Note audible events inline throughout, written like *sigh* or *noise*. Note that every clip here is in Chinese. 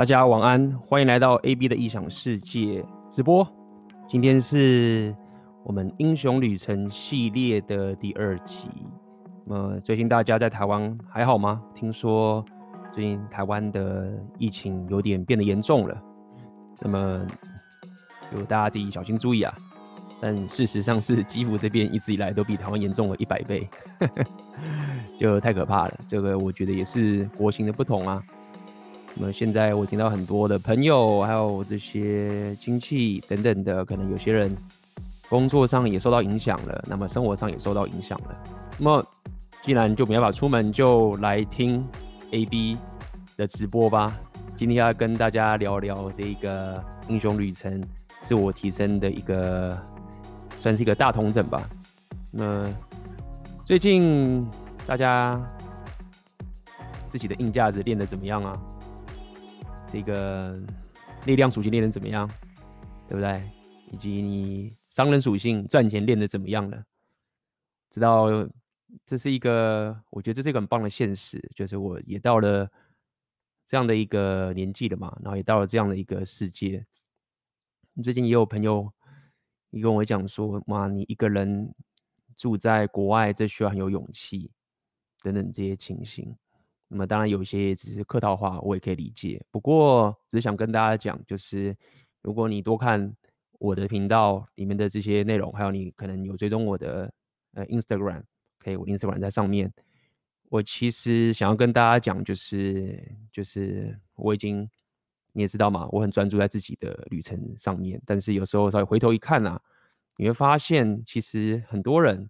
大家晚安，欢迎来到 AB 的异想世界直播。今天是我们英雄旅程系列的第二集。那么最近大家在台湾还好吗？听说最近台湾的疫情有点变得严重了。那么就大家自己小心注意啊。但事实上是基辅这边一直以来都比台湾严重了一百倍，*laughs* 就太可怕了。这个我觉得也是国情的不同啊。那么现在我听到很多的朋友，还有这些亲戚等等的，可能有些人工作上也受到影响了，那么生活上也受到影响了。那么既然就没办法出门，就来听 AB 的直播吧。今天要跟大家聊聊这个英雄旅程、自我提升的一个，算是一个大统整吧。那最近大家自己的硬架子练得怎么样啊？这个力量属性练得怎么样，对不对？以及你商人属性赚钱练得怎么样了？知道这是一个，我觉得这是一个很棒的现实，就是我也到了这样的一个年纪了嘛，然后也到了这样的一个世界。最近也有朋友也跟我讲说，哇，你一个人住在国外，这需要很有勇气，等等这些情形。那么当然有一些只是客套话，我也可以理解。不过只是想跟大家讲，就是如果你多看我的频道里面的这些内容，还有你可能有追踪我的呃 Instagram，可以我 Instagram 在上面。我其实想要跟大家讲，就是就是我已经你也知道嘛，我很专注在自己的旅程上面。但是有时候稍微回头一看啊，你会发现其实很多人。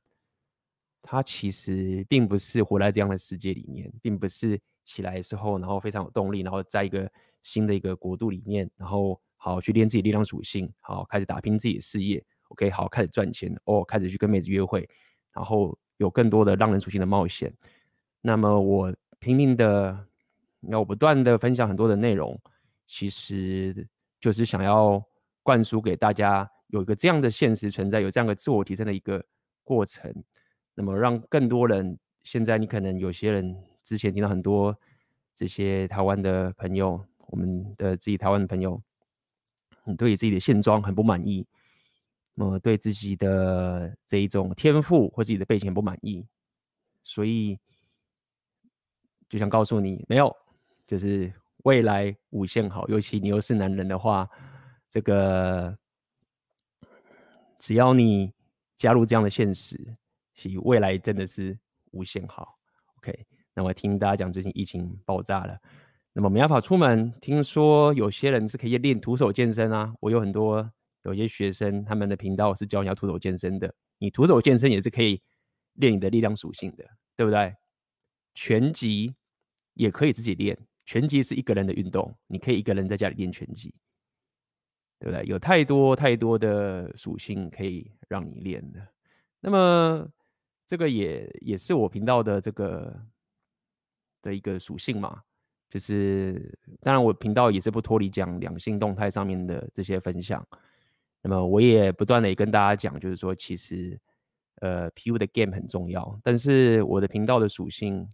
他其实并不是活在这样的世界里面，并不是起来的时候，然后非常有动力，然后在一个新的一个国度里面，然后好去练自己力量属性，好开始打拼自己的事业，OK，好开始赚钱，哦，开始去跟妹子约会，然后有更多的让人属性的冒险。那么我拼命的，要我不断的分享很多的内容，其实就是想要灌输给大家有一个这样的现实存在，有这样的自我提升的一个过程。那么，让更多人，现在你可能有些人之前听到很多这些台湾的朋友，我们的自己台湾的朋友，你对自己的现状很不满意，那么对自己的这一种天赋或自己的背景不满意，所以就想告诉你，没有，就是未来无限好，尤其你又是男人的话，这个只要你加入这样的现实。其未来真的是无限好，OK。那我听大家讲，最近疫情爆炸了，那么没办法出门。听说有些人是可以练徒手健身啊，我有很多有些学生，他们的频道是教你要徒手健身的。你徒手健身也是可以练你的力量属性的，对不对？拳击也可以自己练，拳击是一个人的运动，你可以一个人在家里练拳击，对不对？有太多太多的属性可以让你练的，那么。这个也也是我频道的这个的一个属性嘛，就是当然我频道也是不脱离讲两性动态上面的这些分享。那么我也不断的也跟大家讲，就是说其实呃 PU 的 game 很重要，但是我的频道的属性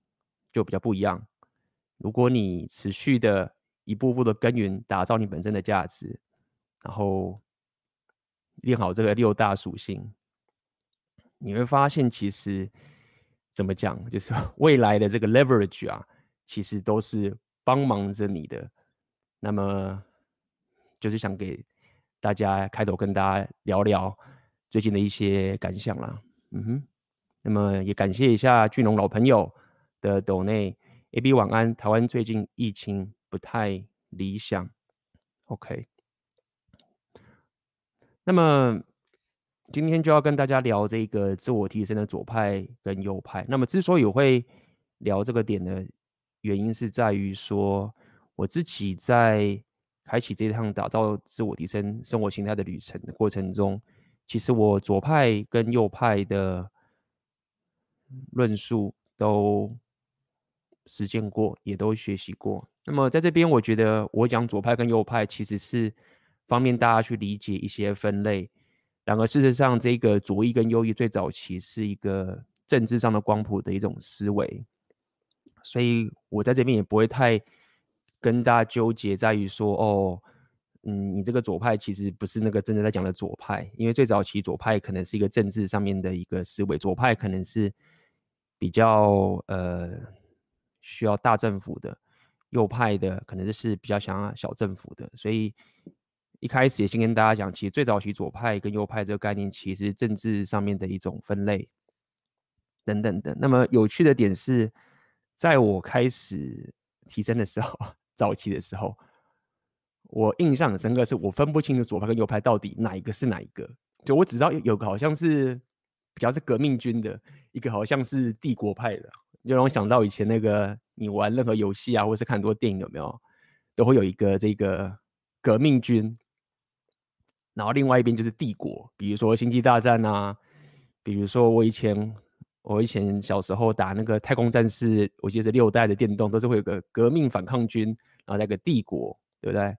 就比较不一样。如果你持续的一步步的耕耘，打造你本身的价值，然后练好这个六大属性。你会发现，其实怎么讲，就是未来的这个 leverage 啊，其实都是帮忙着你的。那么，就是想给大家开头跟大家聊聊最近的一些感想啦。嗯哼，那么也感谢一下俊龙老朋友的抖内 AB 晚安。台湾最近疫情不太理想。OK，那么。今天就要跟大家聊这个自我提升的左派跟右派。那么之所以会聊这个点的原因，是在于说我自己在开启这趟打造自我提升生活形态的旅程的过程中，其实我左派跟右派的论述都实践过，也都学习过。那么在这边，我觉得我讲左派跟右派，其实是方便大家去理解一些分类。然而，事实上，这个左翼跟右翼最早期是一个政治上的光谱的一种思维，所以我在这边也不会太跟大家纠结在于说，哦，嗯，你这个左派其实不是那个真正在讲的左派，因为最早期左派可能是一个政治上面的一个思维，左派可能是比较呃需要大政府的，右派的可能就是比较想要小政府的，所以一开始也先跟大家讲，其实最早期左派跟右派这个概念，其实政治上面的一种分类等等的。那么有趣的点是，在我开始提升的时候。*laughs* 早期的时候，我印象很深刻，是我分不清楚左派跟右派到底哪一个是哪一个。就我只知道有个好像是比较是革命军的，一个好像是帝国派的，就让我想到以前那个你玩任何游戏啊，或者是看很多电影有没有，都会有一个这个革命军，然后另外一边就是帝国，比如说星际大战啊，比如说我以前。我以前小时候打那个太空战士，我记得是六代的电动，都是会有个革命反抗军，然后那个帝国，对不对？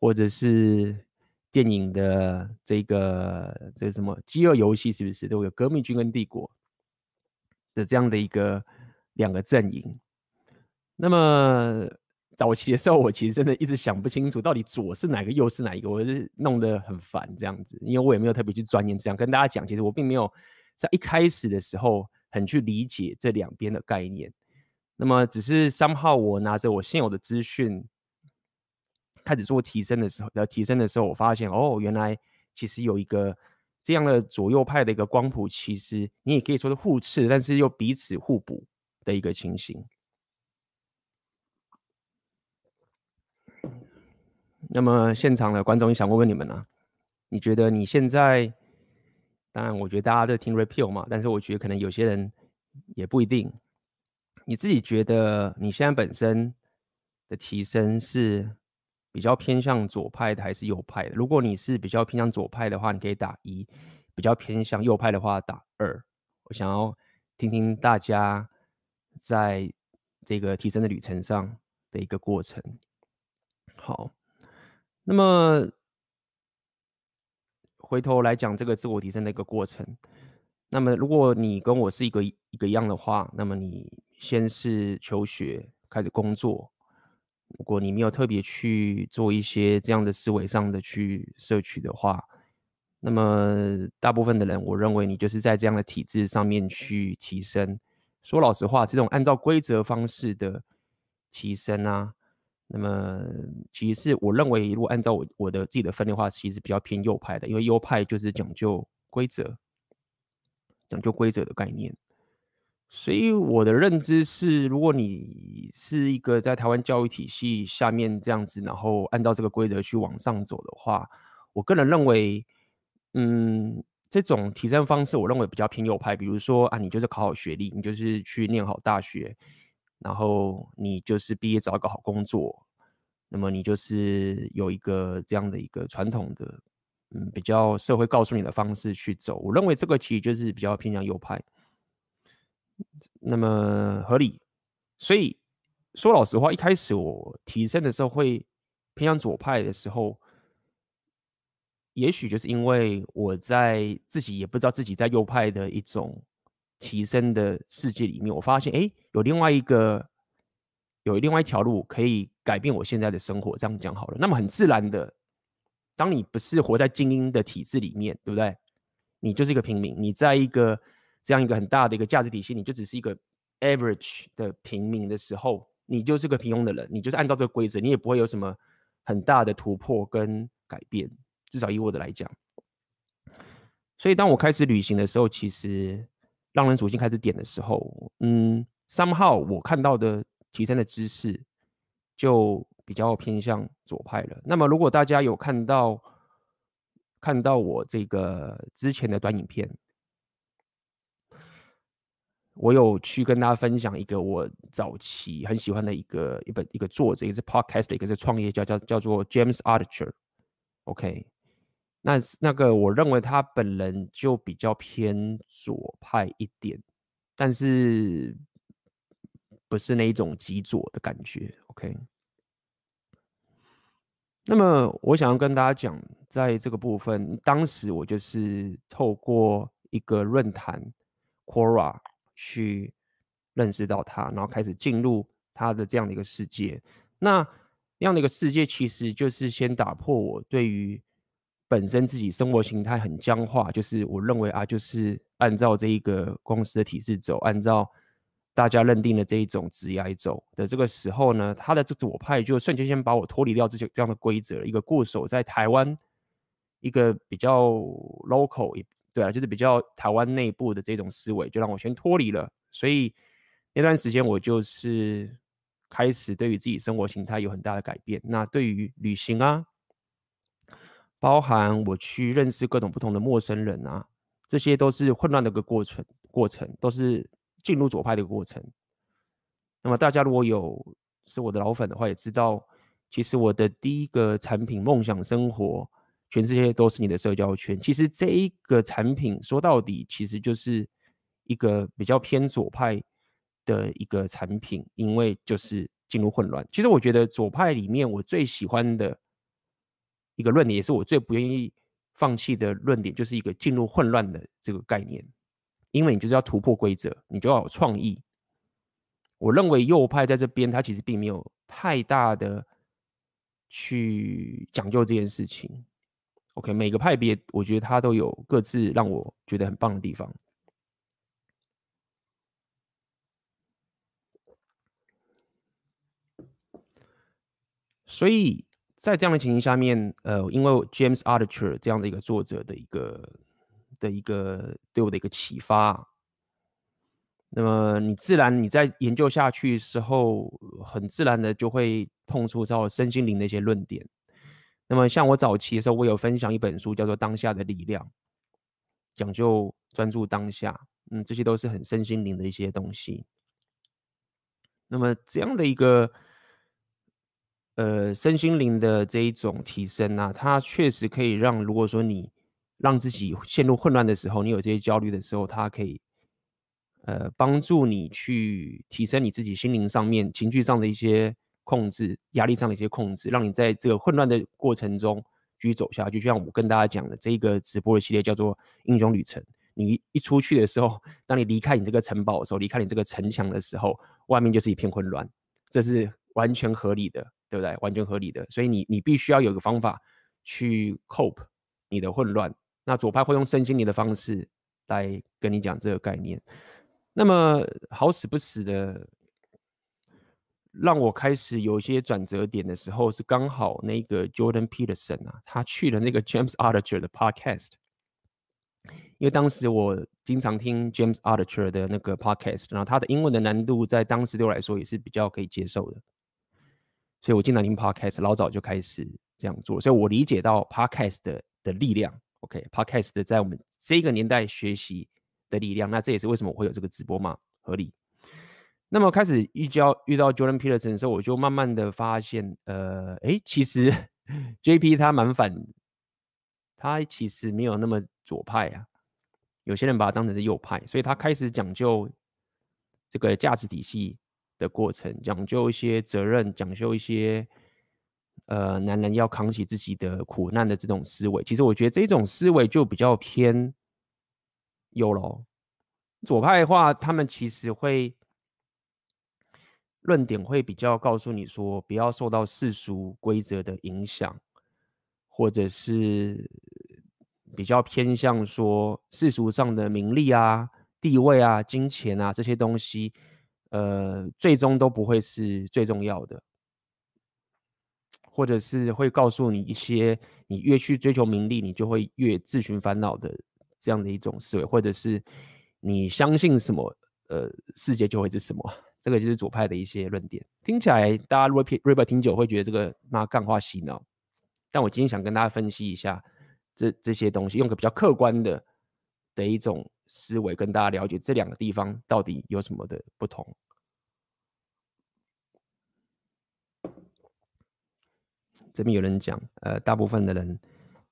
或者是电影的这个这个什么饥饿游戏，是不是都有革命军跟帝国的这样的一个两个阵营？那么早期的时候，我其实真的一直想不清楚，到底左是哪个，右是哪一个，我是弄得很烦这样子，因为我也没有特别去钻研，这样跟大家讲，其实我并没有在一开始的时候。很去理解这两边的概念，那么只是 somehow 我拿着我现有的资讯开始做提升的时候，要提升的时候，我发现哦，原来其实有一个这样的左右派的一个光谱，其实你也可以说是互斥，但是又彼此互补的一个情形。那么现场的观众，也想问问你们呢、啊？你觉得你现在？当然，我觉得大家都听 repeal 嘛，但是我觉得可能有些人也不一定。你自己觉得你现在本身的提升是比较偏向左派的还是右派的？如果你是比较偏向左派的话，你可以打一；比较偏向右派的话，打二。我想要听听大家在这个提升的旅程上的一个过程。好，那么。回头来讲这个自我提升的一个过程。那么，如果你跟我是一个一个一样的话，那么你先是求学，开始工作。如果你没有特别去做一些这样的思维上的去摄取的话，那么大部分的人，我认为你就是在这样的体制上面去提升。说老实话，这种按照规则方式的提升啊。那么，其实是我认为，如果按照我我的自己的分类的话，其实比较偏右派的，因为右派就是讲究规则，讲究规则的概念。所以我的认知是，如果你是一个在台湾教育体系下面这样子，然后按照这个规则去往上走的话，我个人认为，嗯，这种提升方式，我认为比较偏右派。比如说啊，你就是考好学历，你就是去念好大学。然后你就是毕业找一个好工作，那么你就是有一个这样的一个传统的，嗯，比较社会告诉你的方式去走。我认为这个其实就是比较偏向右派，那么合理。所以说老实话，一开始我提升的时候会偏向左派的时候，也许就是因为我在自己也不知道自己在右派的一种。提升的世界里面，我发现，哎，有另外一个，有另外一条路可以改变我现在的生活。这样讲好了，那么很自然的，当你不是活在精英的体制里面，对不对？你就是一个平民，你在一个这样一个很大的一个价值体系，你就只是一个 average 的平民的时候，你就是个平庸的人，你就是按照这个规则，你也不会有什么很大的突破跟改变。至少以我的来讲，所以当我开始旅行的时候，其实。让人属性开始点的时候，嗯，somehow 我看到的提升的知识就比较偏向左派了。那么，如果大家有看到看到我这个之前的短影片，我有去跟大家分享一个我早期很喜欢的一个一本一个作者，一个是 podcast，一个是创业家，叫叫做 James Altucher，OK。那那个，我认为他本人就比较偏左派一点，但是不是那一种极左的感觉。OK，那么我想要跟大家讲，在这个部分，当时我就是透过一个论坛 Quora 去认识到他，然后开始进入他的这样的一个世界。那那样的一个世界，其实就是先打破我对于本身自己生活形态很僵化，就是我认为啊，就是按照这一个公司的体制走，按照大家认定的这一种职业走的这个时候呢，他的这左派就瞬间先把我脱离掉这些这样的规则，一个固守在台湾，一个比较 local，对啊，就是比较台湾内部的这种思维，就让我先脱离了。所以那段时间我就是开始对于自己生活形态有很大的改变。那对于旅行啊，包含我去认识各种不同的陌生人啊，这些都是混乱的一个过程，过程都是。进入左派的一个过程。那么大家如果有是我的老粉的话，也知道，其实我的第一个产品“梦想生活”，全世界都是你的社交圈。其实这一个产品说到底，其实就是一个比较偏左派的一个产品，因为就是进入混乱。其实我觉得左派里面我最喜欢的一个论点，也是我最不愿意放弃的论点，就是一个进入混乱的这个概念。因为你就是要突破规则，你就要有创意。我认为右派在这边，他其实并没有太大的去讲究这件事情。OK，每个派别，我觉得他都有各自让我觉得很棒的地方。所以在这样的情形下面，呃，因为 James Altucher 这样的一个作者的一个。的一个对我的一个启发，那么你自然你在研究下去的时候，很自然的就会碰触到身心灵的一些论点。那么像我早期的时候，我有分享一本书叫做《当下的力量》，讲究专注当下，嗯，这些都是很身心灵的一些东西。那么这样的一个呃身心灵的这一种提升啊，它确实可以让如果说你让自己陷入混乱的时候，你有这些焦虑的时候，它可以，呃，帮助你去提升你自己心灵上面、情绪上的一些控制、压力上的一些控制，让你在这个混乱的过程中继续走下去。就像我跟大家讲的，这一个直播的系列叫做《英雄旅程》。你一出去的时候，当你离开你这个城堡的时候，离开你这个城墙的时候，外面就是一片混乱，这是完全合理的，对不对？完全合理的。所以你你必须要有个方法去 cope 你的混乱。那左派会用身心灵的方式来跟你讲这个概念。那么好死不死的，让我开始有一些转折点的时候，是刚好那个 Jordan Peterson 啊，他去了那个 James Archer 的 Podcast。因为当时我经常听 James Archer 的那个 Podcast，然后他的英文的难度在当时对我来说也是比较可以接受的，所以我经常听 Podcast，老早就开始这样做，所以我理解到 Podcast 的的力量。OK，Podcast、的在我们这个年代学习的力量，那这也是为什么我会有这个直播嘛，合理。那么开始遇交遇到 Jordan Peterson 的时候，我就慢慢的发现，呃，诶，其实 *laughs* JP 他蛮反，他其实没有那么左派啊。有些人把他当成是右派，所以他开始讲究这个价值体系的过程，讲究一些责任，讲究一些。呃，男人要扛起自己的苦难的这种思维，其实我觉得这种思维就比较偏右喽。左派的话，他们其实会论点会比较告诉你说，不要受到世俗规则的影响，或者是比较偏向说世俗上的名利啊、地位啊、金钱啊这些东西，呃，最终都不会是最重要的。或者是会告诉你一些，你越去追求名利，你就会越自寻烦恼的这样的一种思维，或者是你相信什么，呃，世界就会是什么，这个就是左派的一些论点。听起来大家 repeat repeat 听久会觉得这个妈干话洗脑，但我今天想跟大家分析一下这这些东西，用个比较客观的的一种思维跟大家了解这两个地方到底有什么的不同。这边有人讲，呃，大部分的人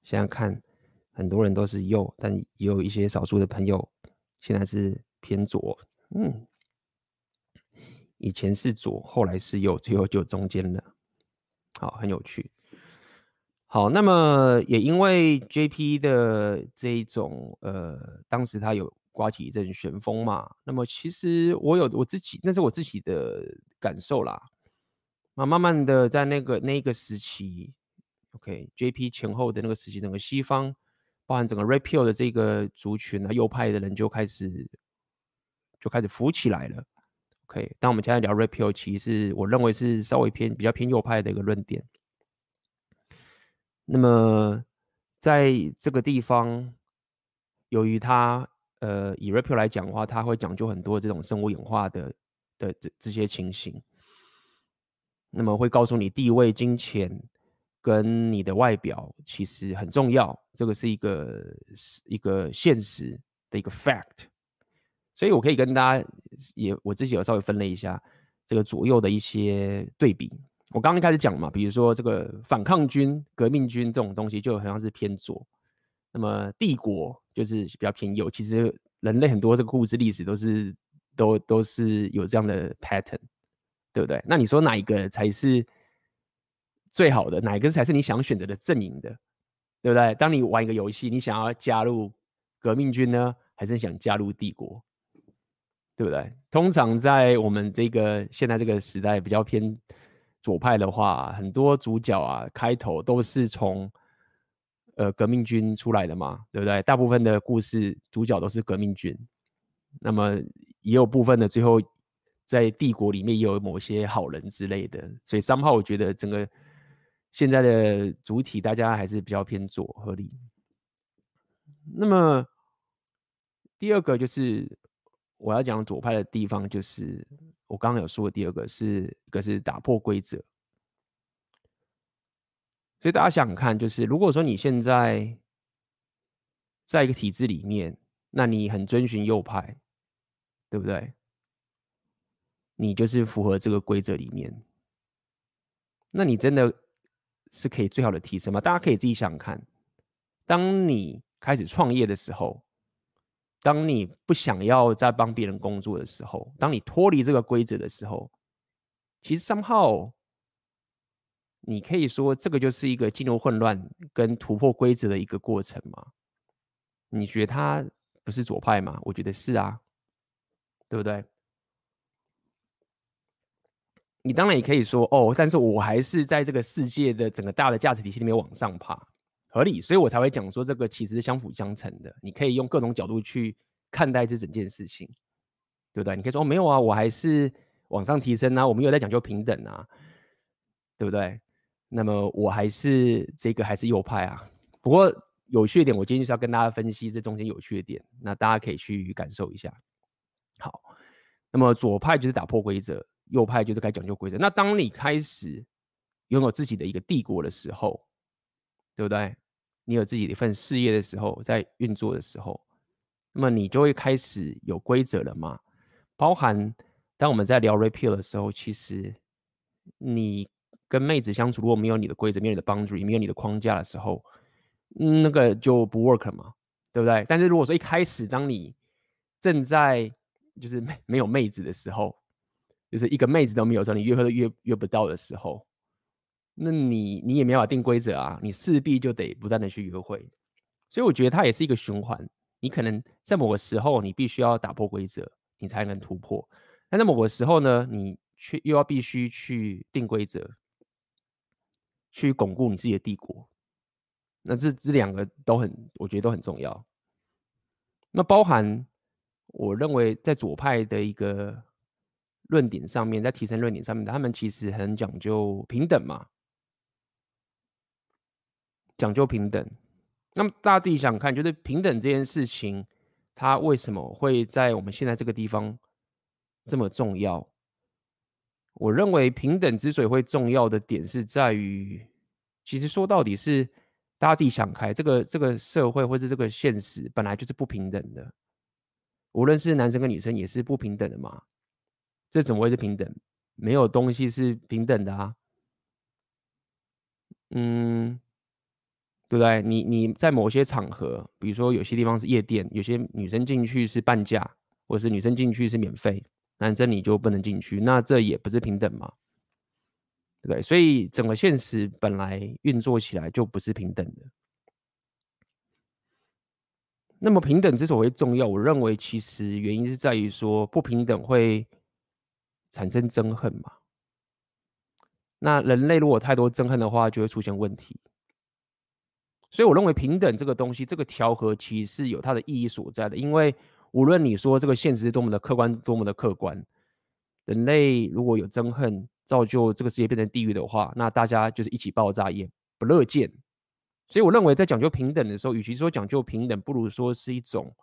现在看，很多人都是右，但也有一些少数的朋友现在是偏左，嗯，以前是左，后来是右，最后就中间了，好，很有趣。好，那么也因为 JP 的这一种，呃，当时他有刮起一阵旋风嘛，那么其实我有我自己，那是我自己的感受啦。那慢慢的在那个那个时期，OK，JP 前后的那个时期，整个西方，包含整个 Red Pill 的这个族群啊，右派的人就开始就开始浮起来了。OK，当我们现在聊 Red Pill，其实我认为是稍微偏比较偏右派的一个论点。那么在这个地方，由于它呃以 Red Pill 来讲的话，它会讲究很多这种生物演化的的这这些情形。那么会告诉你地位、金钱跟你的外表其实很重要，这个是一个是一个现实的一个 fact。所以我可以跟大家也我自己有稍微分类一下这个左右的一些对比。我刚刚一开始讲嘛，比如说这个反抗军、革命军这种东西就好像是偏左，那么帝国就是比较偏右。其实人类很多这个故事历史都是都都是有这样的 pattern，对不对？那你说哪一个才是最好的？哪一个才是你想选择的阵营的？对不对？当你玩一个游戏，你想要加入革命军呢，还是想加入帝国？对不对？通常在我们这个现在这个时代比较偏左派的话，很多主角啊开头都是从呃革命军出来的嘛，对不对？大部分的故事主角都是革命军，那么也有部分的最后在帝国里面也有某些好人之类的，所以 somehow 我觉得整个现在的主体大家还是比较偏左合理。那么第二个就是。我要讲左派的地方，就是我刚刚有说的第二个是，一个是打破规则。所以大家想想看，就是如果说你现在在一个体制里面，那你很遵循右派，对不对？你就是符合这个规则里面，那你真的是可以最好的提升吗？大家可以自己想想看，当你开始创业的时候。当你不想要再帮别人工作的时候，当你脱离这个规则的时候，其实 somehow 你可以说这个就是一个进入混乱跟突破规则的一个过程嘛？你觉得他不是左派吗？我觉得是啊，对不对？你当然也可以说哦，但是我还是在这个世界的整个大的价值体系里面往上爬。合理，所以我才会讲说这个其实是相辅相成的。你可以用各种角度去看待这整件事情，对不对？你可以说哦，没有啊，我还是往上提升啊，我们有在讲究平等啊，对不对？那么我还是这个还是右派啊。不过有趣的点，我今天就是要跟大家分析这中间有趣的点，那大家可以去感受一下。好，那么左派就是打破规则，右派就是该讲究规则。那当你开始拥有自己的一个帝国的时候，对不对？你有自己的一份事业的时候，在运作的时候，那么你就会开始有规则了嘛？包含当我们在聊 repeal 的时候，其实你跟妹子相处，如果没有你的规则，没有你的 boundary，没有你的框架的时候，那个就不 work 嘛，对不对？但是如果说一开始，当你正在就是没没有妹子的时候，就是一个妹子都没有的时候，你约会都约约不到的时候。那你你也没法定规则啊，你势必就得不断的去约会，所以我觉得它也是一个循环。你可能在某个时候你必须要打破规则，你才能突破；但在某个时候呢，你却又要必须去定规则，去巩固你自己的帝国。那这这两个都很，我觉得都很重要。那包含我认为在左派的一个论点上面，在提升论点上面，他们其实很讲究平等嘛。讲究平等，那么大家自己想看，觉得平等这件事情，它为什么会在我们现在这个地方这么重要？我认为平等之所以会重要的点是在于，其实说到底是大家自己想开，这个这个社会或是这个现实本来就是不平等的，无论是男生跟女生也是不平等的嘛，这怎么会是平等？没有东西是平等的啊，嗯。对不对？你你在某些场合，比如说有些地方是夜店，有些女生进去是半价，或者是女生进去是免费，男生你就不能进去，那这也不是平等嘛？对不对？所以整个现实本来运作起来就不是平等的。那么平等之所以重要，我认为其实原因是在于说不平等会产生憎恨嘛。那人类如果太多憎恨的话，就会出现问题。所以我认为平等这个东西，这个调和其实是有它的意义所在的。因为无论你说这个现实是多么的客观，多么的客观，人类如果有憎恨，造就这个世界变成地狱的话，那大家就是一起爆炸也不乐见。所以我认为在讲究平等的时候，与其说讲究平等，不如说是一种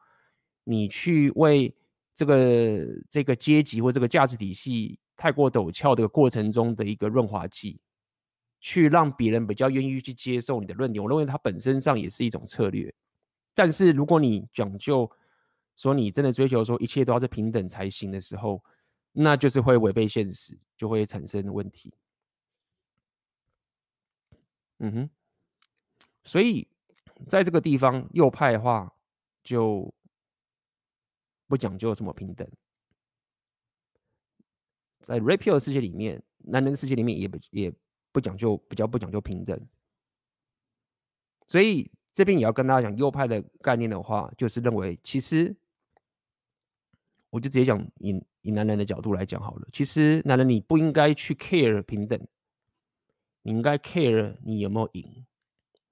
你去为这个这个阶级或这个价值体系太过陡峭的过程中的一个润滑剂。去让别人比较愿意去接受你的论点，我认为它本身上也是一种策略。但是如果你讲究说你真的追求说一切都要是平等才行的时候，那就是会违背现实，就会产生问题。嗯哼，所以在这个地方，右派的话就不讲究什么平等，在 r a p i e 世界里面，男人世界里面也不也。不讲究，比较不讲究平等，所以这边也要跟大家讲右派的概念的话，就是认为其实，我就直接讲以以男人的角度来讲好了。其实男人你不应该去 care 平等，你应该 care 你有没有赢。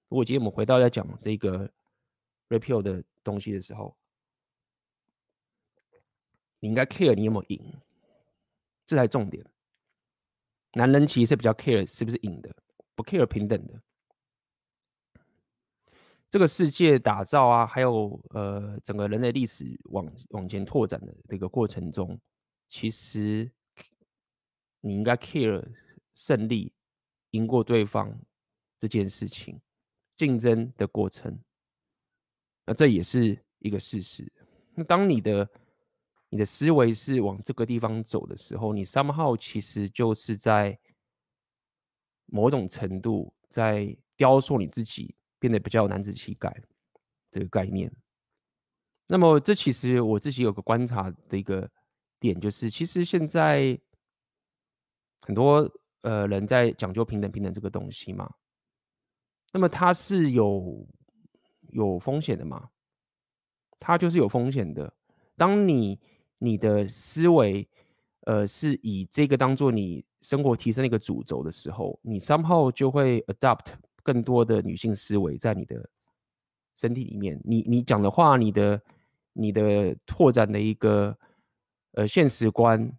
如果今天我们回到在讲这个 repeal 的东西的时候，你应该 care 你有没有赢，这才重点。男人其实是比较 care 是不是赢的，不 care 平等的。这个世界打造啊，还有呃整个人类历史往往前拓展的这个过程中，其实你应该 care 胜利赢过对方这件事情，竞争的过程，那这也是一个事实。那当你的你的思维是往这个地方走的时候，你 somehow 其实就是在某种程度在雕塑你自己，变得比较有男子气概这个概念。那么，这其实我自己有个观察的一个点，就是其实现在很多呃人在讲究平等平等这个东西嘛，那么它是有有风险的嘛？它就是有风险的。当你你的思维，呃，是以这个当做你生活提升的一个主轴的时候，你 somehow 就会 adopt 更多的女性思维在你的身体里面。你你讲的话，你的你的拓展的一个呃现实观，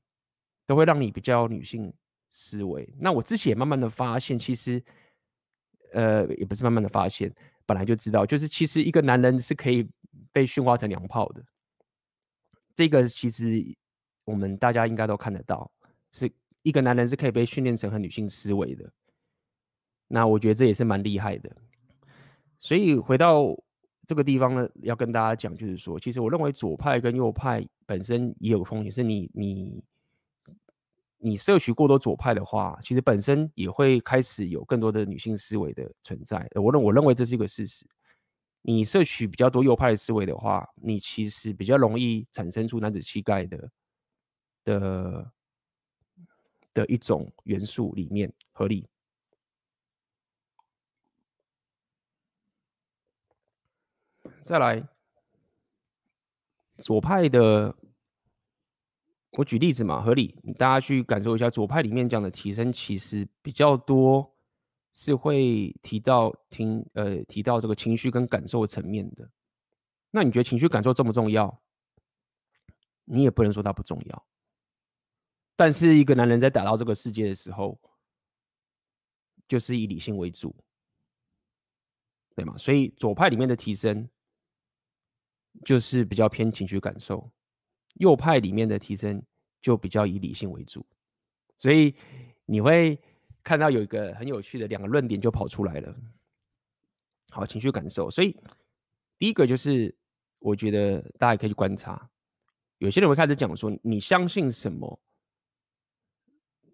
都会让你比较女性思维。那我之前也慢慢的发现，其实呃也不是慢慢的发现，本来就知道，就是其实一个男人是可以被驯化成娘炮的。这个其实我们大家应该都看得到，是一个男人是可以被训练成很女性思维的。那我觉得这也是蛮厉害的。所以回到这个地方呢，要跟大家讲，就是说，其实我认为左派跟右派本身也有风险，是你你你摄取过多左派的话，其实本身也会开始有更多的女性思维的存在。我认我认为这是一个事实。你摄取比较多右派思维的话，你其实比较容易产生出男子气概的的的一种元素里面合理。再来，左派的，我举例子嘛，合理，大家去感受一下，左派里面讲的提升其实比较多。是会提到听呃提到这个情绪跟感受层面的，那你觉得情绪感受重不重要？你也不能说它不重要。但是一个男人在打到这个世界的时候，就是以理性为主，对吗？所以左派里面的提升就是比较偏情绪感受，右派里面的提升就比较以理性为主，所以你会。看到有一个很有趣的两个论点就跑出来了，好，情绪感受。所以第一个就是，我觉得大家可以去观察，有些人会开始讲说，你相信什么，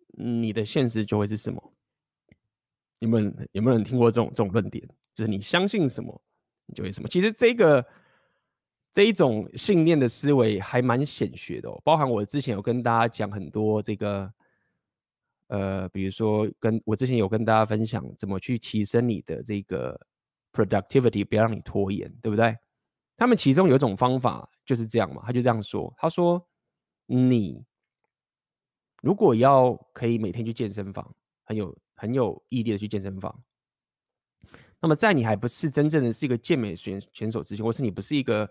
你的现实就会是什么。有没有有没有人听过这种这种论点？就是你相信什么，你就会什么。其实这个这一种信念的思维还蛮显学的哦，包含我之前有跟大家讲很多这个。呃，比如说，跟我之前有跟大家分享怎么去提升你的这个 productivity，不要让你拖延，对不对？他们其中有一种方法就是这样嘛，他就这样说，他说，你如果要可以每天去健身房，很有很有毅力的去健身房。那么在你还不是真正的是一个健美选选手之前，或是你不是一个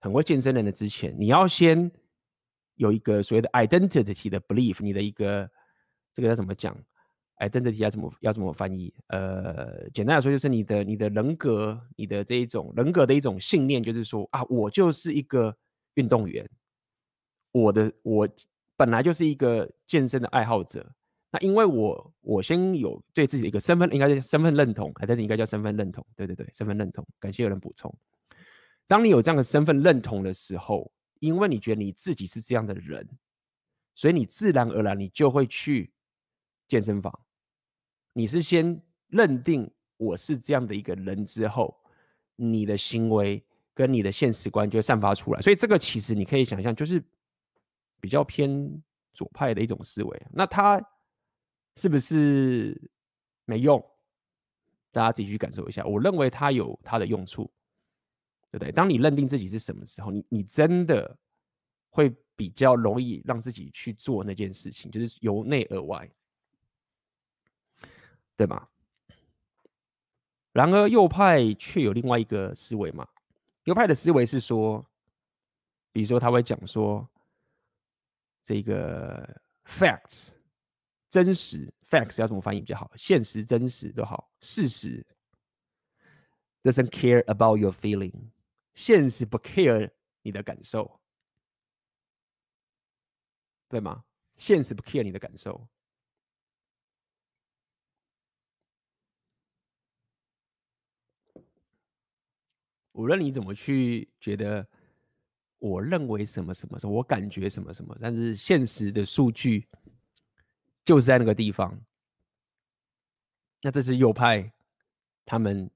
很会健身人的之前，你要先有一个所谓的 identity 的 belief，你的一个这个要怎么讲？identity 要怎么要怎么翻译？呃，简单来说就是你的你的人格，你的这一种人格的一种信念，就是说啊，我就是一个运动员，我的我本来就是一个健身的爱好者。那因为我我先有对自己的一个身份，应该叫身份认同，还是应该叫身份认同？对对对，身份认同。感谢有人补充。当你有这样的身份认同的时候，因为你觉得你自己是这样的人，所以你自然而然你就会去健身房。你是先认定我是这样的一个人之后，你的行为跟你的现实观就会散发出来。所以这个其实你可以想象，就是比较偏左派的一种思维。那他。是不是没用？大家自己去感受一下。我认为它有它的用处，对不对？当你认定自己是什么时候，你你真的会比较容易让自己去做那件事情，就是由内而外，对吗？然而右派却有另外一个思维嘛。右派的思维是说，比如说他会讲说，这个 facts。真实 facts 要怎么翻译比较好？现实、真实都好。事实 doesn't care about your feeling，现实不 care 你的感受，对吗？现实不 care 你的感受。无论你怎么去觉得，我认为什么什么什么，我感觉什么什么，但是现实的数据。就是在那个地方，那这是右派他们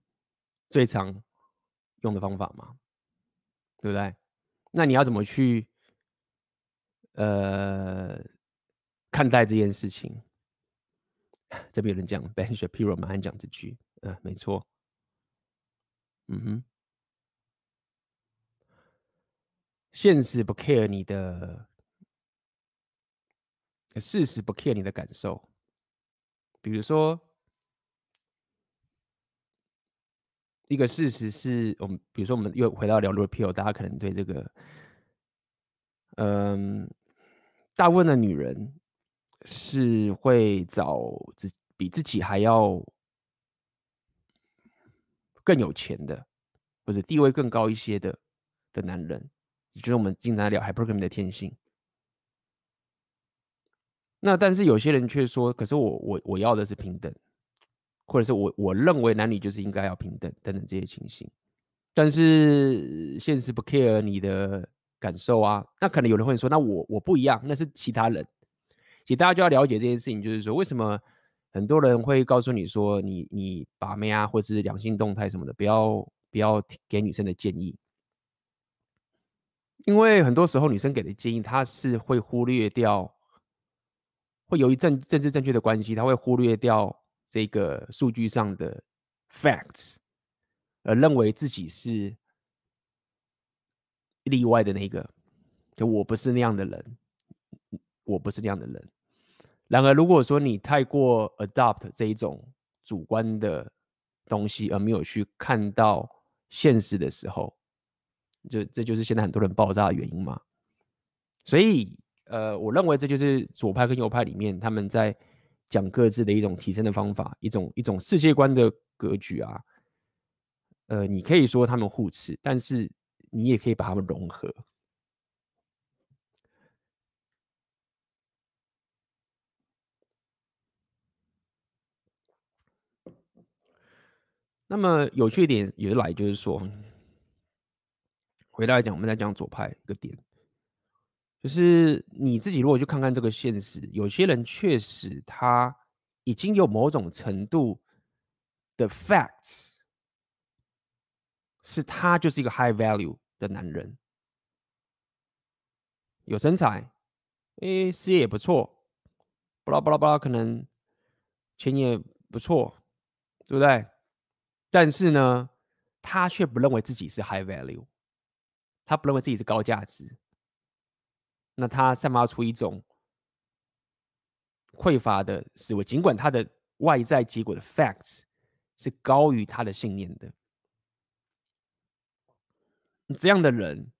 最常用的方法嘛，对不对？那你要怎么去呃看待这件事情？这边有人讲 Ben Shapiro 马上讲这句，嗯、呃，没错，嗯哼，现实不 care 你的。事实不 care 你的感受，比如说，一个事实是我们，比如说我们又回到聊 repeal，大家可能对这个，嗯，大部分的女人是会找自比自己还要更有钱的，或者地位更高一些的的男人，就是我们经常聊 hypergamy 的天性。那但是有些人却说，可是我我我要的是平等，或者是我我认为男女就是应该要平等等等这些情形，但是现实不 care 你的感受啊。那可能有人会说，那我我不一样，那是其他人。其实大家就要了解这件事情，就是说为什么很多人会告诉你说你，你你把妹啊，或是两性动态什么的，不要不要给女生的建议，因为很多时候女生给的建议，她是会忽略掉。会由于政政治正确的关系，他会忽略掉这个数据上的 facts，而认为自己是例外的那个。就我不是那样的人，我不是那样的人。然而，如果说你太过 adopt 这一种主观的东西，而没有去看到现实的时候，就这就是现在很多人爆炸的原因嘛。所以。呃，我认为这就是左派跟右派里面他们在讲各自的一种提升的方法，一种一种世界观的格局啊。呃，你可以说他们互斥，但是你也可以把他们融合。那么有趣一点也来就是说，回来讲，我们再讲左派一个点。就是你自己，如果去看看这个现实，有些人确实他已经有某种程度的 facts，是他就是一个 high value 的男人，有身材，诶，事业也不错，巴拉巴拉巴拉，可能钱也不错，对不对？但是呢，他却不认为自己是 high value，他不认为自己是高价值。那他散发出一种匮乏的思维，尽管他的外在结果的 facts 是高于他的信念的。这样的人，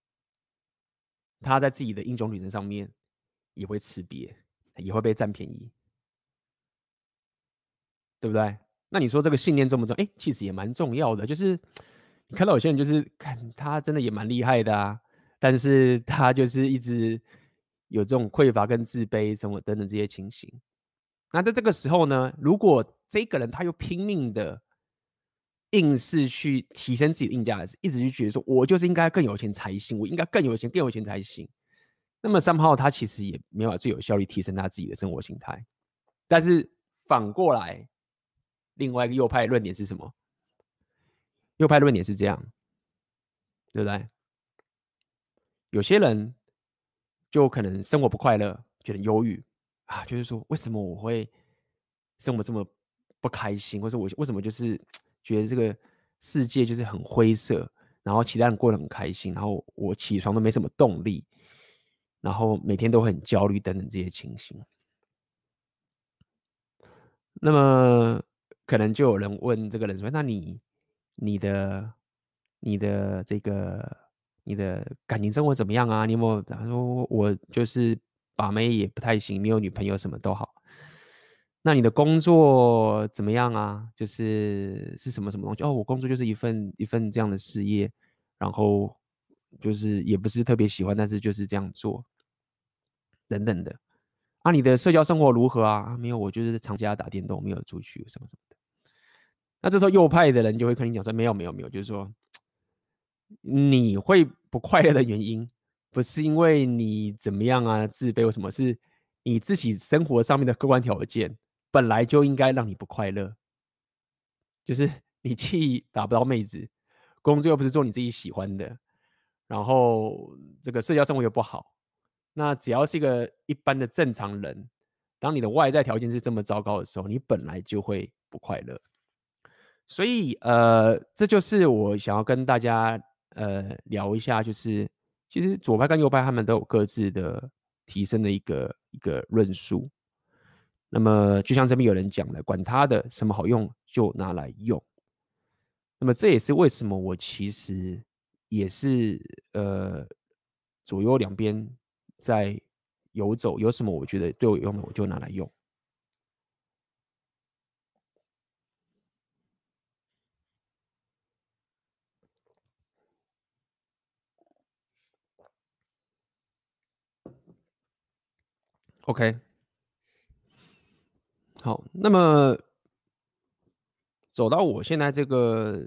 他在自己的英雄旅程上面也会吃瘪，也会被占便宜，对不对？那你说这个信念重不重？哎，其实也蛮重要的。就是你看到有些人，就是看他真的也蛮厉害的啊，但是他就是一直有这种匮乏跟自卑什么等等这些情形。那在这个时候呢，如果这个人他又拼命的。硬是去提升自己的硬价值，一直就觉得说，我就是应该更有钱才行，我应该更有钱、更有钱才行。那么三号他其实也没有最有效率提升他自己的生活形态。但是反过来，另外一个右派论点是什么？右派论点是这样，对不对？有些人就可能生活不快乐，觉得忧郁啊，就是说，为什么我会生活这么不开心，或者我为什么就是。*tsk* 觉得这个世界就是很灰色，然后其他人过得很开心，然后我起床都没什么动力，然后每天都很焦虑等等这些情形。那么可能就有人问这个人说：“那你、你的、你的这个、你的感情生活怎么样啊？你有没有？”他说：“我就是把妹也不太行，没有女朋友，什么都好。”那你的工作怎么样啊？就是是什么什么东西？哦，我工作就是一份一份这样的事业，然后就是也不是特别喜欢，但是就是这样做，等等的。啊，你的社交生活如何啊？没有，我就是常家打电动，没有出去什么什么。那这时候右派的人就会跟你讲说，没有没有没有，就是说你会不快乐的原因，不是因为你怎么样啊，自卑或什么，是你自己生活上面的客观条件。本来就应该让你不快乐，就是 *laughs* 你既打不到妹子，工作又不是做你自己喜欢的，然后这个社交生活又不好，那只要是一个一般的正常人，当你的外在条件是这么糟糕的时候，你本来就会不快乐。所以，呃，这就是我想要跟大家呃聊一下，就是其实左派跟右派他们都有各自的提升的一个一个论述。那么，就像这边有人讲的，管他的什么好用，就拿来用。那么，这也是为什么我其实也是呃左右两边在游走，有什么我觉得对我有用的，我就拿来用。OK。好，那么走到我现在这个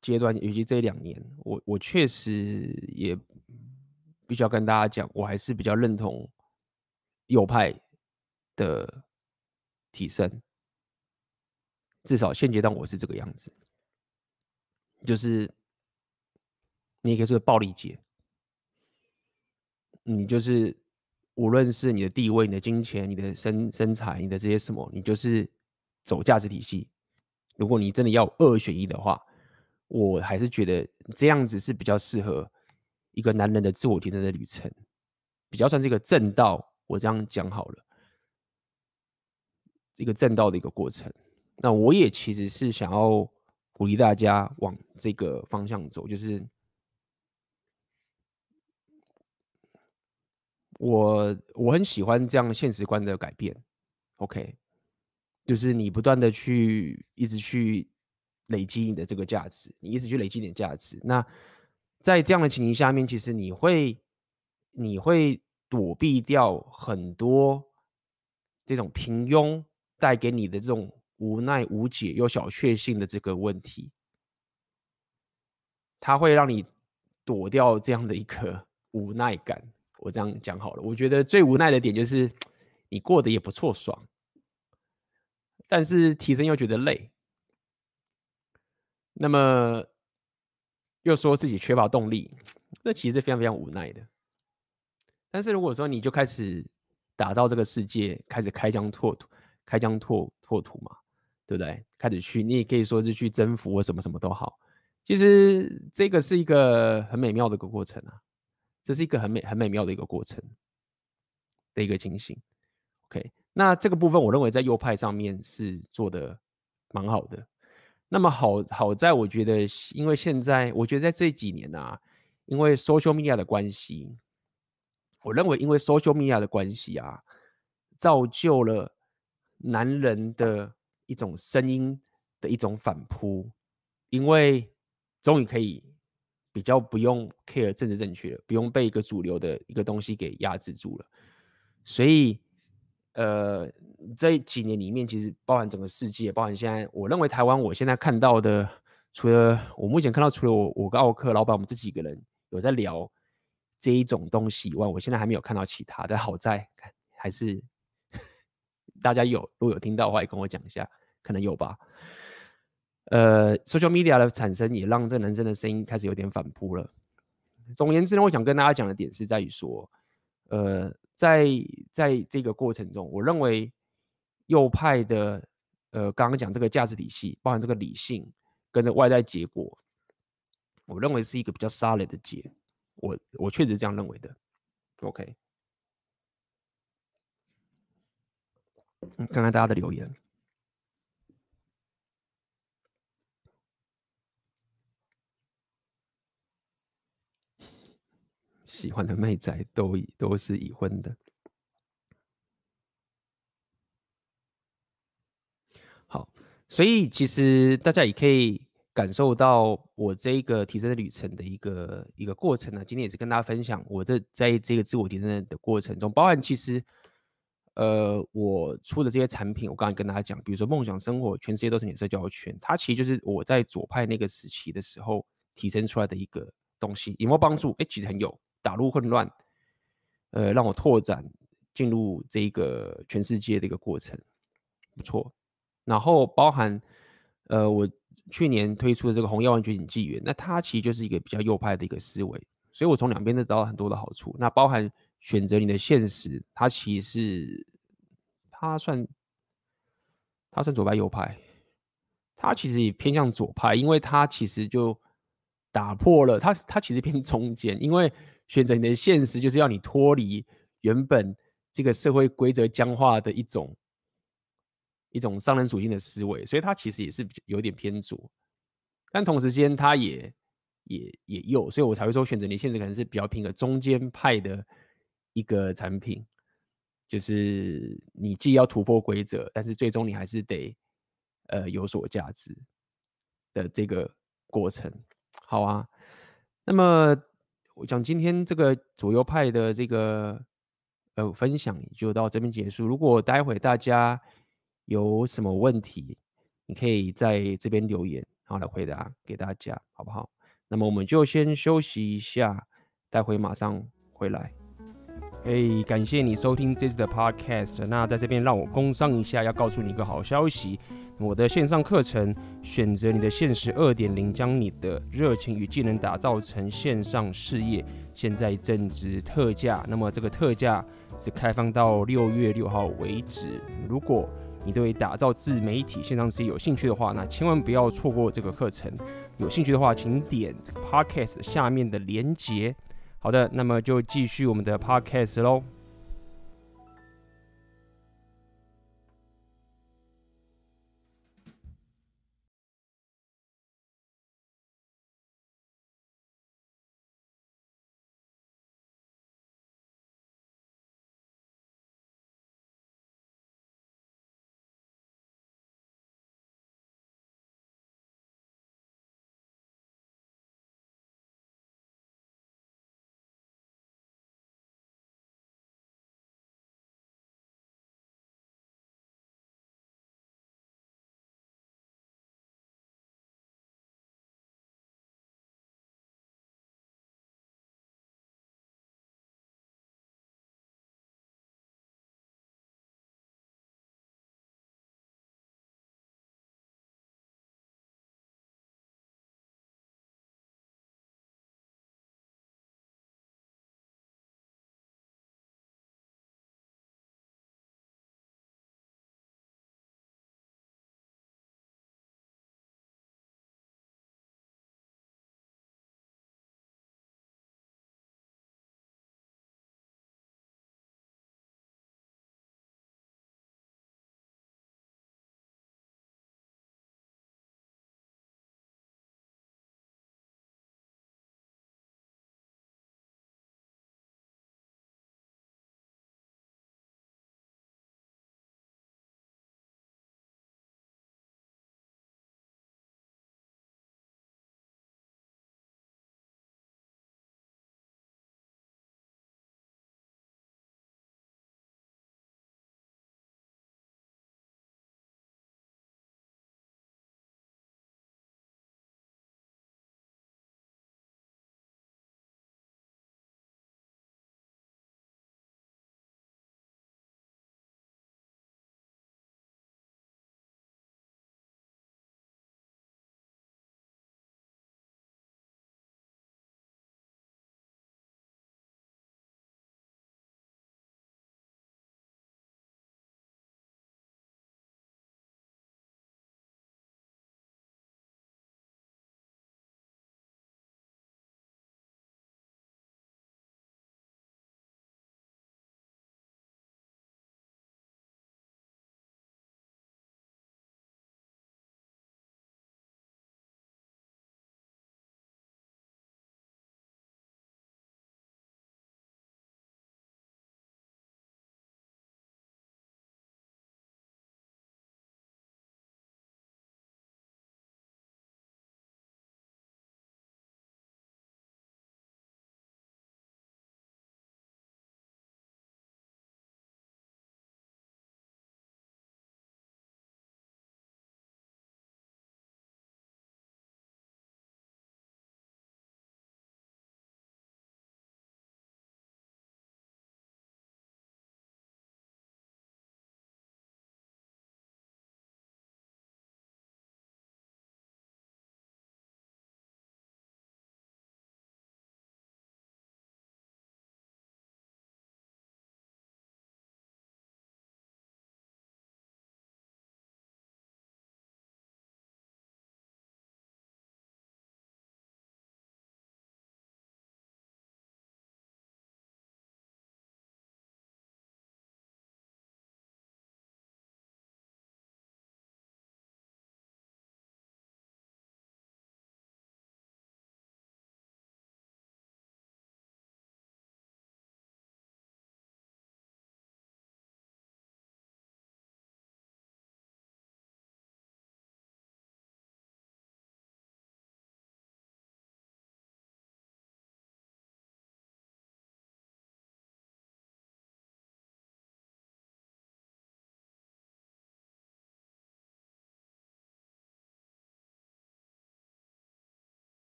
阶段，以及这两年，我我确实也必须要跟大家讲，我还是比较认同右派的提升，至少现阶段我是这个样子，就是你也可以说暴力节，你就是。无论是你的地位、你的金钱、你的身身材、你的这些什么，你就是走价值体系。如果你真的要二选一的话，我还是觉得这样子是比较适合一个男人的自我提升的旅程，比较算是一个正道。我这样讲好了，一个正道的一个过程。那我也其实是想要鼓励大家往这个方向走，就是。我我很喜欢这样现实观的改变，OK，就是你不断的去一直去累积你的这个价值，你一直去累积你的价值。那在这样的情形下面，其实你会你会躲避掉很多这种平庸带给你的这种无奈、无解又小确幸的这个问题，它会让你躲掉这样的一个 *laughs* 无奈感。我这样讲好了，我觉得最无奈的点就是，你过得也不错，爽，但是提升又觉得累，那么又说自己缺乏动力，这其实是非常非常无奈的。但是如果说你就开始打造这个世界，开始开疆拓土，开疆拓拓土嘛，对不对？开始去，你也可以说是去征服或什么什么都好，其实这个是一个很美妙的一个过程啊。这是一个很美、很美妙的一个过程的一个情形。OK，那这个部分，我认为在右派上面是做的蛮好的。那么好好在，我觉得，因为现在我觉得在这几年啊，因为 social media 的关系，我认为因为 social media 的关系啊，造就了男人的一种声音的一种反扑，因为终于可以比较不用 care 政治正确了，不用被一个主流的一个东西给压制住了，所以。呃，这几年里面，其实包含整个世界，包含现在，我认为台湾，我现在看到的，除了我目前看到，除了我我跟奥克老板我们这几个人有在聊这一种东西以外，我现在还没有看到其他的。好在还是 *laughs* 大家有，如果有听到的话，也跟我讲一下，可能有吧。呃，social media 的产生也让这个男生的声音开始有点反扑了。总而言之呢，我想跟大家讲的点是在于说，呃。在在这个过程中，我认为右派的呃，刚刚讲这个价值体系，包含这个理性跟这外在结果，我认为是一个比较 solid 的结，我我确实这样认为的。OK，看看大家的留言。喜欢的妹仔都已都是已婚的。好，所以其实大家也可以感受到我这个提升的旅程的一个一个过程呢。今天也是跟大家分享我这在这个自我提升的过程中，包含其实呃我出的这些产品，我刚才跟大家讲，比如说梦想生活，全世界都是你的社交圈，它其实就是我在左派那个时期的时候提升出来的一个东西，有没有帮助？哎，其实很有。打入混乱，呃，让我拓展进入这一个全世界的一个过程，不错。然后包含，呃，我去年推出的这个红药丸觉醒纪元，那它其实就是一个比较右派的一个思维，所以我从两边都得到很多的好处。那包含选择你的现实，它其实是它算它算左派右派，它其实也偏向左派，因为它其实就打破了它它其实偏中间，因为。选择你的现实，就是要你脱离原本这个社会规则僵化的一种一种商人属性的思维，所以它其实也是有点偏左，但同时间它也也也右，所以我才会说选择你的现实可能是比较偏个中间派的一个产品，就是你既要突破规则，但是最终你还是得呃有所价值的这个过程，好啊，那么。我讲今天这个左右派的这个呃分享就到这边结束。如果待会大家有什么问题，你可以在这边留言，然后来回答给大家，好不好？那么我们就先休息一下，待会马上回来。哎感谢你收听这次的 Podcast。那在这边让我工商一下，要告诉你一个好消息。我的线上课程《选择你的现实二点零》，将你的热情与技能打造成线上事业，现在正值特价。那么这个特价是开放到六月六号为止。如果你对打造自媒体线上事业有兴趣的话，那千万不要错过这个课程。有兴趣的话，请点这个 Podcast 下面的连结。好的，那么就继续我们的 Podcast 喽。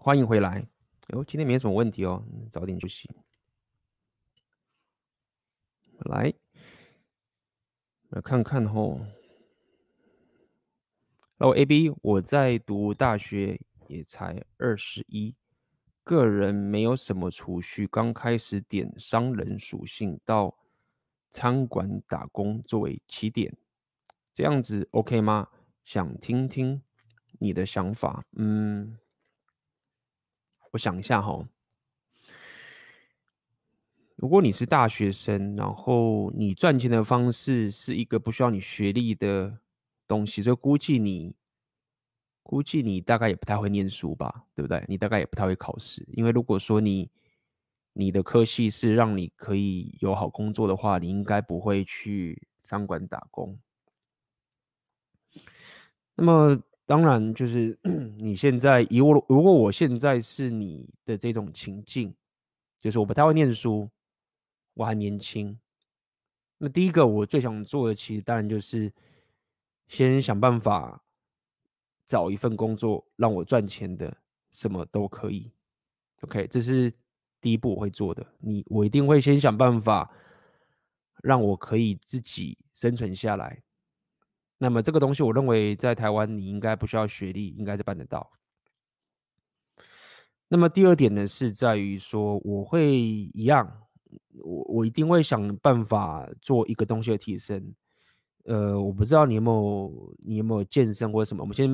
欢迎回来。哦，今天没什么问题哦，早点休息。来，来看看吼。然后 AB，我在读大学也才二十一，个人没有什么储蓄，刚开始点商人属性到餐馆打工作为起点，这样子 OK 吗？想听听你的想法。嗯。我想一下哈，如果你是大学生，然后你赚钱的方式是一个不需要你学历的东西，所以估计你估计你大概也不太会念书吧，对不对？你大概也不太会考试，因为如果说你你的科系是让你可以有好工作的话，你应该不会去餐馆打工。那么。当然，就是 *clears throat* 你现在以我，如果我现在是你的这种情境，就是我不太会念书，我还年轻。那第一个我最想做的，其实当然就是先想办法找一份工作让我赚钱的，什么都可以。OK，这是第一步我会做的。你，我一定会先想办法让我可以自己生存下来。那么这个东西，我认为在台湾你应该不需要学历，应该是办得到。那么第二点呢，是在于说，我会一样，我我一定会想办法做一个东西的提升。呃，我不知道你有没有你有没有健身或者什么，我们先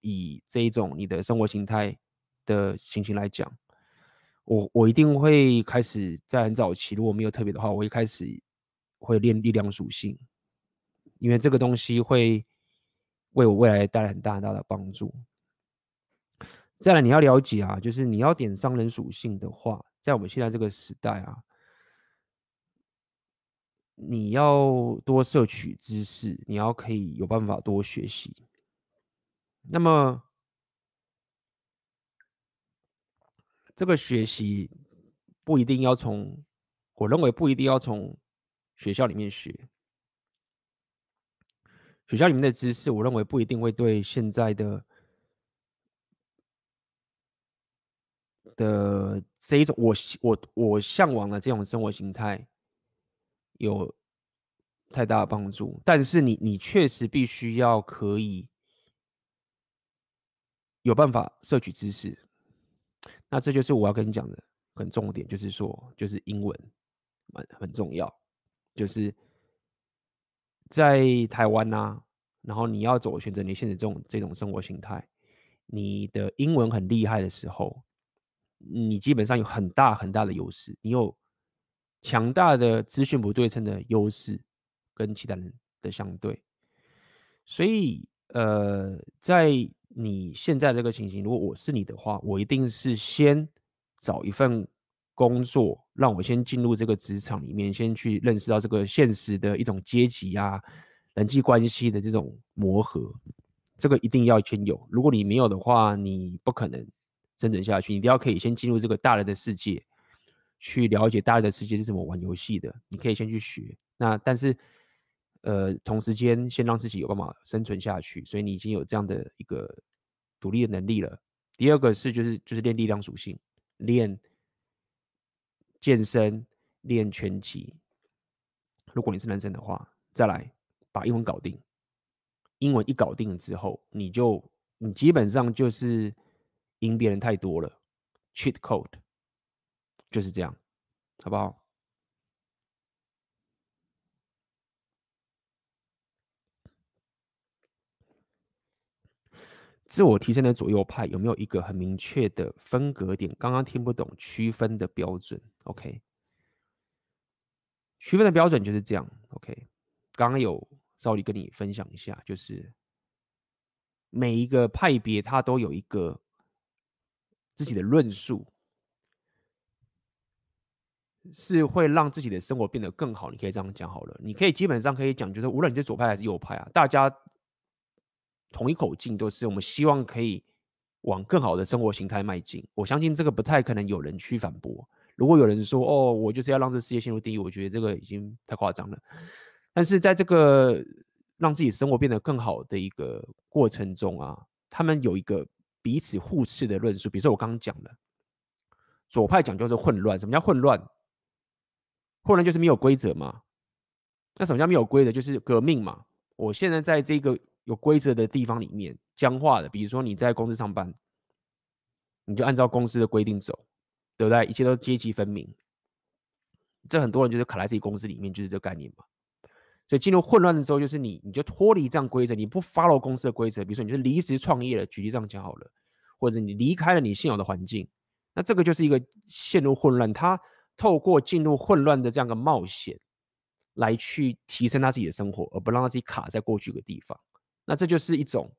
以这一种你的生活形态的情形来讲，我我一定会开始在很早期，如果没有特别的话，我一开始会练力量属性。因为这个东西会为我未来带来很大很大的帮助。再来，你要了解啊，就是你要点商人属性的话，在我们现在这个时代啊，你要多摄取知识，你要可以有办法多学习。那么，这个学习不一定要从，我认为不一定要从学校里面学。学校里面的知识，我认为不一定会对现在的的这一种我我我向往的这种生活形态有太大的帮助。但是你你确实必须要可以有办法摄取知识。那这就是我要跟你讲的很重点，就是说，就是英文很很重要，就是。在台湾呐、啊，然后你要走选择你现在这种这种生活形态，你的英文很厉害的时候，你基本上有很大很大的优势，你有强大的资讯不对称的优势跟其他人的相对，所以呃，在你现在这个情形，如果我是你的话，我一定是先找一份。工作让我先进入这个职场里面，先去认识到这个现实的一种阶级啊、人际关系的这种磨合，这个一定要先有。如果你没有的话，你不可能生存下去。你一定要可以先进入这个大人的世界，去了解大人的世界是怎么玩游戏的。你可以先去学。那但是，呃，同时间先让自己有办法生存下去。所以你已经有这样的一个独立的能力了。第二个是就是就是练力量属性，练。健身、练拳击。如果你是男生的话，再来把英文搞定。英文一搞定之后，你就你基本上就是赢别人太多了。Cheat code 就是这样，好不好？自我提升的左右派有没有一个很明确的分隔点？刚刚听不懂区分的标准。OK，区分的标准就是这样。OK，刚刚有稍微跟你分享一下，就是每一个派别它都有一个自己的论述，是会让自己的生活变得更好。你可以这样讲好了，你可以基本上可以讲，就是无论你是左派还是右派啊，大家。同一口径都是，我们希望可以往更好的生活形态迈进。我相信这个不太可能有人去反驳。如果有人说：“哦，我就是要让这世界陷入地狱”，我觉得这个已经太夸张了。但是在这个让自己生活变得更好的一个过程中啊，他们有一个彼此互斥的论述。比如说我刚刚讲的，左派讲究是混乱。什么叫混乱？混乱就是没有规则嘛。那什么叫没有规则？就是革命嘛。我现在在这个有规则的地方里面僵化的，比如说你在公司上班，你就按照公司的规定走，对不对？一切都阶级分明。这很多人就是卡在自己公司里面，就是这个概念嘛。所以进入混乱的时候，就是你你就脱离这样规则，你不 follow 公司的规则。比如说，你就离职创业了，举例这样讲好了，或者你离开了你现有的环境，那这个就是一个陷入混乱。他透过进入混乱的这样的冒险，来去提升他自己的生活，而不让他自己卡在过去的地方。那这就是一种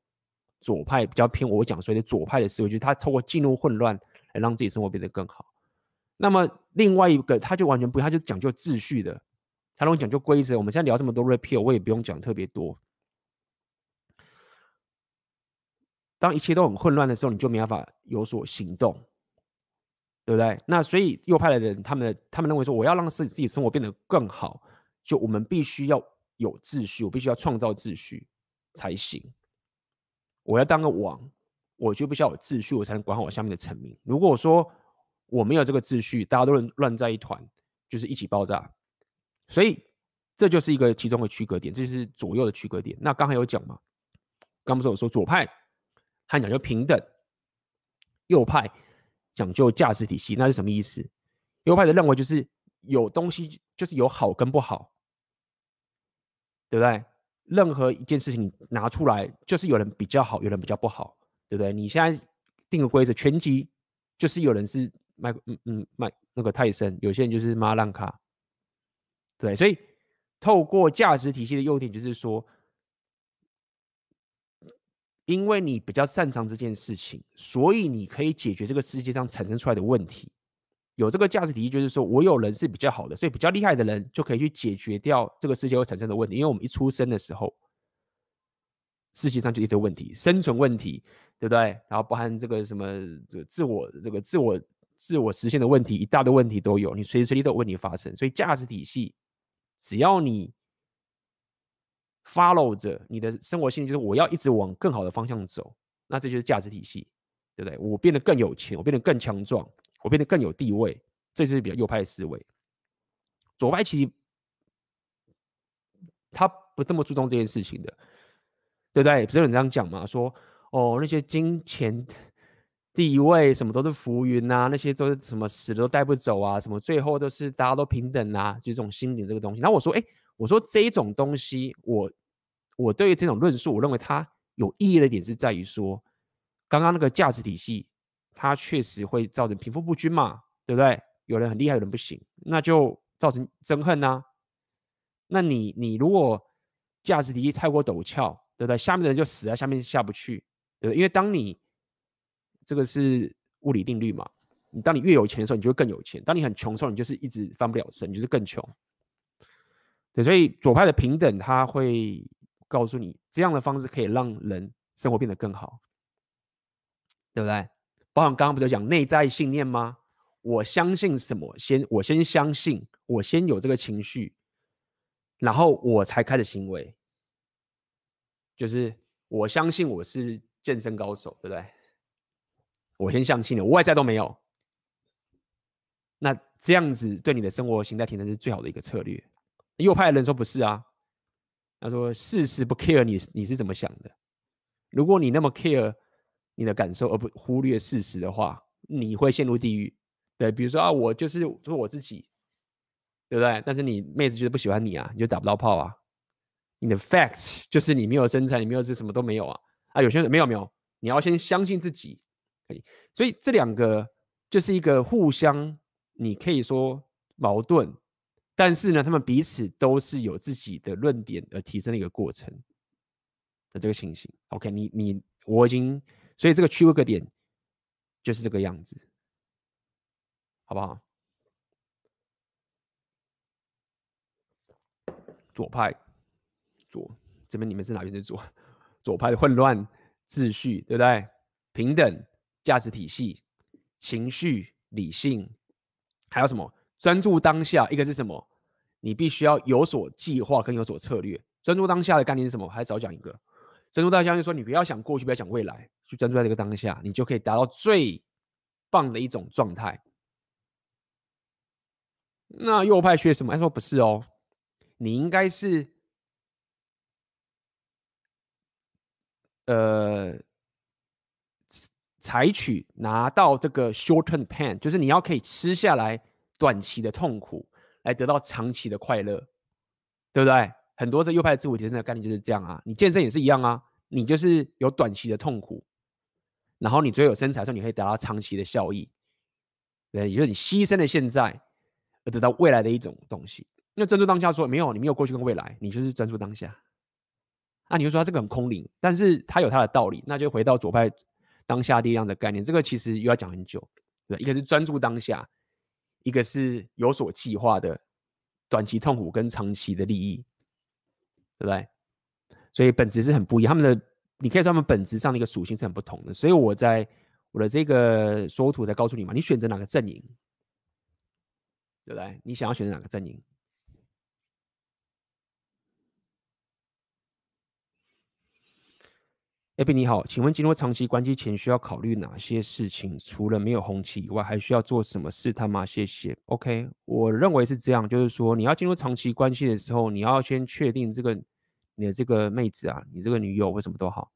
左派比较偏我讲所谓的左派的思维，就是他透过进入混乱来让自己生活变得更好。那么另外一个，他就完全不，他就讲究秩序的。他都讲究规则，我们现在聊这么多 repeal，我也不用讲特别多。当一切都很混乱的时候，你就没办法有所行动，对不对？那所以右派的人，他们他们认为说，我要让自己自己生活变得更好，就我们必须要有秩序，我必须要创造秩序才行。我要当个王，我就必须要有秩序，我才能管好我下面的臣民。如果我说我没有这个秩序，大家都乱乱在一团，就是一起爆炸。所以这就是一个其中的区隔点，这就是左右的区隔点。那刚才有讲嘛？刚不是有说左派他讲究平等，右派讲究价值体系，那是什么意思？右派的认为就是有东西就是有好跟不好，对不对？任何一件事情拿出来，就是有人比较好，有人比较不好，对不对？你现在定个规则，全集就是有人是麦嗯嗯麦那个泰森，有些人就是马兰卡。对，所以透过价值体系的优点，就是说，因为你比较擅长这件事情，所以你可以解决这个世界上产生出来的问题。有这个价值体系，就是说我有人是比较好的，所以比较厉害的人就可以去解决掉这个世界会产生的问题。因为我们一出生的时候，世界上就一堆问题，生存问题，对不对？然后包含这个什么这个自我这个自我自我实现的问题，一大堆问题都有，你随时随地都有问题发生。所以价值体系。只要你 follow 着你的生活信念，就是我要一直往更好的方向走，那这就是价值体系，对不对？我变得更有钱，我变得更强壮，我变得更有地位，这就是比较右派的思维。左派其实他不这么注重这件事情的，对不对？不是有人这样讲嘛？说哦，那些金钱。地位什么都是浮云、啊，那些都是什么死都带不走啊，什么最后都是大家都平等啊，就这种心灵这个东西。那我说，哎，我说这种东西，我我对于这种论述，我认为它有意义的点是在于说，刚刚那个价值体系，它确实会造成贫富不均嘛，对不对？有人很厉害，有人不行，那就造成憎恨呐、那你你如果价值体系太过陡峭，对不对？下面的人就死在下面下不去，对不对？因为当你这个是物理定律嘛？你当你越有钱的时候，你就会更有钱；当你很穷的时候，你就是一直翻不了身，你就是更穷。对，所以左派的平等，他会告诉你这样的方式可以让人生活变得更好，对不对？包含刚刚不是讲内在信念吗？我相信什么？先我先相信，我先有这个情绪，然后我才开始行为。就是我相信我是健身高手，对不对？我先相信了，我外在都没有。那这样子对你的生活形态提升是最好的一个策略。右派的人说不是啊，他说事实不 care 你你是怎么想的。如果你那么 care 你的感受而不忽略事实的话，你会陷入地狱。对，比如说啊，我就是做我自己，对不对？但是你妹子就是不喜欢你啊，你就打不到炮啊。你的 facts 就是你没有身材，你没有是什么都没有啊。啊，有些人没有没有，你要先相信自己。所以这两个就是一个互相，你可以说矛盾，但是呢，他们彼此都是有自己的论点而提升的一个过程的这个情形。OK，你你我已经，所以这个区隔点就是这个样子，好不好？左派，左这边你们是哪边的左？*laughs* 左派的混乱秩序，对不对？平等。价值体系、情绪、理性，还有什么？专注当下。一个是什么？你必须要有所计划跟有所策略。专注当下的概念是什么？还少讲一个。专注当下，就是说你不要想过去，不要想未来，去专注在这个当下，你就可以达到最棒的一种状态。那右派学什么？他说不是哦，你应该是，呃，采取拿到这个 short-term pain，就是你要可以吃下来短期的痛苦，来得到长期的快乐，对不对？很多这右派的自我提升的概念就是这样啊，你健身也是一样啊，你就是有短期的痛苦，然后你最后有身材的时候，你可以得到长期的效益，对，也就是你牺牲了现在而得到未来的一种东西。那专注当下说没有，你没有过去跟未来，你就是专注当下。那你就说它这个很空灵，但是它有它的道理，那就回到左派当下力量的概念，这个其实又要讲很久，对，一个是专注当下，一个是有所计划的短期痛苦跟长期的利益。对不对？所以本质是很不一样，他们的你可以说他们本质上的一个属性是很不同的。所以我在我的这个说图在告诉你嘛，你选择哪个阵营，对不对？你想要选择哪个阵营？Abby 你好，请问进入长期关系前需要考虑哪些事情？除了没有红旗以外，还需要做什么事？他吗？谢谢。OK，我认为是这样，就是说你要进入长期关系的时候，你要先确定这个你的这个妹子啊，你这个女友或什么都好，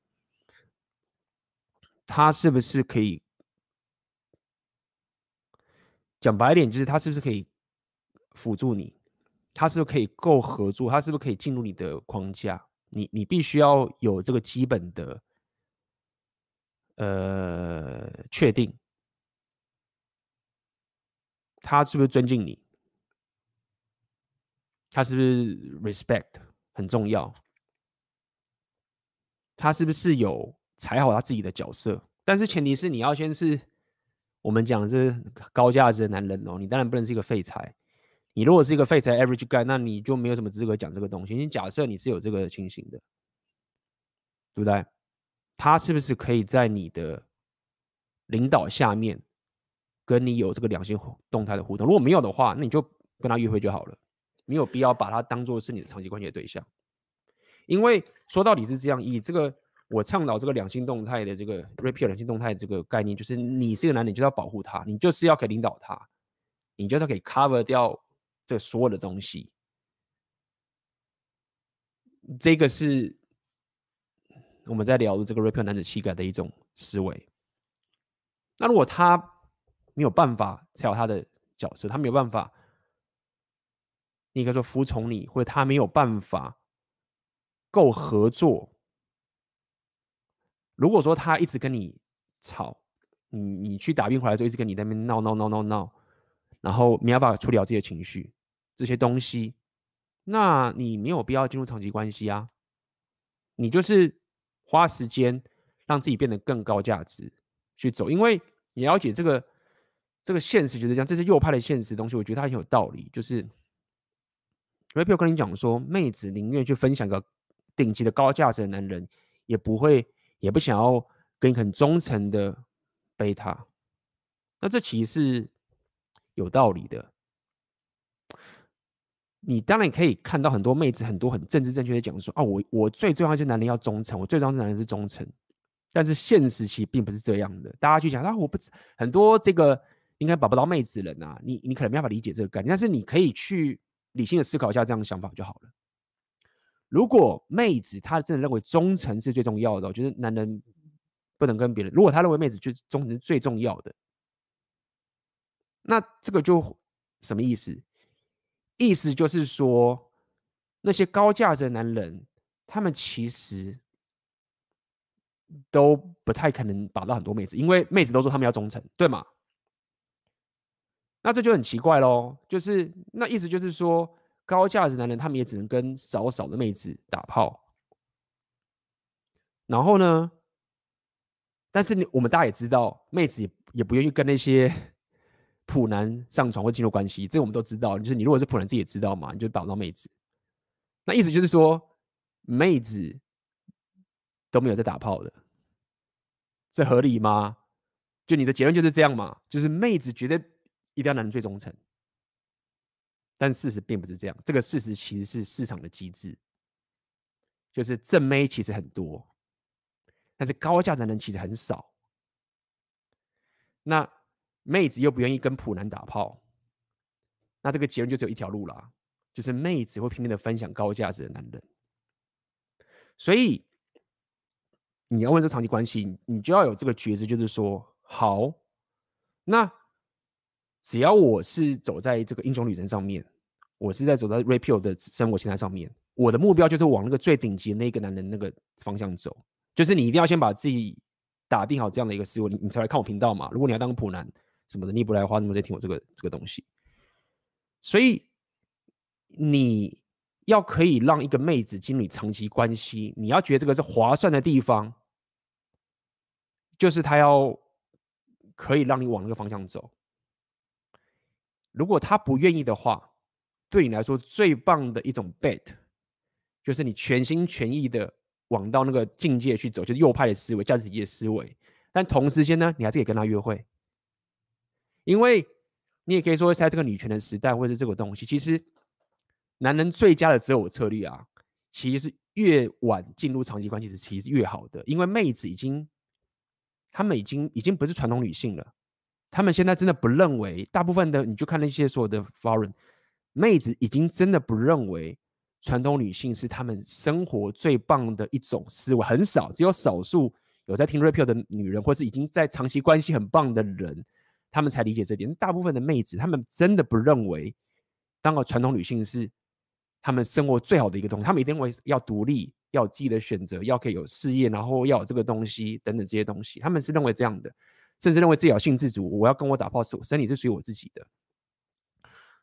她是不是可以讲白点，就是她是不是可以辅助你？她是不是可以够合作？她是不是可以进入你的框架？你你必须要有这个基本的。呃，确定他是不是尊敬你？他是不是 respect 很重要？他是不是有踩好他自己的角色？但是前提是你要先是我们讲这是高价值的男人哦，你当然不能是一个废柴。你如果是一个废柴 average guy，那你就没有什么资格讲这个东西。你假设你是有这个情形的，对不对？他是不是可以在你的领导下面跟你有这个两性动态的互动？如果没有的话，那你就跟他约会就好了，没有必要把他当做是你的长期关系的对象。因为说到底是这样，以这个我倡导这个两性动态的这个 Red Pill 两性动态这个概念，就是你是个男人，你就要保护他，你就是要可以领导他，你就是要可以 cover 掉这所有的东西。这个是。我们在聊的这个 Red Pill 男子气概的一种思维。那如果他没有办法才有他的角色，他没有办法，你可以说服从你，或者他没有办法够合作。如果说他一直跟你吵，你你去打兵回来之后一直跟你在那边闹闹闹闹闹，然后没办法处理好自己的情绪这些东西，那你没有必要进入长期关系啊，你就是。花时间让自己变得更高价值去走，因为你了解这个这个现实就是这样，这是右派的现实的东西，我觉得它很有道理。就是，Repi，我跟你讲说，妹子宁愿去分享个顶级的高价值的男人，也不会也不想要跟你很忠诚的贝塔。那这其实是有道理的。你当然可以看到很多妹子，很多很政治正确的讲说啊，我我最重要就是男人要忠诚，我最重要是男人是忠诚。但是现实其实并不是这样的，大家去讲啊，我不很多这个应该保不到妹子的人啊，你你可能没办法理解这个概念，但是你可以去理性的思考一下这样的想法就好了。如果妹子她真的认为忠诚是最重要的，我觉得男人不能跟别人。如果他认为妹子就是忠诚是最重要的，那这个就什么意思？意思就是说，那些高价值的男人，他们其实都不太可能把到很多妹子，因为妹子都说他们要忠诚，对吗？那这就很奇怪喽。就是那意思就是说，高价值男人他们也只能跟少少的妹子打炮。然后呢，但是你我们大家也知道，妹子也也不愿意跟那些。普男上床会进入关系，这个我们都知道。就是你如果是普男，自己也知道嘛，你就找不到妹子。那意思就是说，妹子都没有在打炮的，这合理吗？就你的结论就是这样嘛？就是妹子绝对一定要男人最忠诚，但事实并不是这样。这个事实其实是市场的机制，就是正妹其实很多，但是高价值的人其实很少。那妹子又不愿意跟普男打炮，那这个结论就只有一条路啦，就是妹子会拼命的分享高价值的男人。所以你要问这长期关系，你就要有这个觉知，就是说，好，那只要我是走在这个英雄旅程上面，我是在走在 Red Pill 的生活形态上面，我的目标就是往那个最顶级的那个男人那个方向走，就是你一定要先把自己。打定好这样的一个思维，你你才来看我频道嘛。如果你要当普男什么的，你不来花那么多时间听我这个这个东西。所以你要可以让一个妹子经理长期关系，你要觉得这个是划算的地方，就是他要可以让你往那个方向走。如果他不愿意的话，对你来说最棒的一种 bet，就是你全心全意的。往到那个境界去走，就是右派的思维、价值体系的思维。但同时间呢，你还是可以跟他约会，因为你也可以说，在这个女权的时代，或者是这个东西，其实男人最佳的择偶策略啊，其实是越晚进入长期关系是其实是越好的，因为妹子已经，他们已经已经不是传统女性了，他们现在真的不认为，大部分的你就看那些所有的 foreign 妹子已经真的不认为。传统女性是他们生活最棒的一种思维，很少，只有少数有在听 Red Pill 的女人，或是已经在长期关系很棒的人，他们才理解这点。大部分的妹子，他们真的不认为当个传统女性是他们生活最好的一个东西。他们一定会要独立，要有自己的选择，要可以有事业，然后要有这个东西等等这些东西。他们是认为这样的，甚至认为自己要性自主，我要跟我打炮，是我身体是属于我自己的。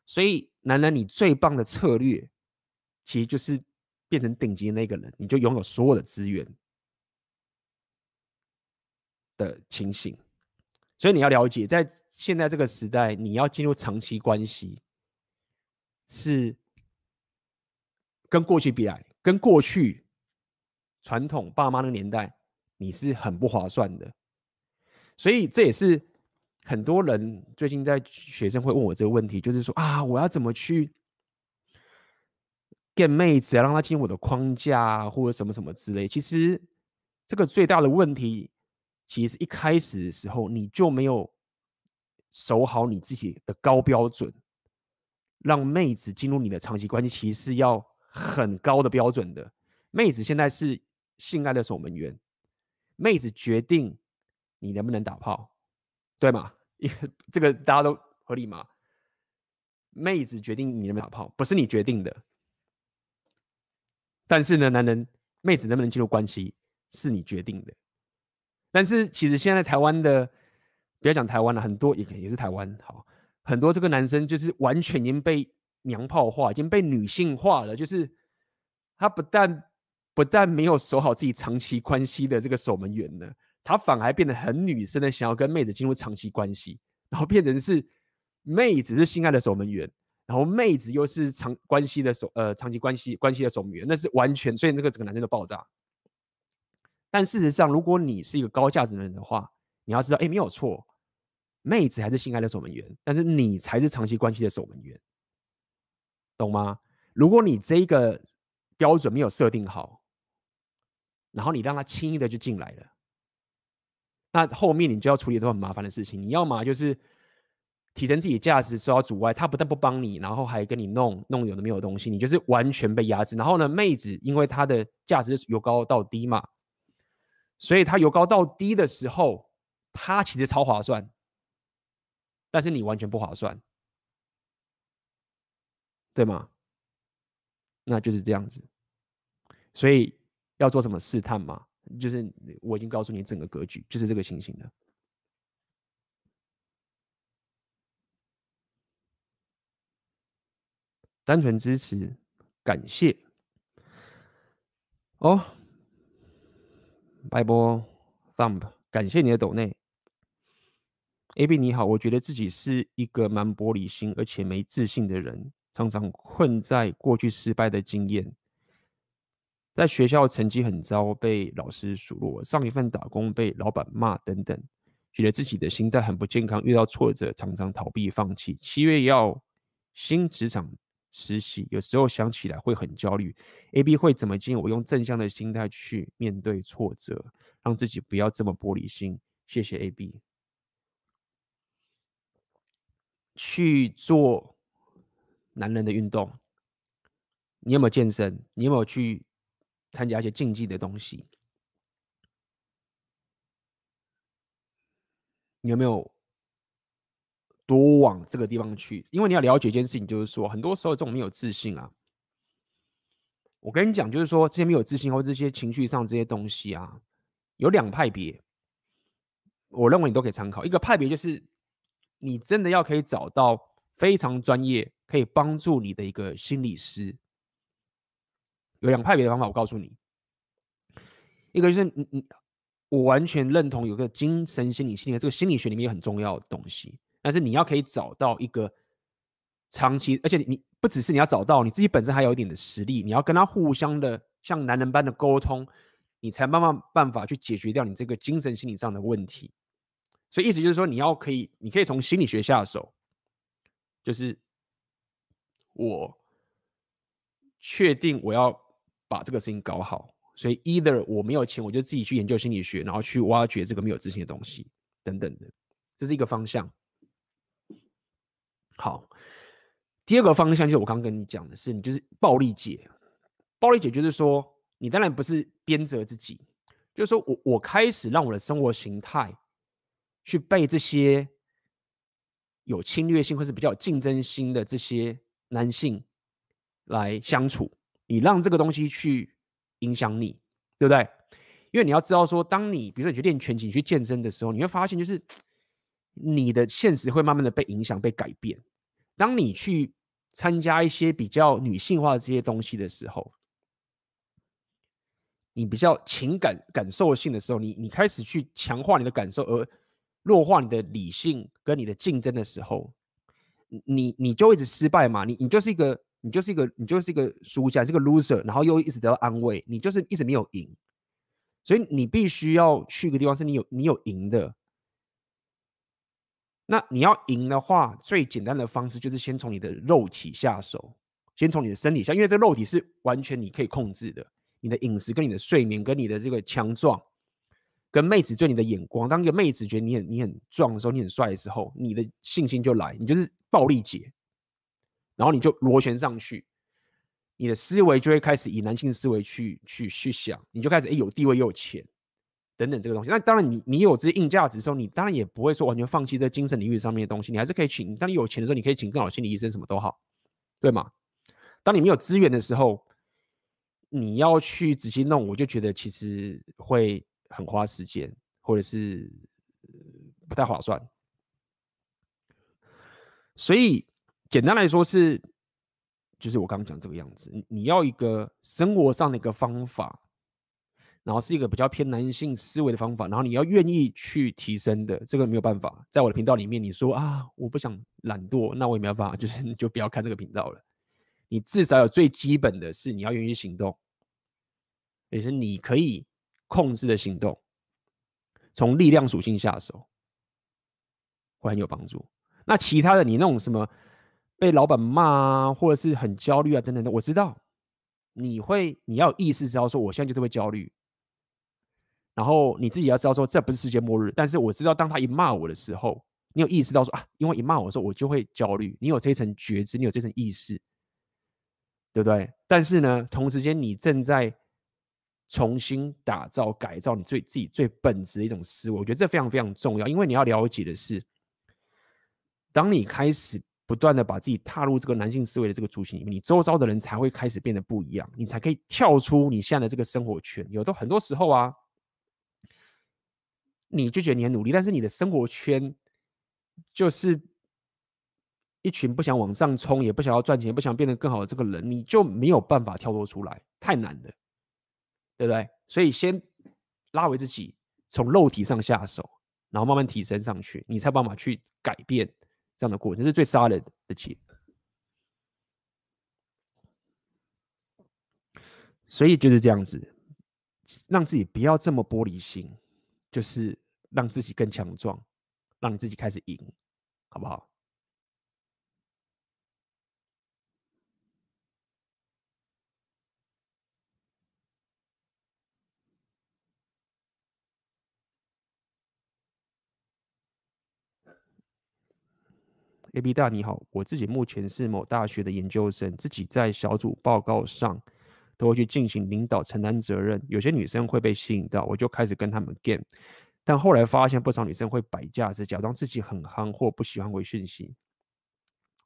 所以，男人，你最棒的策略。其实就是变成顶级的那个人，你就拥有所有的资源的情形。所以你要了解，在现在这个时代，你要进入长期关系，是跟过去比来，跟过去传统爸妈那个年代，你是很不划算的。所以这也是很多人最近在学生会问我这个问题，就是说啊，我要怎么去？见妹子啊，让她进入我的框架啊或者什么什么之类。其实这个最大的问题，其实一开始的时候你就没有守好你自己的高标准，让妹子进入你的长期关系，其实是要很高的标准的。妹子现在是性爱的守门员，妹子决定你能不能打炮，对吗？*laughs* 因为这个大家都合理吗？妹子决定你能不能打炮，不是你决定的。但是呢，男人、妹子能不能进入关系是你决定的。但是其实现在台湾的，不要讲台湾了，很多也也是台湾，好，很多这个男生就是完全已经被娘炮化，已经被女性化了。就是他不但不但没有守好自己长期关系的这个守门员呢，他反而变得很女生的，想要跟妹子进入长期关系，然后变成是妹子是心爱的守门员。然后妹子又是长关系的守呃长期关系关系的守门员，那是完全，所以那个整个男生都爆炸。但事实上，如果你是一个高价值的人的话，你要知道，哎，没有错，妹子还是性爱的守门员，但是你才是长期关系的守门员，懂吗？如果你这个标准没有设定好，然后你让他轻易的就进来了，那后面你就要处理很多很麻烦的事情。你要么就是。提升自己的价值受到阻碍，他不但不帮你，然后还跟你弄弄有的没有的东西，你就是完全被压制。然后呢，妹子因为她的价值由高到低嘛，所以她由高到低的时候，她其实超划算，但是你完全不划算，对吗？那就是这样子。所以要做什么试探嘛？就是我已经告诉你整个格局，就是这个情形了。单纯支持，感谢。哦，拜波 thumb，感谢你的抖内。AB 你好，我觉得自己是一个蛮玻璃心而且没自信的人，常常困在过去失败的经验，在学校成绩很糟，被老师数落；上一份打工被老板骂等等，觉得自己的心态很不健康，遇到挫折常常逃避放弃。七月要新职场。实习，有时候想起来会很焦虑。AB 会怎么建议我用正向的心态去面对挫折，让自己不要这么玻璃心？谢谢 AB。去做男人的运动。你有没有健身？你有没有去参加一些竞技的东西？你有没有多往这个地方去？因为你要了解一件事情，就是说，很多时候这种没有自信啊，我跟你讲，就是说这些没有自信或这些情绪上这些东西啊，有两派别，我认为你都可以参考。一个派别就是你真的要可以找到非常专业可以帮助你的一个心理师。有两派别的方法，我告诉你，一个就是你你。我完全认同有个精神心理心理这个心理学里面也很重要的东西，但是你要可以找到一个长期，而且你不只是你要找到你自己本身还有一点的实力，你要跟他互相的像男人般的沟通，你才慢慢办法去解决掉你这个精神心理上的问题。所以意思就是说，你要可以，你可以从心理学下手，就是我确定我要把这个事情搞好。所以，either 我没有钱，我就自己去研究心理学，然后去挖掘这个没有自信的东西，等等的，这是一个方向。好，第二个方向就是我刚跟你讲的是，你就是暴力解。暴力解就是说，你当然不是鞭责自己，就是说我我开始让我的生活形态去被这些有侵略性或是比较有竞争心的这些男性来相处，你让这个东西去。影响你，对不对？因为你要知道说，当你比如说你去练拳击、你去健身的时候，你会发现就是你的现实会慢慢的被影响、被改变。当你去参加一些比较女性化的这些东西的时候，你比较情感感受性的时候，你你开始去强化你的感受，而弱化你的理性跟你的竞争的时候，你你就一直失败嘛，你你就是一个。你就是一个，你就是一个输家，这个 loser，然后又一直得到安慰，你就是一直没有赢，所以你必须要去一个地方，是你有你有赢的。那你要赢的话，最简单的方式就是先从你的肉体下手，先从你的身体下，因为这个肉体是完全你可以控制的。你的饮食、跟你的睡眠、跟你的这个强壮，跟妹子对你的眼光，当一个妹子觉得你很你很壮的时候，你很帅的时候，你的信心就来，你就是暴力姐。然后你就螺旋上去，你的思维就会开始以男性思维去去去想，你就开始哎有地位又有钱等等这个东西。那当然你你有这些硬价值的时候，你当然也不会说完全放弃这精神领域上面的东西，你还是可以请。当你有钱的时候，你可以请更好的心理医生，什么都好，对吗？当你没有资源的时候，你要去仔细弄，我就觉得其实会很花时间，或者是不太划算。所以。简单来说是，就是我刚刚讲这个样子。你要一个生活上的一个方法，然后是一个比较偏男性思维的方法，然后你要愿意去提升的，这个没有办法。在我的频道里面，你说啊，我不想懒惰，那我也没有办法，*laughs* 就是你就不要看这个频道了。你至少有最基本的是你要愿意行动，也是你可以控制的行动，从力量属性下手会很有帮助。那其他的，你那种什么？被老板骂啊，或者是很焦虑啊，等等的，我知道你会，你要有意识知道说，我现在就是会焦虑。然后你自己要知道说，这不是世界末日。但是我知道，当他一骂我的时候，你有意识到说啊，因为一骂我的时候，我就会焦虑。你有这一层觉知，你有这层意识，对不对？但是呢，同时间你正在重新打造、改造你最自己最本质的一种思维。我觉得这非常非常重要，因为你要了解的是，当你开始。不断的把自己踏入这个男性思维的这个族群里面，你周遭的人才会开始变得不一样，你才可以跳出你现在的这个生活圈。有的很多时候啊，你就觉得你很努力，但是你的生活圈就是一群不想往上冲，也不想要赚钱，不想变得更好的这个人，你就没有办法跳脱出来，太难了，对不对？所以先拉回自己，从肉体上下手，然后慢慢提升上去，你才有办法去改变。这样的过程这是最杀人的解，所以就是这样子，让自己不要这么玻璃心，就是让自己更强壮，让你自己开始赢，好不好？，A B 大你好，我自己目前是某大学的研究生，自己在小组报告上都会去进行领导、承担责任。有些女生会被吸引到，我就开始跟他们 game，但后来发现不少女生会摆架子，假装自己很夯或不喜欢回讯息。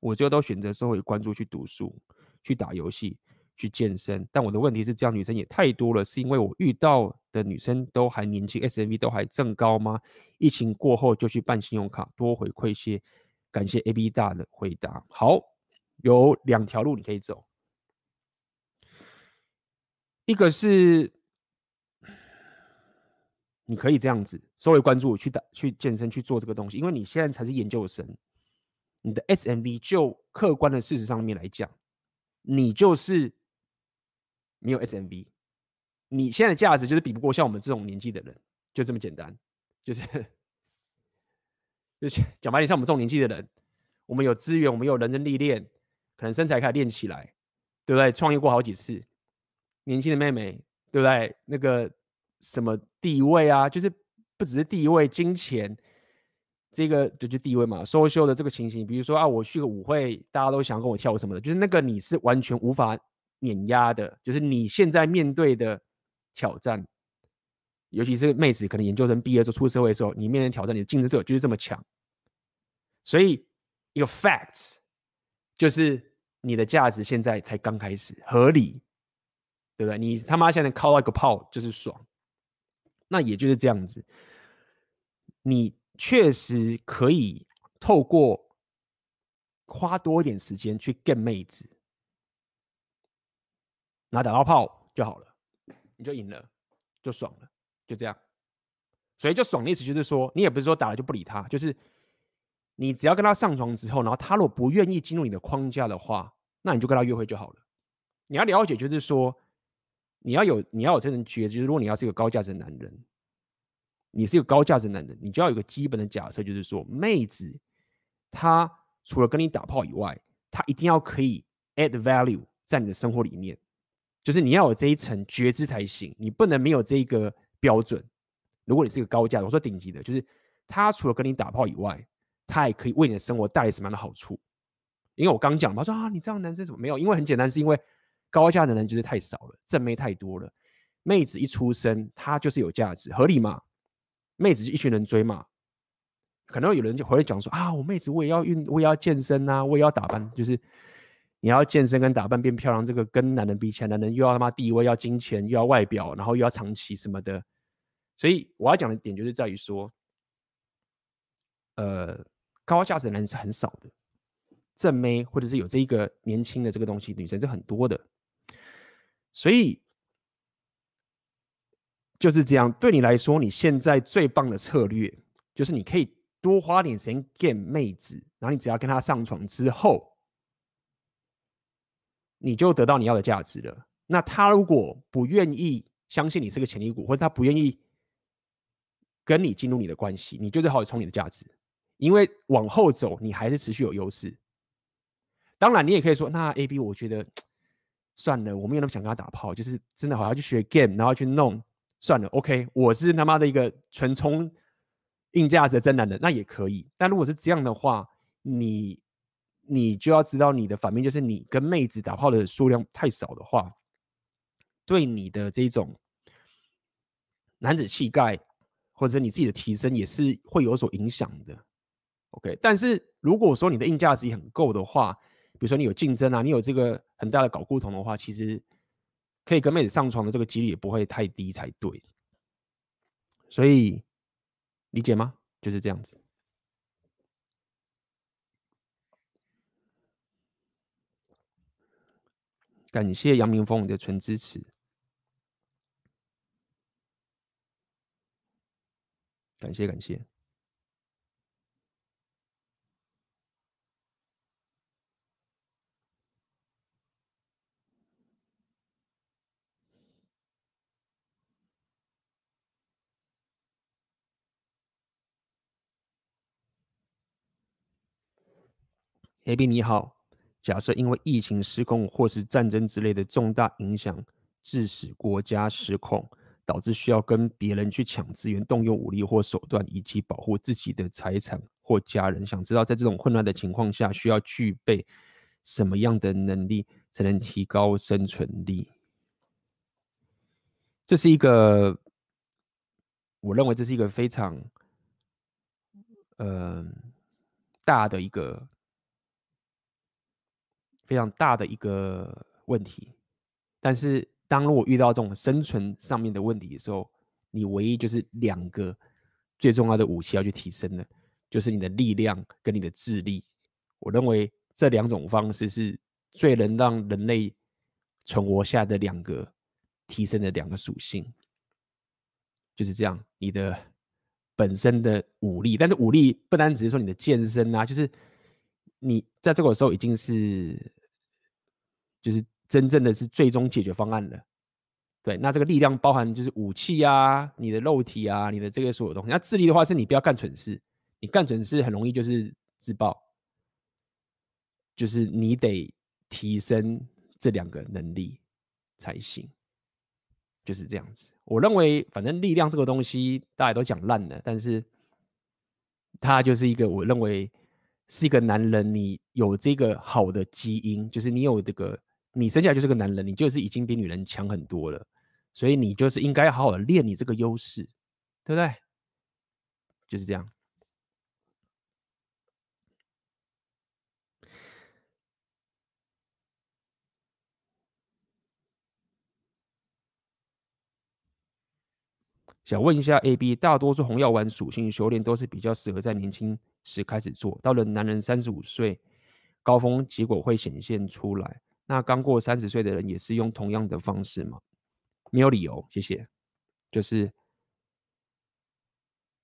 我最后都选择社会关注，去读书、去打游戏、去健身。但我的问题是，这样女生也太多了，是因为我遇到的女生都还年轻，SMV 都还正高吗？疫情过后就去办信用卡，多回馈些。感谢 AB 大的回答。好，有两条路你可以走，一个是你可以这样子，稍微关注去打、去健身、去做这个东西，因为你现在才是研究生。你的 SMV 就客观的事实上面来讲，你就是没有 SMV，你现在的价值就是比不过像我们这种年纪的人，就这么简单，就是就是讲白点，像我们这种年纪的人，我们有资源，我们有人生历练，可能身材开始练起来，对不对？创业过好几次，年轻的妹妹，对不对？那个什么地位啊，就是不只是地位，金钱。这个就就地位嘛 so 秀的这个情形，比如说啊，我去个舞会，大家都想跟我跳舞什么的，就是那个你是完全无法碾压的，就是你现在面对的挑战，尤其是妹子，可能研究生毕业之后出社会的时候，你面临挑战，你的竞争对手就是这么强，所以一个 facts 就是你的价值现在才刚开始，合理，对不对？你他妈现在靠到一个炮就是爽，那也就是这样子，你。确实可以透过花多一点时间去 get 妹子，拿打到炮就好了，你就赢了，就爽了，就这样。所以就爽的意思就是说，你也不是说打了就不理他，就是你只要跟他上床之后，然后他如果不愿意进入你的框架的话，那你就跟他约会就好了。你要了解，就是说你要有你要有这种觉知，如果你要是一个高价值的男人。你是一个高价值的男人，你就要有个基本的假设，就是说，妹子她除了跟你打炮以外，她一定要可以 add value 在你的生活里面，就是你要有这一层觉知才行，你不能没有这一个标准。如果你是一个高价，我说顶级的，就是她除了跟你打炮以外，他也可以为你的生活带来什么样的好处？因为我刚讲嘛，说啊，你这样男生怎么没有？因为很简单，是因为高价的人就是太少了，正妹太多了，妹子一出生她就是有价值，合理吗？妹子就一群人追嘛，可能有人就回来讲说啊，我妹子我也要运，我也要健身啊，我也要打扮，就是你要健身跟打扮变漂亮，这个跟男人比起来，男人又要他妈地位，要金钱，又要外表，然后又要长期什么的，所以我要讲的点就是在于说，呃，高价值的男人是很少的，正妹或者是有这一个年轻的这个东西，女生是很多的，所以。就是这样，对你来说，你现在最棒的策略就是你可以多花点时间 get 妹子，然后你只要跟她上床之后，你就得到你要的价值了。那她如果不愿意相信你是个潜力股，或者她不愿意跟你进入你的关系，你就最好冲你的价值，因为往后走你还是持续有优势。当然，你也可以说，那 AB 我觉得算了，我没有那么想跟他打炮，就是真的好像去学 game，然后去弄。算了，OK，我是他妈的一个纯冲硬价值的真男人，那也可以。但如果是这样的话，你你就要知道你的反面，就是你跟妹子打炮的数量太少的话，对你的这种男子气概或者你自己的提升也是会有所影响的。OK，但是如果说你的硬价值也很够的话，比如说你有竞争啊，你有这个很大的搞固酮的话，其实。可以跟妹子上床的这个几率也不会太低才对，所以理解吗？就是这样子。感谢杨明峰你的纯支持，感谢感谢。AB 你好，假设因为疫情失控或是战争之类的重大影响，致使国家失控，导致需要跟别人去抢资源、动用武力或手段，以及保护自己的财产或家人，想知道在这种混乱的情况下，需要具备什么样的能力才能提高生存力？这是一个，我认为这是一个非常，呃，大的一个非常大的一个问题。但是，当如果遇到这种生存上面的问题的时候，你唯一就是两个最重要的武器要去提升的，就是你的力量跟你的智力。我认为这两种方式是最能让人类存活下的两个。提升的两个属性就是这样，你的本身的武力，但是武力不单只是说你的健身啊，就是你在这个时候已经是，就是真正的是最终解决方案了。对，那这个力量包含就是武器啊，你的肉体啊，你的这个所有东西。那智力的话，是你不要干蠢事，你干蠢事很容易就是自爆，就是你得提升这两个能力才行。就是这样子，我认为反正力量这个东西大家都讲烂了，但是它就是一个我认为是一个男人，你有这个好的基因，就是你有这个，你生下来就是个男人，你就是已经比女人强很多了，所以你就是应该好好的练你这个优势，对不对？就是这样。想问一下，AB，大多数红药丸属性修炼都是比较适合在年轻时开始做，到了男人三十五岁高峰，结果会显现出来。那刚过三十岁的人也是用同样的方式吗？没有理由，谢谢。就是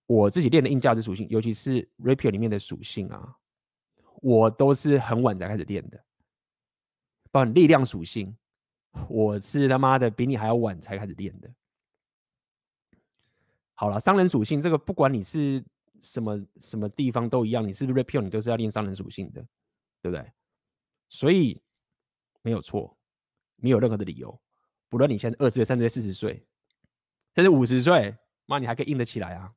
我自己练的硬价值属性，尤其是 Rapier 里面的属性啊，我都是很晚才开始练的。包括力量属性，我是他妈的比你还要晚才开始练的。好了，商人属性这个不管你是什么什么地方都一样，你是不是 repeal 你都是要练商人属性的，对不对？所以没有错，没有任何的理由。不论你现在二十岁、三十岁、四十岁，甚至五十岁，妈你还可以硬得起来啊，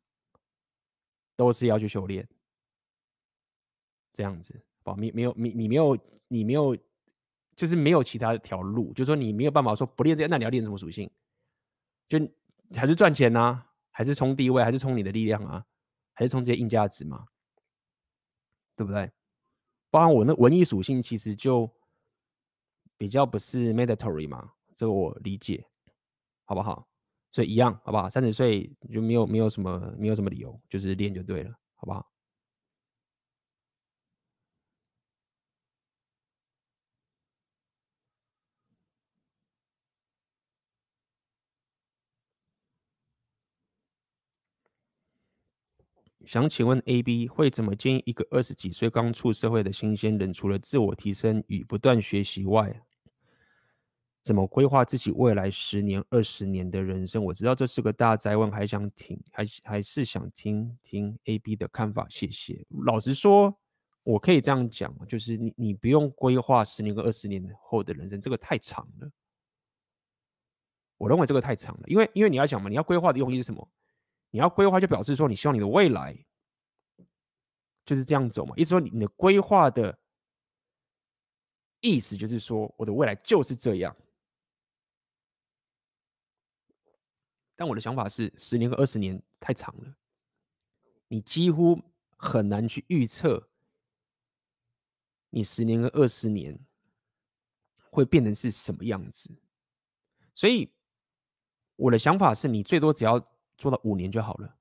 都是要去修炼。这样子，不，没没有你你没有你没有，就是没有其他条路，就是说你没有办法说不练这，那你要练什么属性？就还是赚钱呐、啊。还是冲地位，还是冲你的力量啊？还是冲这些硬价值嘛？对不对？包含我那文艺属性，其实就比较不是 mandatory 嘛，这个我理解，好不好？所以一样，好不好？三十岁就没有没有什么没有什么理由，就是练就对了，好不好？想请问 AB 会怎么建议一个二十几岁刚出社会的新鲜人，除了自我提升与不断学习外，怎么规划自己未来十年、二十年的人生？我知道这是个大哉问，还想听，还还是想听听 AB 的看法。谢谢。老实说，我可以这样讲，就是你你不用规划十年跟二十年后的人生，这个太长了。我认为这个太长了，因为因为你要讲嘛，你要规划的用意是什么？你要规划，就表示说你希望你的未来就是这样走嘛。意思说，你的规划的意思就是说，我的未来就是这样。但我的想法是，十年和二十年太长了，你几乎很难去预测你十年和二十年会变成是什么样子。所以，我的想法是你最多只要。做到五年就好了，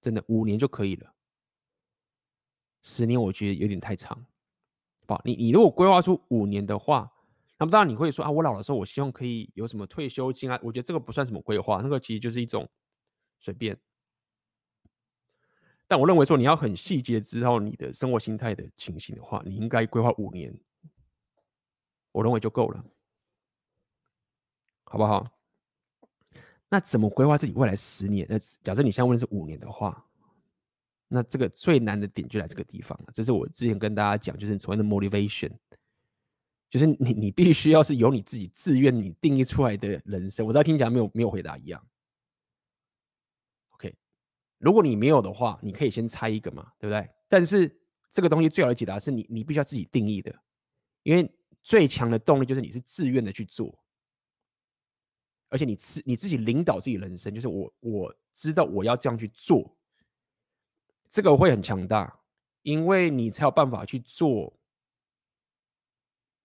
真的五年就可以了。十年我觉得有点太长，不，你你如果规划出五年的话，那么当然你会说啊，我老的时候我希望可以有什么退休金啊？我觉得这个不算什么规划，那个其实就是一种随便。但我认为说你要很细节知道你的生活心态的情形的话，你应该规划五年，我认为就够了，好不好？那怎么规划自己未来十年？那假设你现在问的是五年的话，那这个最难的点就在这个地方了。这是我之前跟大家讲，就是所谓的 motivation，就是你你必须要是有你自己自愿你定义出来的人生。我知道听起来没有没有回答一样。OK，如果你没有的话，你可以先猜一个嘛，对不对？但是这个东西最好的解答是你，你必须要自己定义的，因为最强的动力就是你是自愿的去做，而且你自你自己领导自己人生，就是我我知道我要这样去做，这个会很强大，因为你才有办法去做，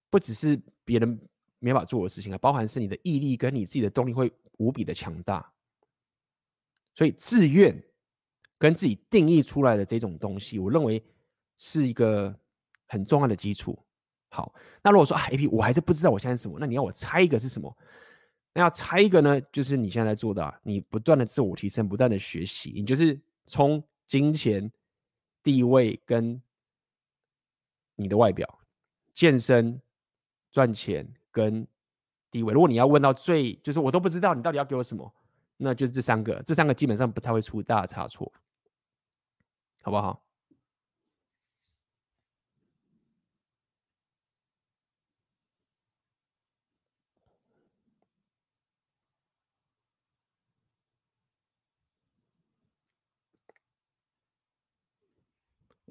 不只是别人没法做的事情啊，包含是你的毅力跟你自己的动力会无比的强大，所以自愿。跟自己定义出来的这种东西，我认为是一个很重要的基础。好，那如果说啊，AP，我还是不知道我现在是什么，那你要我猜一个是什么？那要猜一个呢，就是你现在在做的啊，你不断的自我提升，不断的学习，你就是从金钱、地位跟你的外表、健身、赚钱跟地位。如果你要问到最，就是我都不知道你到底要给我什么，那就是这三个，这三个基本上不太会出大差错。好不好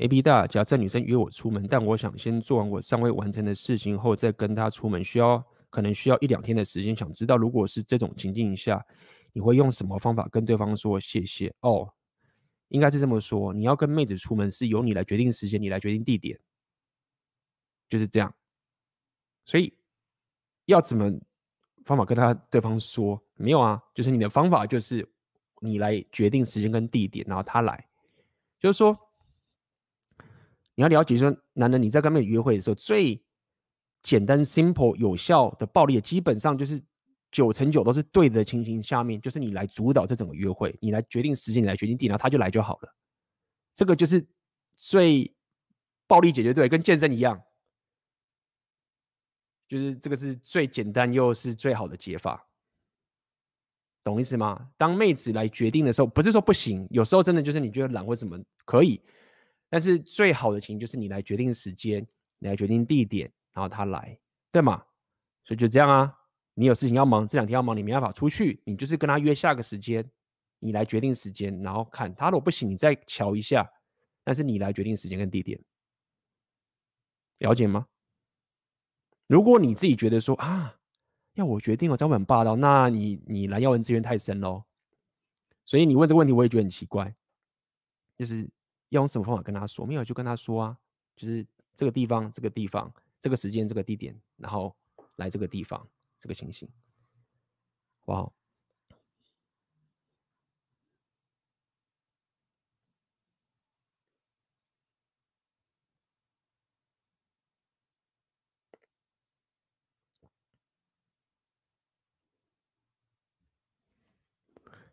？AB 大，假设女生约我出门，但我想先做完我尚未完成的事情后再跟她出门，需要可能需要一两天的时间。想知道如果是这种情境下，你会用什么方法跟对方说谢谢？哦。应该是这么说，你要跟妹子出门是由你来决定时间，你来决定地点，就是这样。所以要怎么方法跟他对方说？没有啊，就是你的方法就是你来决定时间跟地点，然后他来。就是说，你要了解说，男人你在跟妹子约会的时候，最简单、simple、有效的暴力，基本上就是。九成九都是对的情形下面，就是你来主导这整个约会，你来决定时间，你来决定地，然后他就来就好了。这个就是最暴力解决，对，跟健身一样，就是这个是最简单又是最好的解法，懂意思吗？当妹子来决定的时候，不是说不行，有时候真的就是你觉得懒或怎么可以，但是最好的情就是你来决定时间，你来决定地点，然后他来，对吗？所以就这样啊。你有事情要忙，这两天要忙，你没办法出去，你就是跟他约下个时间，你来决定时间，然后看他如果不行，你再瞧一下，但是你来决定时间跟地点，了解吗？如果你自己觉得说啊，要我决定，我这样很霸道，那你你来要人资源太深喽，所以你问这个问题，我也觉得很奇怪，就是要用什么方法跟他说？没有就跟他说啊，就是这个地方，这个地方，这个时间，这个地点，然后来这个地方。这个情形，哇！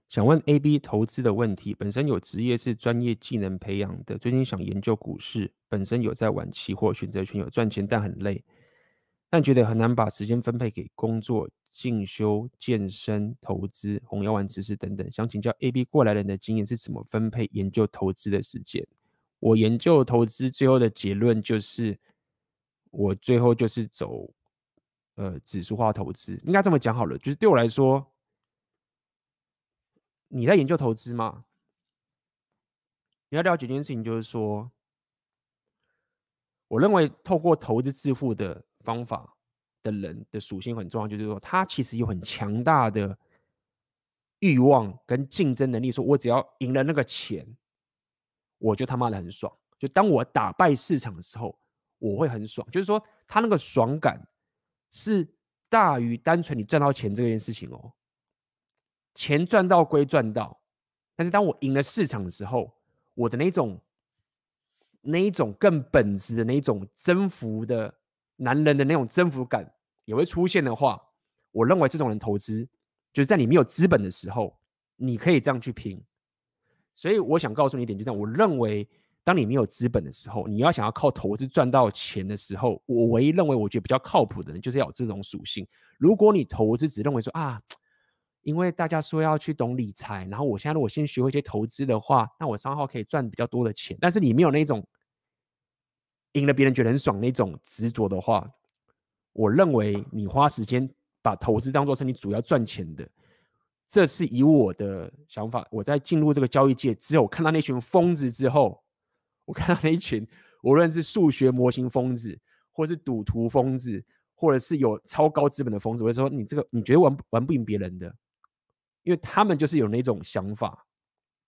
想问 AB 投资的问题，本身有职业是专业技能培养的，最近想研究股市，本身有在玩期货、选择权，有赚钱，但很累。但觉得很难把时间分配给工作、进修、健身、投资、红药丸知识等等。想请教 AB 过来人的经验是怎么分配研究投资的时间？我研究投资最后的结论就是，我最后就是走呃指数化投资。应该这么讲好了，就是对我来说，你在研究投资吗？你要了解一件事情，就是说，我认为透过投资致富的。方法的人的属性很重要，就是说他其实有很强大的欲望跟竞争能力。说我只要赢了那个钱，我就他妈的很爽。就当我打败市场的时候，我会很爽。就是说他那个爽感是大于单纯你赚到钱这件事情哦。钱赚到归赚到，但是当我赢了市场的时候，我的那种那一种更本质的那一种征服的。男人的那种征服感也会出现的话，我认为这种人投资就是在你没有资本的时候，你可以这样去拼。所以我想告诉你一点，就这样，我认为当你没有资本的时候，你要想要靠投资赚到钱的时候，我唯一认为我觉得比较靠谱的人，就是要有这种属性。如果你投资只认为说啊，因为大家说要去懂理财，然后我现在如果先学会一些投资的话，那我三号可以赚比较多的钱，但是你没有那种。赢了别人觉得很爽那种执着的话，我认为你花时间把投资当做是你主要赚钱的，这是以我的想法。我在进入这个交易界之后，看到那群疯子之后，我看到那一群，无论是数学模型疯子，或是赌徒疯子，或者是有超高资本的疯子，我就说你这个你觉得玩玩不赢别人的，因为他们就是有那种想法，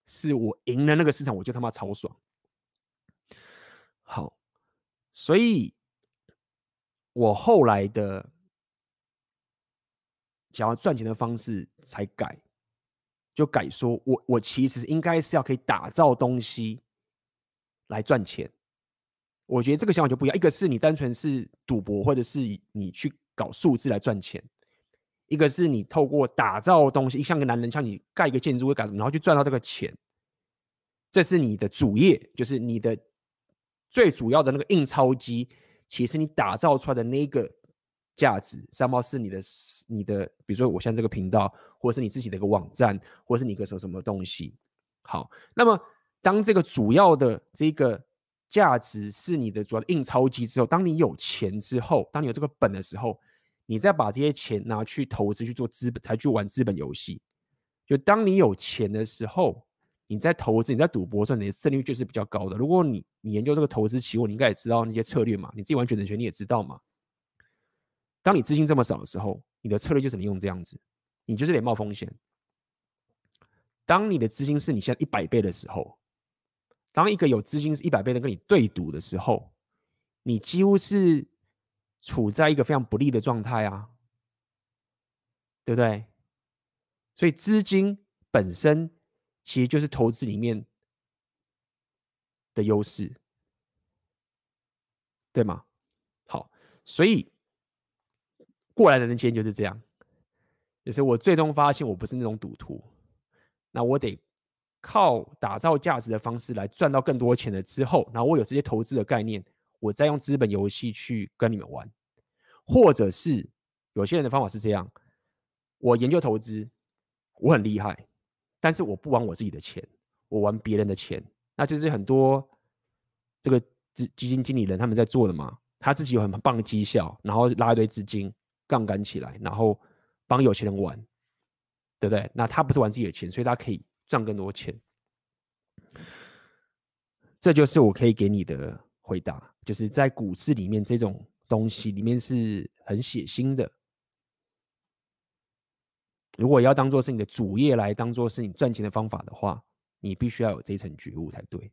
是我赢了那个市场，我就他妈超爽。好，所以我后来的想要赚钱的方式才改。就改说，我我其实应该是要可以打造东西来赚钱。我觉得这个想法就不一样，一个是你单纯是赌博，或者是你去搞数字来赚钱；一个是你透过打造东西，像个男人，像你盖一个建筑会干什么，然后去赚到这个钱。这是你的主业，就是你的最主要的那个印钞机，其实你打造出来的那个。价值，三包是你的，你的，比如说我现在这个频道，或者是你自己的一个网站，或者是你一个什么什么东西。好，那么当这个主要的这个价值是你的主要的印钞机之后，当你有钱之后，当你有这个本的时候，你再把这些钱拿去投资去做资本，才去玩资本游戏。就当你有钱的时候，你在投资，你在赌博上，你的胜率就是比较高的。如果你你研究这个投资期货，你应该也知道那些策略嘛，你自己玩选择权你也知道嘛。当你资金这么少的时候，你的策略就只能用这样子，你就是得冒风险。当你的资金是你现在一百倍的时候，当一个有资金是一百倍的跟你对赌的时候，你几乎是处在一个非常不利的状态啊，对不对？所以资金本身其实就是投资里面的优势，对吗？好，所以。过来的人间就是这样，就是我最终发现我不是那种赌徒，那我得靠打造价值的方式来赚到更多钱了之后，然后我有这些投资的概念，我再用资本游戏去跟你们玩，或者是有些人的方法是这样，我研究投资，我很厉害，但是我不玩我自己的钱，我玩别人的钱，那就是很多这个基基金经理人他们在做的嘛，他自己有很棒的绩效，然后拉一堆资金。杠杆起来，然后帮有钱人玩，对不对？那他不是玩自己的钱，所以他可以赚更多钱。这就是我可以给你的回答，就是在股市里面这种东西里面是很血腥的。如果要当做是你的主业来当做是你赚钱的方法的话，你必须要有这一层觉悟才对。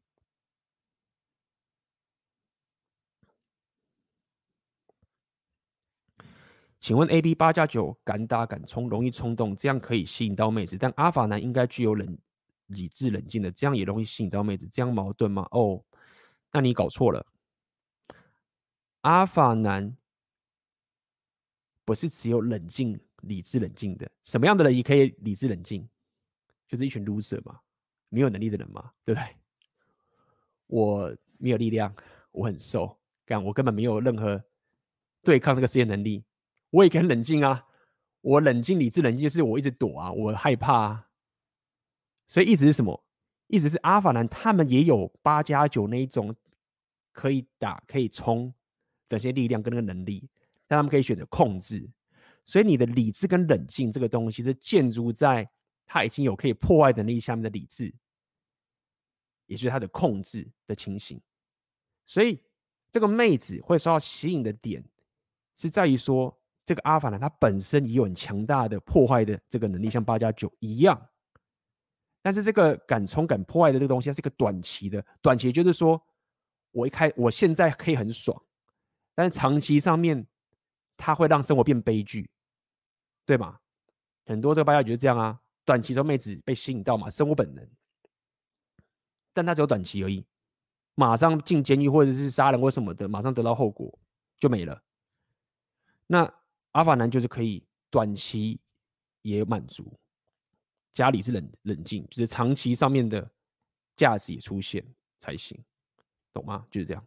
请问 A、B 八加九敢打敢冲，容易冲动，这样可以吸引到妹子。但阿法男应该具有冷理智冷静的，这样也容易吸引到妹子，这样矛盾吗？哦，那你搞错了。阿法男不是只有冷静、理智冷静的，什么样的人也可以理智冷静？就是一群 loser 嘛，没有能力的人嘛，对不对？我没有力量，我很瘦，干我根本没有任何对抗这个世界能力。我也可以冷静啊，我冷静、理智、冷静就是我一直躲啊，我害怕啊。所以意思是什么？意思是阿法男他们也有八加九那一种可以打、可以冲的些力量跟那个能力，但他们可以选择控制。所以你的理智跟冷静这个东西是建筑在他已经有可以破坏能力下面的理智，也就是他的控制的情形。所以这个妹子会受到吸引的点是在于说。这个阿法男，他本身也有很强大的破坏的这个能力，像八加九一样。但是这个敢冲敢破坏的这个东西，它是一个短期的，短期就是说，我一开，我现在可以很爽，但是长期上面，它会让生活变悲剧，对吗？很多这个八加九就是这样啊，短期时候妹子被吸引到嘛，生活本能，但它只有短期而已，马上进监狱或者是杀人或什么的，马上得到后果就没了。那。阿法男就是可以短期也满足，家里是冷冷静，就是长期上面的价值也出现才行，懂吗？就是这样。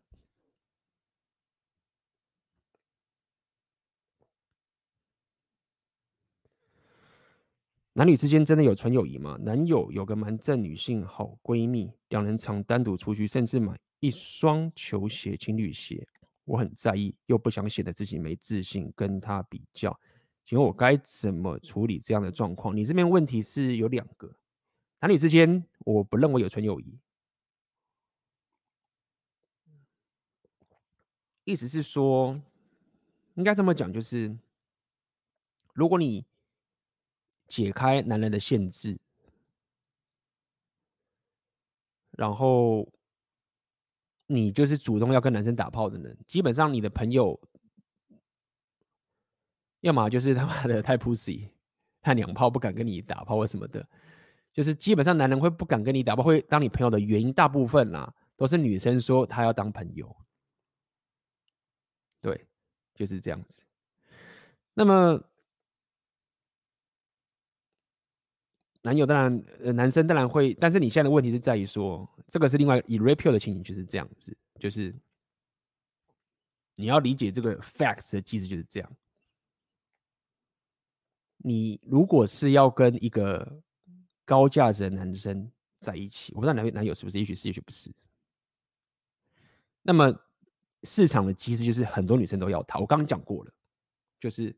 男女之间真的有纯友谊吗？男友有个蛮正女性好闺蜜，两人常单独出去，甚至买一双球鞋、情侣鞋。我很在意，又不想显得自己没自信，跟他比较，请问我该怎么处理这样的状况？你这边问题是有两个，男女之间我不认为有纯友谊，意思是说，应该这么讲，就是如果你解开男人的限制，然后你就是主动要跟男生打炮的人，基本上你的朋友，要么就是他妈的太 pussy，*laughs* 太娘炮，不敢跟你打炮或什么的，就是基本上男人会不敢跟你打炮，会当你朋友的原因，大部分啦都是女生说她要当朋友。对，就是这样子。那么，男友当然，呃，男生当然会，但是你现在的问题是在于说，这个是另外以 rape 的情形就是这样子，就是你要理解这个 facts 的机制就是这样。你如果是要跟一个高价值的男生在一起，我不知道男男友是不是，也许是，也许不是。那么。市场的机制就是很多女生都要他。我刚刚讲过了，就是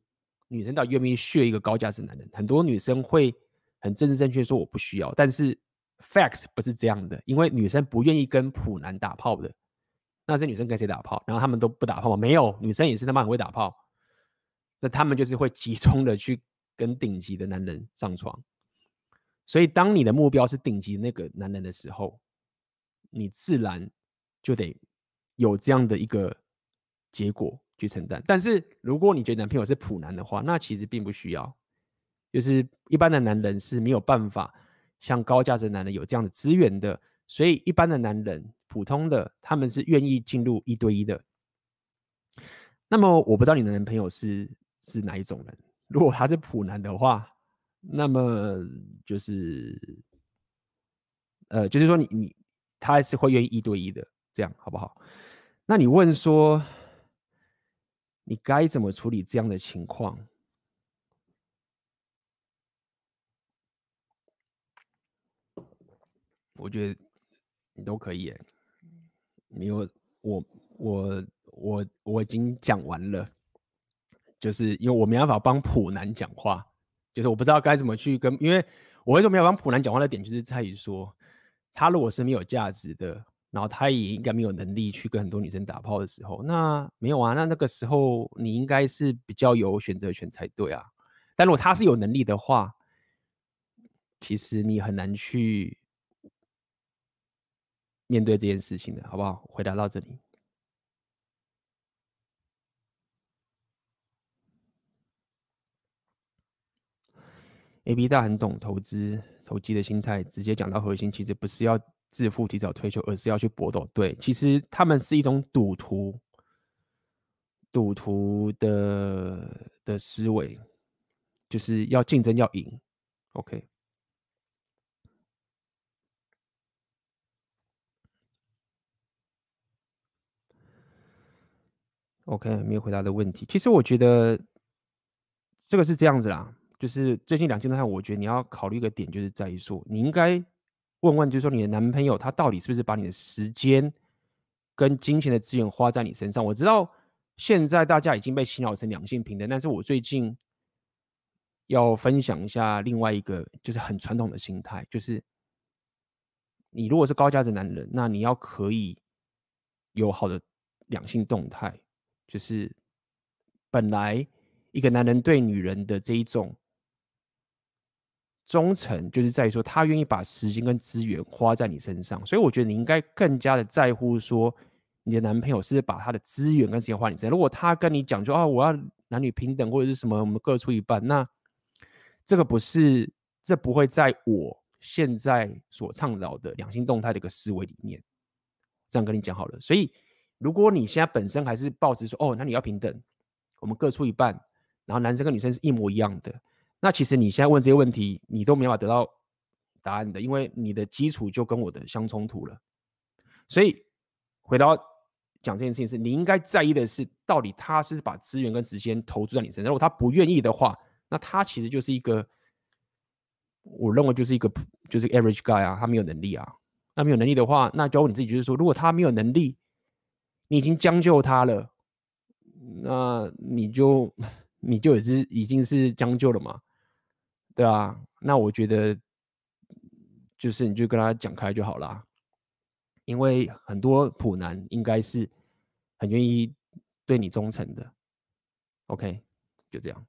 女生到底愿不愿意削一个高价值男人？很多女生会很正正正确说我不需要，但是 facts 不是这样的，因为女生不愿意跟普男打炮的。那这女生跟谁打炮？然后他们都不打炮吗？没有，女生也是他妈很会打炮。那他们就是会集中的去跟顶级的男人上床。所以当你的目标是顶级那个男人的时候，你自然就得。有这样的一个结果去承担，但是如果你觉得男朋友是普男的话，那其实并不需要。就是一般的男人是没有办法像高价值男人有这样的资源的，所以一般的男人，普通的他们是愿意进入一对一的。那么我不知道你的男朋友是是哪一种人，如果他是普男的话，那么就是呃，就是说你你他还是会愿意一对一的，这样好不好？那你问说，你该怎么处理这样的情况？我觉得你都可以耶。因为我我我我已经讲完了，就是因为我没办法帮普男讲话，就是我不知道该怎么去跟，因为我为什么没有帮普男讲话的点，就是在于说，他如果是没有价值的。然后他也应该没有能力去跟很多女生打炮的时候，那没有啊，那那个时候你应该是比较有选择权才对啊。但如果他是有能力的话，其实你很难去面对这件事情的，好不好？回答到这里。AB 大很懂投资投机的心态，直接讲到核心，其实不是要。致富提早退休，而是要去搏斗。对，其实他们是一种赌徒，赌徒的的思维，就是要竞争，要赢。OK OK，、没有回答的问题。其实我觉得这个是这样子啦，就是最近两件事，我觉得你要考虑一个点，就是在于说，你应该。问问，就是说你的男朋友他到底是不是把你的时间跟金钱的资源花在你身上？我知道现在大家已经被洗脑成两性平等，但是我最近要分享一下另外一个就是很传统的心态，就是你如果是高价值男人，那你要可以有好的两性动态，就是本来一个男人对女人的这一种。忠诚就是在于说，他愿意把时间跟资源花在你身上，所以我觉得你应该更加的在乎说，你的男朋友是把他的资源跟时间花你身上。如果他跟你讲说啊，我要男女平等或者是什么，我们各出一半，那这个不是，这不会在我现在所倡导的两性动态的一个思维里面。这样跟你讲好了。所以，如果你现在本身还是抱持说，哦，男女要平等，我们各出一半，然后男生跟女生是一模一样的。那其实你现在问这些问题，你都没法得到答案的，因为你的基础就跟我的相冲突了。所以回到讲这件事情是，你应该在意的是，到底他是把资源跟时间投注在你身上。如果他不愿意的话，那他其实就是一个，我认为就是一个就是 average guy 啊，他没有能力啊。那没有能力的话，那就问你自己，就是说，如果他没有能力，你已经将就他了，那你就 *laughs* 你就也是已经是将就了嘛。对啊，那我觉得就是你就跟他讲开就好啦，因为很多普男应该是很愿意对你忠诚的。OK，就这样。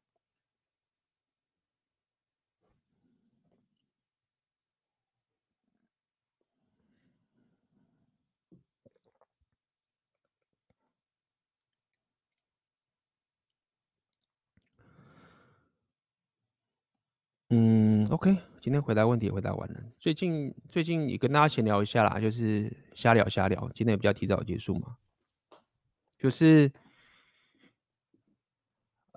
嗯，OK，今天回答问题也回答完了。最近最近也跟大家闲聊一下啦，就是瞎聊瞎聊。今天也比较提早结束嘛，就是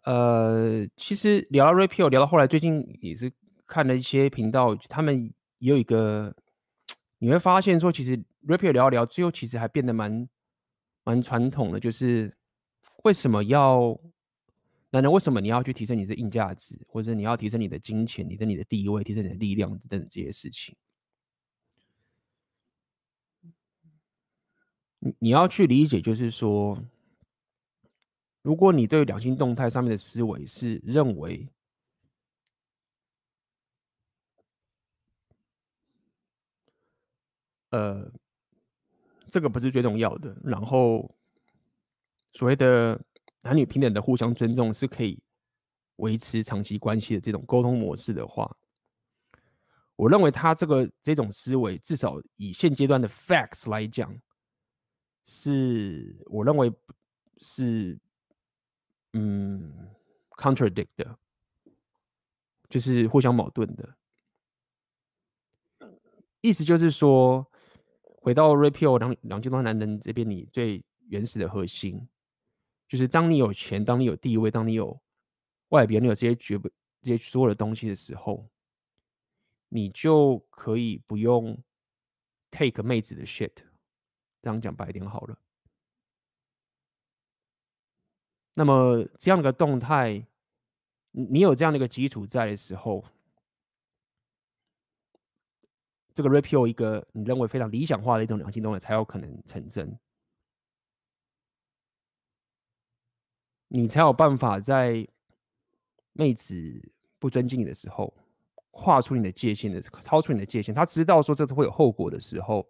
呃，其实聊到 Rapio，聊到后来，最近也是看了一些频道，他们也有一个，你会发现说，其实 Rapio 聊一聊，最后其实还变得蛮蛮传统的，就是为什么要？男人为什么你要去提升你的硬价值，或者你要提升你的金钱、提升你的地位、提升你的力量等等这些事情？你你要去理解，就是说，如果你对两性动态上面的思维是认为，呃，这个不是最重要的，然后所谓的。男女平等的互相尊重是可以维持长期关系的这种沟通模式的话，我认为他这个这种思维，至少以现阶段的 facts 来讲，是我认为是嗯 contradict 的，就是互相矛盾的。意思就是说，回到 Rapio 两两千多男人这边，你最原始的核心。就是当你有钱，当你有地位，当你有外表，你有这些绝不这些所有的东西的时候，你就可以不用 take 妹子的 shit。这样讲白点好了。那么这样的一个动态，你有这样的一个基础在的时候，这个 Rapio 一个你认为非常理想化的一种两性动态才有可能成真。你才有办法在妹子不尊敬你的时候，跨出你的界限的，超出你的界限。他知道说这次会有后果的时候，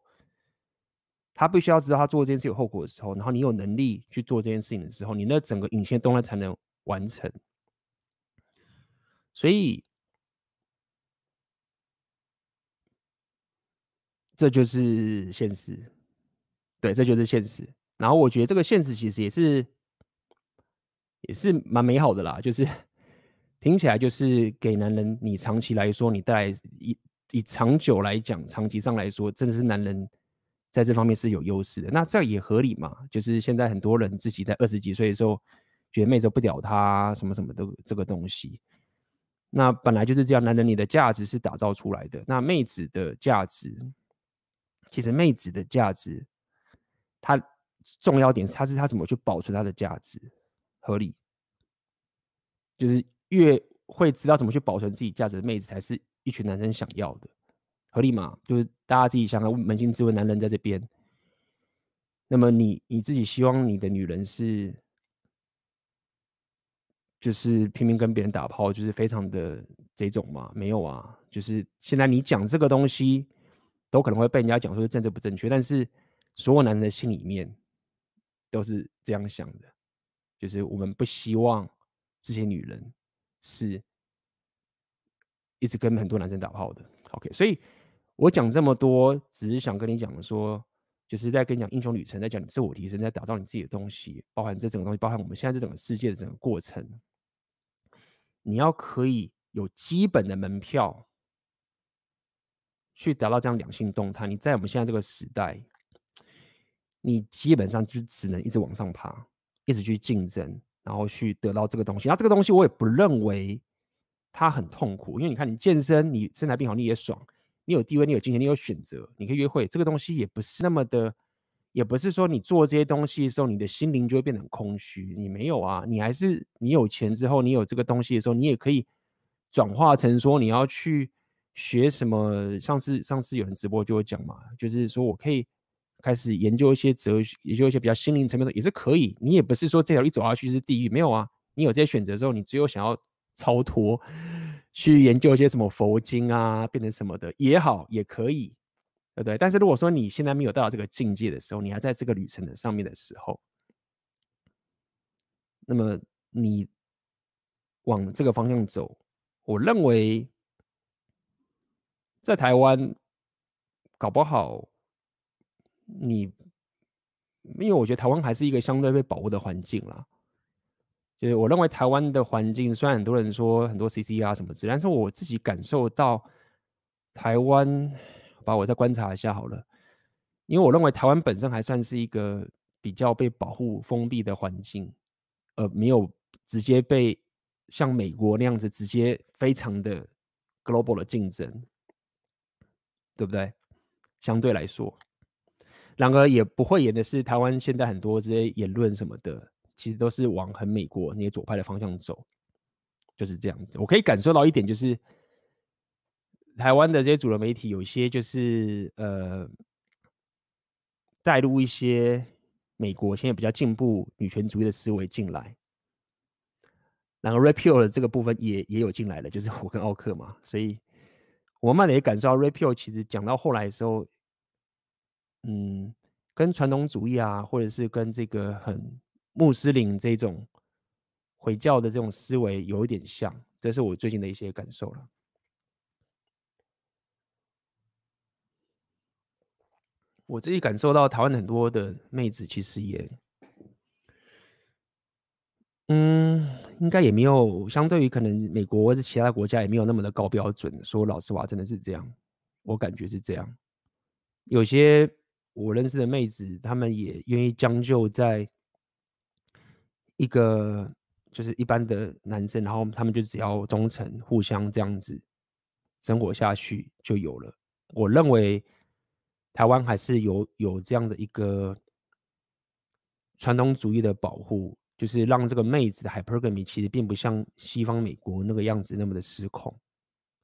他必须要知道他做这件事有后果的时候，然后你有能力去做这件事情的时候，你那整个隐形动态才能完成。所以，这就是现实。对，这就是现实。然后我觉得这个现实其实也是。也是蛮美好的啦，就是听起来就是给男人，你长期来说，你带来以以长久来讲，长期上来说，真的是男人在这方面是有优势的。那这样也合理嘛？就是现在很多人自己在二十几岁的时候，觉得妹子不屌他什么什么的这个东西，那本来就是这样。男人你的价值是打造出来的，那妹子的价值，其实妹子的价值，它重要点是，它是她怎么去保存她的价值。合理，就是越会知道怎么去保存自己价值的妹子，才是一群男生想要的。合理吗？就是大家自己想想，扪心自问，男人在这边，那么你你自己希望你的女人是，就是拼命跟别人打炮，就是非常的这种吗？没有啊，就是现在你讲这个东西，都可能会被人家讲说是政治不正确，但是所有男人的心里面都是这样想的。就是我们不希望这些女人是一直跟很多男生打炮的。OK，所以我讲这么多，只是想跟你讲说，就是在跟你讲英雄旅程，在讲你自我提升，在打造你自己的东西，包含这整个东西，包含我们现在这整个世界的整个过程，你要可以有基本的门票去达到这样两性动态。你在我们现在这个时代，你基本上就只能一直往上爬。一直去竞争，然后去得到这个东西。那这个东西我也不认为它很痛苦，因为你看，你健身，你身材变好，你也爽，你有地位，你有金钱，你有选择，你可以约会。这个东西也不是那么的，也不是说你做这些东西的时候，你的心灵就会变得很空虚。你没有啊，你还是你有钱之后，你有这个东西的时候，你也可以转化成说你要去学什么。上次上次有人直播就会讲嘛，就是说我可以。开始研究一些哲学，研究一些比较心灵层面的，也是可以。你也不是说这条一走下去是地狱，没有啊。你有这些选择之后，你只有想要超脱，去研究一些什么佛经啊，变成什么的也好，也可以，对不对？但是如果说你现在没有到这个境界的时候，你还在这个旅程的上面的时候，那么你往这个方向走，我认为在台湾搞不好你，因为我觉得台湾还是一个相对被保护的环境啦。就是我认为台湾的环境，虽然很多人说很多 C C R 什么之类，但是我自己感受到台湾，把我再观察一下好了。因为我认为台湾本身还算是一个比较被保护、封闭的环境，呃，没有直接被像美国那样子直接非常的 global 的竞争，对不对？相对来说，然而也不会演的是台湾现在很多这些言论什么的。其实都是往很美国那些左派的方向走，就是这样子。我可以感受到一点，就是台湾的这些主流媒体有些就是呃带入一些美国现在比较进步女权主义的思维进来，然后 Red Pill 的这个部分也也有进来了，就是我跟奥克嘛，所以我慢慢的也感受到 Red Pill 其实讲到后来的时候，嗯，跟传统主义啊，或者是跟这个很。穆斯林这种回教的这种思维有一点像，这是我最近的一些感受了。我自己感受到台湾很多的妹子其实也，嗯，应该也没有相对于可能美国或者其他国家也没有那么的高标准。说老实话，真的是这样，我感觉是这样。有些我认识的妹子，她们也愿意将就在。一个就是一般的男生，然后他们就只要忠诚，互相这样子生活下去就有了。我认为台湾还是有有这样的一个传统主义的保护，就是让这个妹子的 hypergamy 其实并不像西方美国那个样子那么的失控，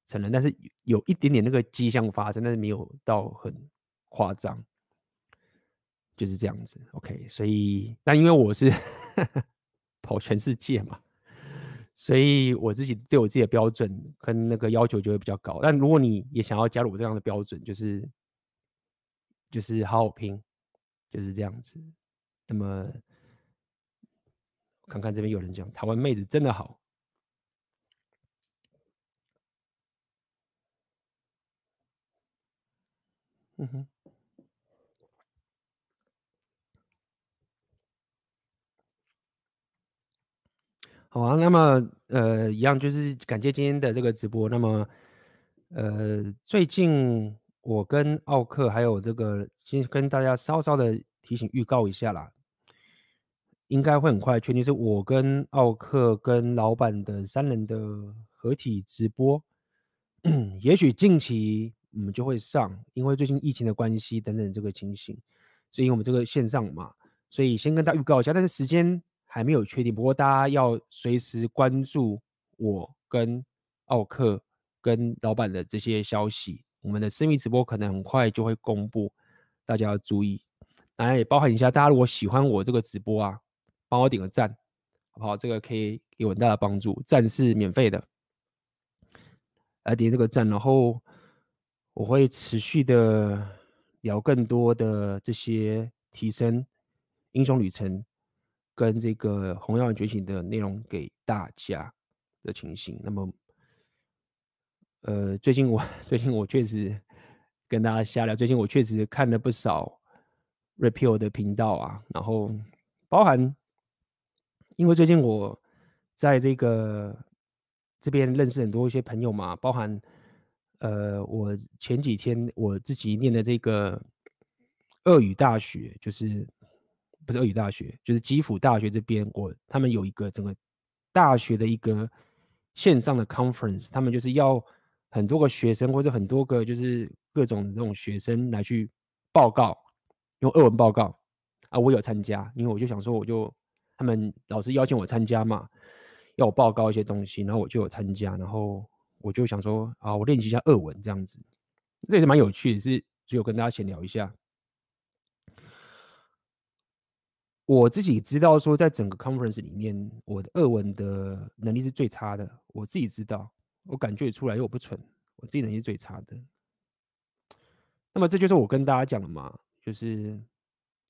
承认，但是有一点点那个迹象发生，但是没有到很夸张，就是这样子。OK，所以但因为我是。*laughs* 跑全世界嘛，所以我自己对我自己的标准跟那个要求就会比较高。但如果你也想要加入我这样的标准，就是就是好好拼，就是这样子。那么看看这边有人讲台湾妹子真的好，嗯哼。好啊，那么呃，一样就是感谢今天的这个直播。那么呃，最近我跟奥克还有这个，先跟大家稍稍的提醒预告一下啦，应该会很快确定是我跟奥克跟老板的三人的合体直播，也许近期我们就会上，因为最近疫情的关系等等这个情形，所以我们这个线上嘛，所以先跟大家预告一下，但是时间。还没有确定，不过大家要随时关注我跟奥克跟老板的这些消息。我们的私密直播可能很快就会公布，大家要注意。当然也包含一下，大家如果喜欢我这个直播啊，帮我点个赞，好不好？这个可以给我很大的帮助，赞是免费的，来点这个赞，然后我会持续的聊更多的这些提升英雄旅程。跟这个红药丸觉醒的内容给大家的情形，那么，呃，最近我 *laughs* 最近我确实跟大家瞎聊，最近我确实看了不少 Repeal 的频道啊，然后包含，因为最近我在这个这边认识很多一些朋友嘛，包含，呃，我前几天我自己念的这个俄语大学，就是。不是俄语大学，就是基辅大学这边，我他们有一个整个大学的一个线上的 conference，他们就是要很多个学生或者很多个就是各种这种学生来去报告，用俄文报告啊，我有参加，因为我就想说，我就他们老师邀请我参加嘛，要我报告一些东西，然后我就有参加，然后我就想说啊，我练习一下俄文这样子，这也是蛮有趣的，是只有跟大家闲聊一下。我自己知道说，在整个 conference 里面，我的俄文的能力是最差的。我自己知道，我感觉出来，因为我不蠢，我自己能力是最差的。那么这就是我跟大家讲的嘛，就是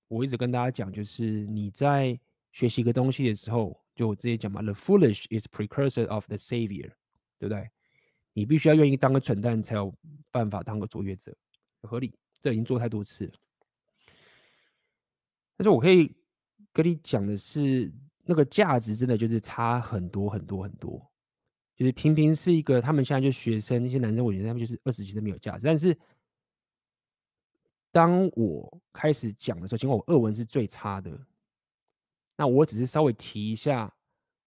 我一直跟大家讲，就是你在学习一个东西的时候，就我直接讲嘛，the foolish is precursor of the savior，对不对？你必须要愿意当个蠢蛋，才有办法当个卓越者，合理。这已经做太多次了。但是我可以跟你讲的是，那个价值真的就是差很多很多很多。就是平平是一个，他们现在就学生那些男生，我觉得他们就是二十几岁没有价值。但是当我开始讲的时候，尽管我俄文是最差的，那我只是稍微提一下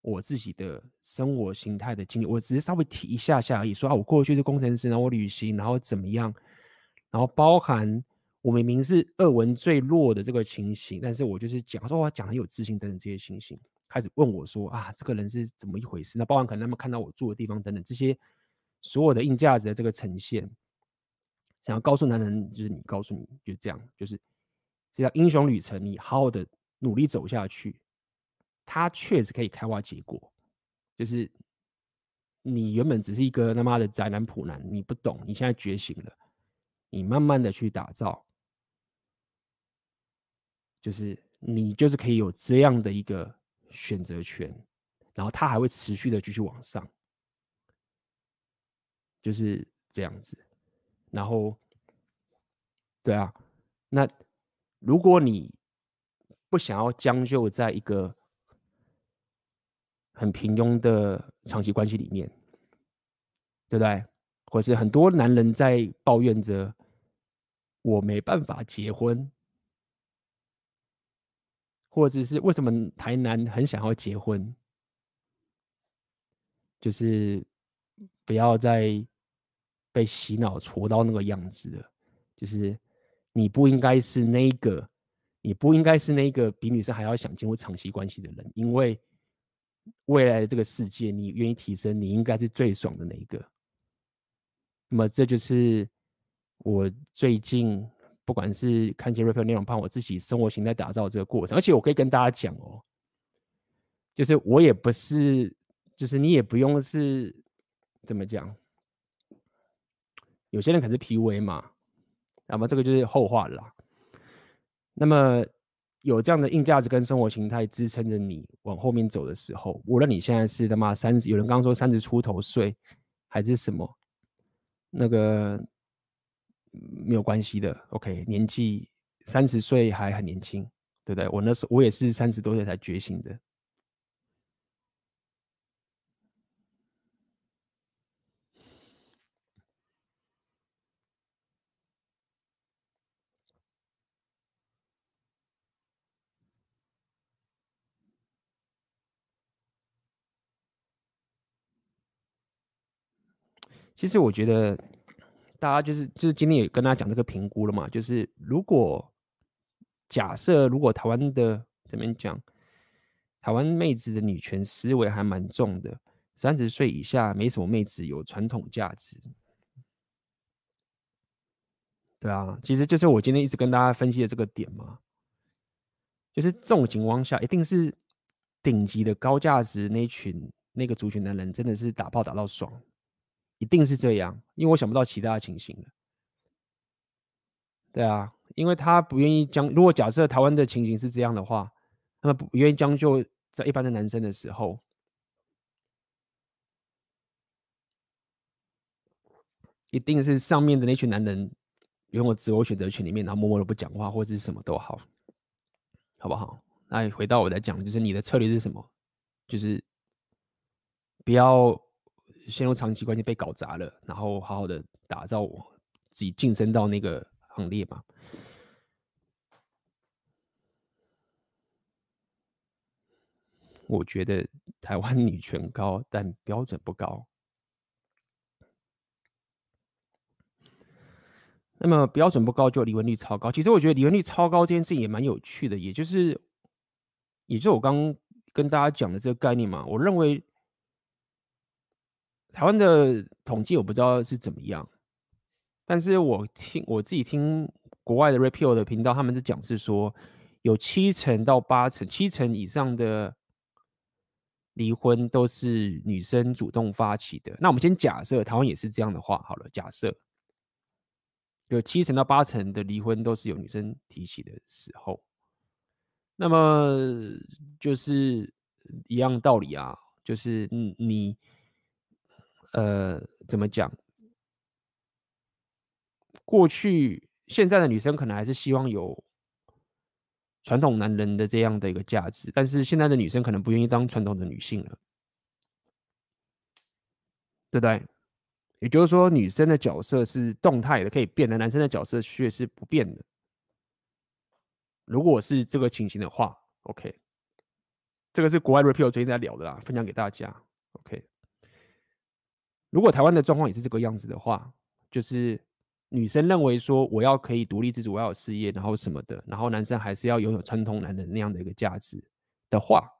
我自己的生活形态的经历，我只是稍微提一下下而已，说啊，我过去是工程师，然后我旅行，然后怎么样，然后包含。我明明是俄文最弱的这个情形，但是我就是讲说，我讲很有自信等等这些情形，开始问我说啊，这个人是怎么一回事？那包含可能他们看到我住的地方等等这些所有的硬价值的这个呈现，想要告诉男人，就是你告诉你，就这样，就是这条英雄旅程，你好好的努力走下去，它确实可以开花结果。就是你原本只是一个他妈的宅男普男，你不懂，你现在觉醒了，你慢慢的去打造。就是你就是可以有这样的一个选择权，然后它还会持续的继续往上，就是这样子。然后，对啊，那如果你不想要将就在一个很平庸的长期关系里面，对不对？或是很多男人在抱怨着我没办法结婚。或者是为什么台南很想要结婚，就是不要再被洗脑戳到那个样子了。就是你不应该是那个，你不应该是那个比女生还要想进入长期关系的人，因为未来的这个世界，你愿意提升，你应该是最爽的那一个。那么这就是我最近。不管是看见 Raphael 内容，怕我自己生活形态打造这个过程，而且我可以跟大家讲哦，就是我也不是，就是你也不用是怎么讲，有些人可是 PUA 嘛，那么这个就是后话了啦。那么有这样的硬价值跟生活形态支撑着你往后面走的时候，无论你现在是他妈三十，有人刚刚说三十出头岁，还是什么，那个。没有关系的，OK，年纪三十岁还很年轻，对不对？我那时候我也是三十多岁才觉醒的。其实我觉得。大家就是就是今天也跟大家讲这个评估了嘛，就是如果假设如果台湾的怎么讲，台湾妹子的女权思维还蛮重的，三十岁以下没什么妹子有传统价值，对啊，其实就是我今天一直跟大家分析的这个点嘛，就是这种情况下，一定是顶级的高价值那群那个族群的人真的是打炮打到爽。一定是这样，因为我想不到其他的情形了。对啊，因为他不愿意将，如果假设台湾的情形是这样的话，那么不愿意将就在一般的男生的时候，一定是上面的那群男人拥有自我选择权里面，然后默默的不讲话或者是什么都好，好不好？那回到我来讲，就是你的策略是什么？就是不要。陷入长期关系被搞砸了，然后好好的打造我自己晋升到那个行列嘛。我觉得台湾女权高，但标准不高。那么标准不高就离婚率超高。其实我觉得离婚率超高这件事情也蛮有趣的，也就是，也就是我刚刚跟大家讲的这个概念嘛。我认为。台湾的统计我不知道是怎么样，但是我听我自己听国外的 Rapio 的频道，他们是讲是说，有七成到八成，七成以上的离婚都是女生主动发起的。那我们先假设台湾也是这样的话，好了，假设有七成到八成的离婚都是由女生提起的时候，那么就是一样道理啊，就是你你呃怎么讲？过去现在的女生可能还是希望有传统男人的这样的一个价值，但是现在的女生可能不愿意当传统的女性了，对不对？也就是说，女生的角色是动态的，可以变的；男生的角色却是不变的。如果是这个情形的话，OK，这个是国外 Repeal 最近在聊的啦，分享给大家。OK，如果台湾的状况也是这个样子的话，就是女生认为说我要可以独立自主，我要有事业，然后什么的，然后男生还是要拥有传统男人那样的一个价值的话，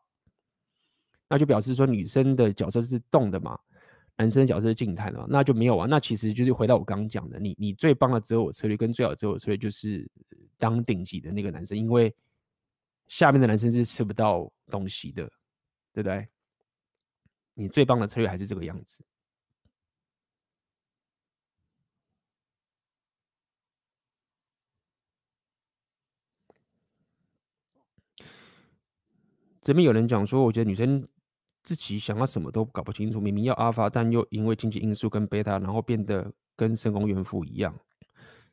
那就表示说女生的角色是动的嘛。男生的角色是静态的嘛，那就没有啊。那其实就是回到我刚刚讲的，你你最棒的择偶策略跟最好的择偶策略就是当顶级的那个男生，因为下面的男生是吃不到东西的，对不对？你最棒的策略还是这个样子。这边有人讲说，我觉得女生。自己想要什么都搞不清楚，明明要阿尔法，但又因为经济因素跟贝塔，然后变得跟深宫怨妇一样。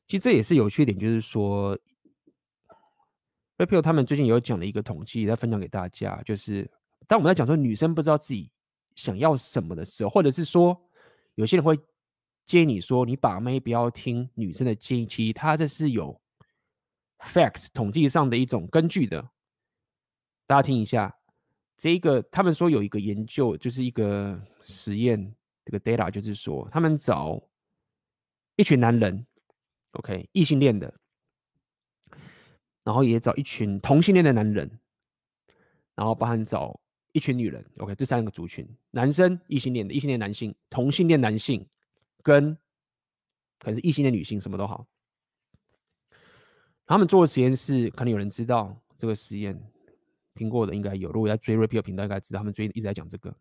其实这也是有缺点，就是说，Rapio 他们最近有讲了一个统计，在分享给大家，就是当我们在讲说女生不知道自己想要什么的时候，或者是说有些人会建议你说你把妹不要听女生的建议，其实他这是有 facts 统计上的一种根据的，大家听一下。这一个，他们说有一个研究，就是一个实验，这个 data 就是说，他们找一群男人，OK，异性恋的，然后也找一群同性恋的男人，然后包含找一群女人，OK，这三个族群，男生异性恋的异性恋男性，同性恋男性，跟可能是异性恋女性，什么都好。他们做的实验是，可能有人知道这个实验。听过的应该有，如果在追 Rapio 频道，应该知道他们最近一直在讲这个。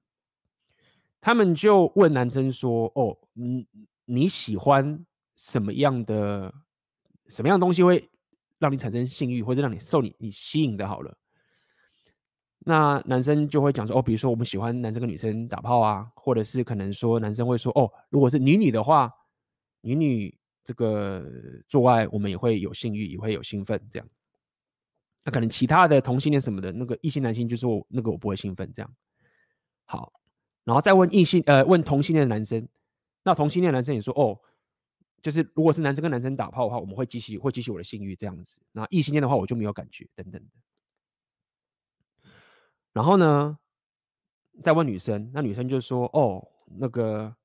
他们就问男生说：“哦，你你喜欢什么样的什么样的东西会让你产生性欲，或者让你受你你吸引的？好了，那男生就会讲说：哦，比如说我们喜欢男生跟女生打炮啊，或者是可能说男生会说：哦，如果是女女的话，女女这个做爱我们也会有性欲，也会有兴奋这样。”那可能其他的同性恋什么的，那个异性男性就说那个我不会兴奋这样。好，然后再问异性呃问同性恋男生，那同性恋男生也说哦，就是如果是男生跟男生打炮的话，我们会激起会激起我的性欲这样子。那异性恋的话我就没有感觉等等。然后呢，再问女生，那女生就说哦，那个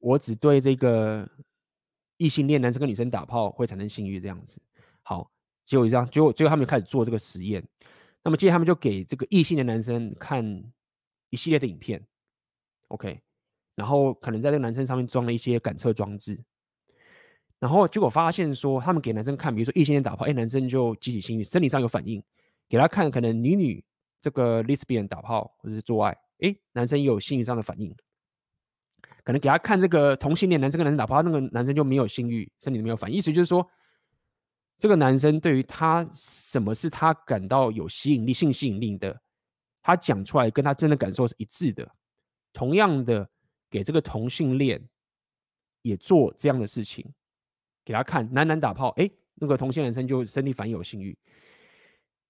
我只对这个异性恋男生跟女生打炮会产生性欲这样子。好。结果这样，结果最后他们就开始做这个实验。那么接着他们就给这个异性的男生看一系列的影片，OK，然后可能在这个男生上面装了一些感测装置，然后结果发现说，他们给男生看，比如说异性恋打炮，哎，男生就激起性欲，生理上有反应；给他看可能女女这个 lesbian 打炮或者是做爱，哎，男生也有性欲上的反应。可能给他看这个同性恋男生跟男生打炮，那个男生就没有性欲，身体没有反应，意思就是说。这个男生对于他什么是他感到有吸引力、性吸引力的，他讲出来跟他真的感受是一致的。同样的，给这个同性恋也做这样的事情，给他看男男打炮，哎，那个同性男生就身体反应有性欲。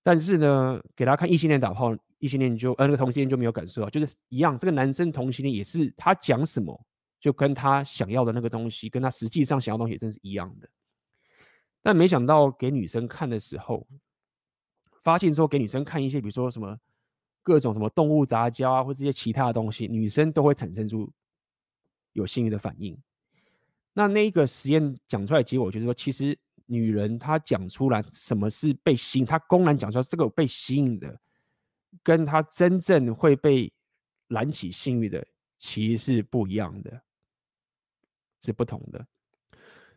但是呢，给他看异性恋打炮，异性恋就呃那个同性恋就没有感受到，就是一样。这个男生同性恋也是他讲什么，就跟他想要的那个东西，跟他实际上想要东西真是一样的。但没想到给女生看的时候，发现说给女生看一些，比如说什么各种什么动物杂交啊，或这些其他的东西，女生都会产生出有性欲的反应。那那个实验讲出来结果就是说，其实女人她讲出来什么是被吸引，她公然讲出来这个被吸引的，跟她真正会被燃起性欲的，其实是不一样的，是不同的。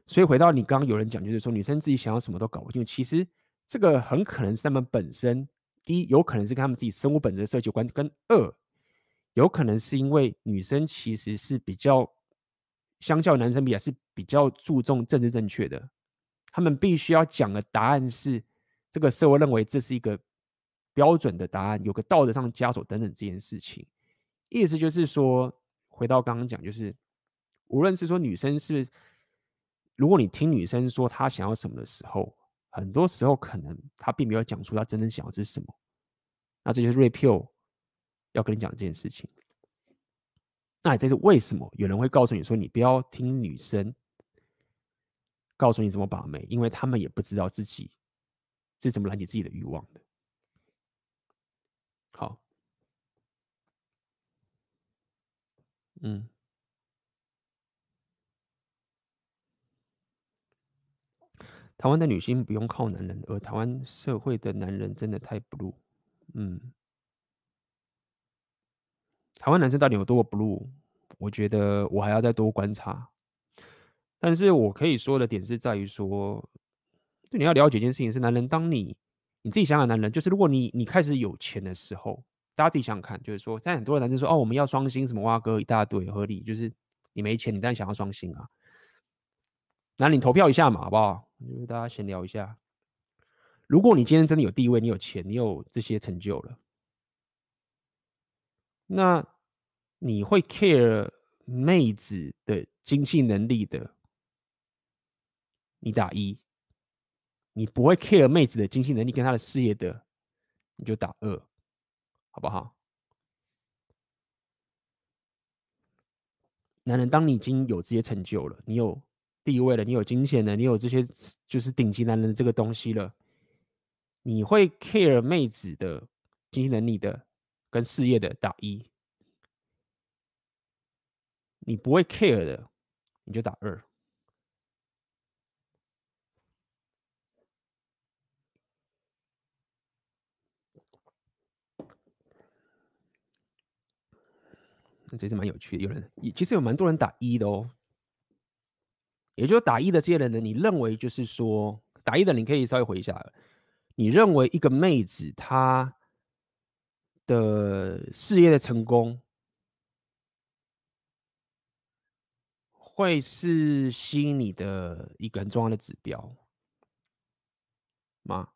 所以回到你刚刚有人讲，就是说女生自己想要什么都搞不清楚。其实这个很可能是他们本身，第一有可能是跟他们自己生物本质的设计有关，跟二有可能是因为女生其实是比较相较男生比较是比较注重政治正确的，他们必须要讲的答案是这个社会认为这是一个标准的答案，有个道德上的枷锁等等这件事情。意思就是说，回到刚刚讲，就是无论是说女生是，如果你听女生说她想要什么的时候，很多时候可能她并没有讲出她真正想要是什么。那这就是 Red Pill 要跟你讲这件事情。那这是为什么有人会告诉你说，你不要听女生告诉你怎么把妹，因为他们也不知道自己是怎么拦截自己的欲望的。好，嗯，台湾的女性不用靠男人，而台湾社会的男人真的太 blue。嗯。台湾男生到底有多 blue？我觉得我还要再多观察。但是我可以说的点是在于说，就你要了解一件事情是：男人，当你你自己想想，男人就是如果你你开始有钱的时候，大家自己想想看，就是说，在很多男生说哦，我们要双薪，什么挖哥一大堆合理，就是你没钱，你当然想要双薪啊。那你投票一下嘛，好不好？就是大家闲聊一下。如果你今天真的有地位，你有钱，你有这些成就了。那你会 care 妹子的经济能力的，你打一；你不会 care 妹子的经济能力跟她的事业的，你就打二，好不好？男人，当你已经有这些成就了，你有地位了，你有金钱了，你有这些就是顶级男人的这个东西了，你会 care 妹子的经济能力的？跟事业的打一，你不会 care 的，你就打二。那这是蛮有趣的，有人其实有蛮多人打一的哦。也就是打一的这些人呢，你认为就是说打一的，你可以稍微回一下，你认为一个妹子她的事业的成功，会是吸引你的一个很重要的指标吗？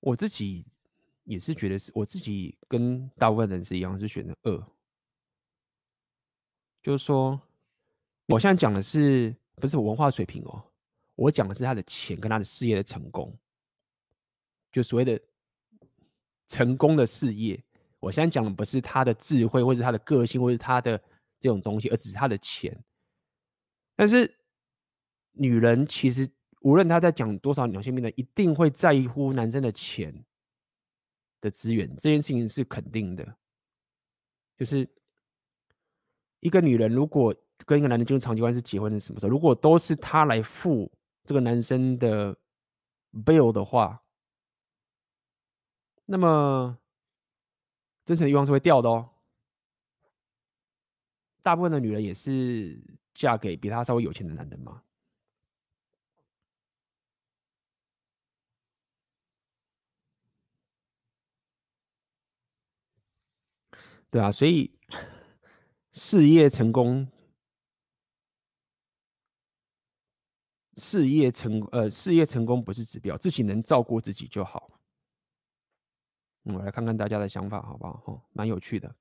我自己也是觉得是，我自己跟大部分人是一样，是选择二。就是说，我现在讲的是不是文化水平哦？我讲的是他的钱跟他的事业的成功。就所谓的成功的事业，我现在讲的不是他的智慧，或是他的个性，或是他的这种东西，而只是他的钱。但是女人其实无论她在讲多少两性平等，一定会在乎男生的钱的资源，这件事情是肯定的。就是一个女人如果跟一个男人进入长期关系结婚是什么时候？如果都是他来付这个男生的 bill 的话。那么，真诚的欲望是会掉的哦。大部分的女人也是嫁给比她稍微有钱的男人嘛。对啊，所以事业成功，事业成呃事业成功不是指标，自己能照顾自己就好。我来看看大家的想法，好不好？哦，蛮有趣的。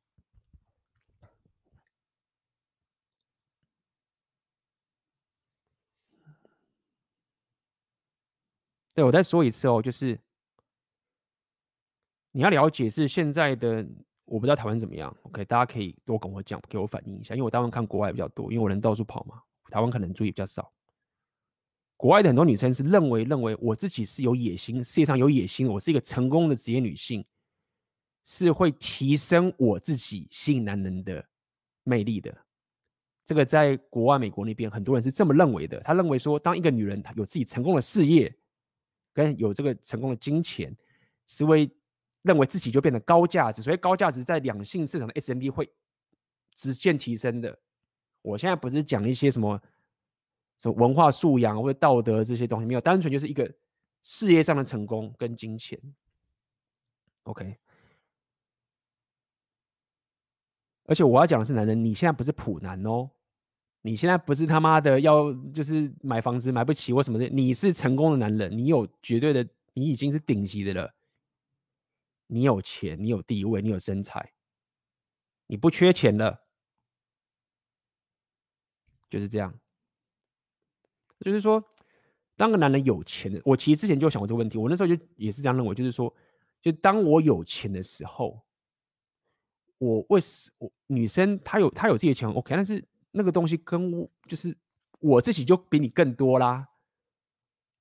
对，我再说一次哦，就是你要了解是现在的，我不知道台湾怎么样。OK，大家可以多跟我讲，给我反映一下，因为我大部分看国外比较多，因为我人到处跑嘛。台湾可能注意比较少。国外的很多女生是认为认为我自己是有野心，事业上有野心，我是一个成功的职业女性。是会提升我自己吸引男人的魅力的，这个在国外美国那边很多人是这么认为的。他认为说，当一个女人她有自己成功的事业，跟有这个成功的金钱，是会认为自己就变得高价值。所以高价值在两性市场的 SMB 会直线提升的。我现在不是讲一些什么什么文化素养或者道德这些东西，没有，单纯就是一个事业上的成功跟金钱。OK。而且我要讲的是，男人，你现在不是普男哦，你现在不是他妈的要就是买房子买不起或什么的，你是成功的男人，你有绝对的，你已经是顶级的了。你有钱，你有地位，你有身材，你不缺钱了，就是这样。就是说，当个男人有钱的，我其实之前就想过这个问题，我那时候就也是这样认为，就是说，就当我有钱的时候，我为什我女生她有她有自己的钱，OK，但是那个东西跟我就是我自己就比你更多啦。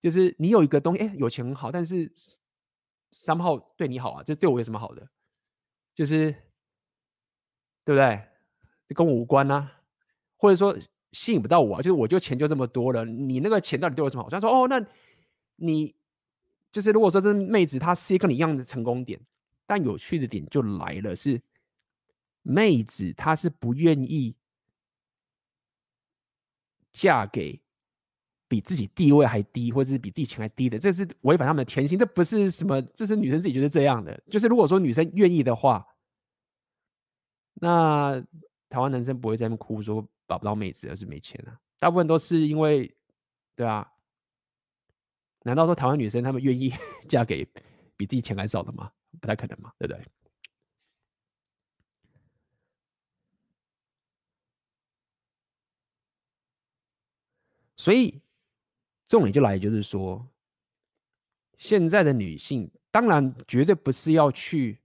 就是你有一个东西，哎，有钱很好，但是。三号对你好啊，这对我有什么好的？就是对不对？这跟我无关啊，或者说吸引不到我啊，就是我就钱就这么多了，你那个钱到底对我有什么好？他说哦，那你就是如果说这妹子她是一个你一样的成功点，但有趣的点就来了，是妹子她是不愿意嫁给。比自己地位还低，或者是比自己钱还低的，这是违反他们的天性。这不是什么，这是女生自己觉得这样的。就是如果说女生愿意的话，那台湾男生不会在那哭说找不到妹子，而是没钱啊。大部分都是因为，对啊，难道说台湾女生她们愿意 *laughs* 嫁给比自己钱还少的吗？不太可能嘛，对不对？所以。重点就来，就是说，现在的女性当然绝对不是要去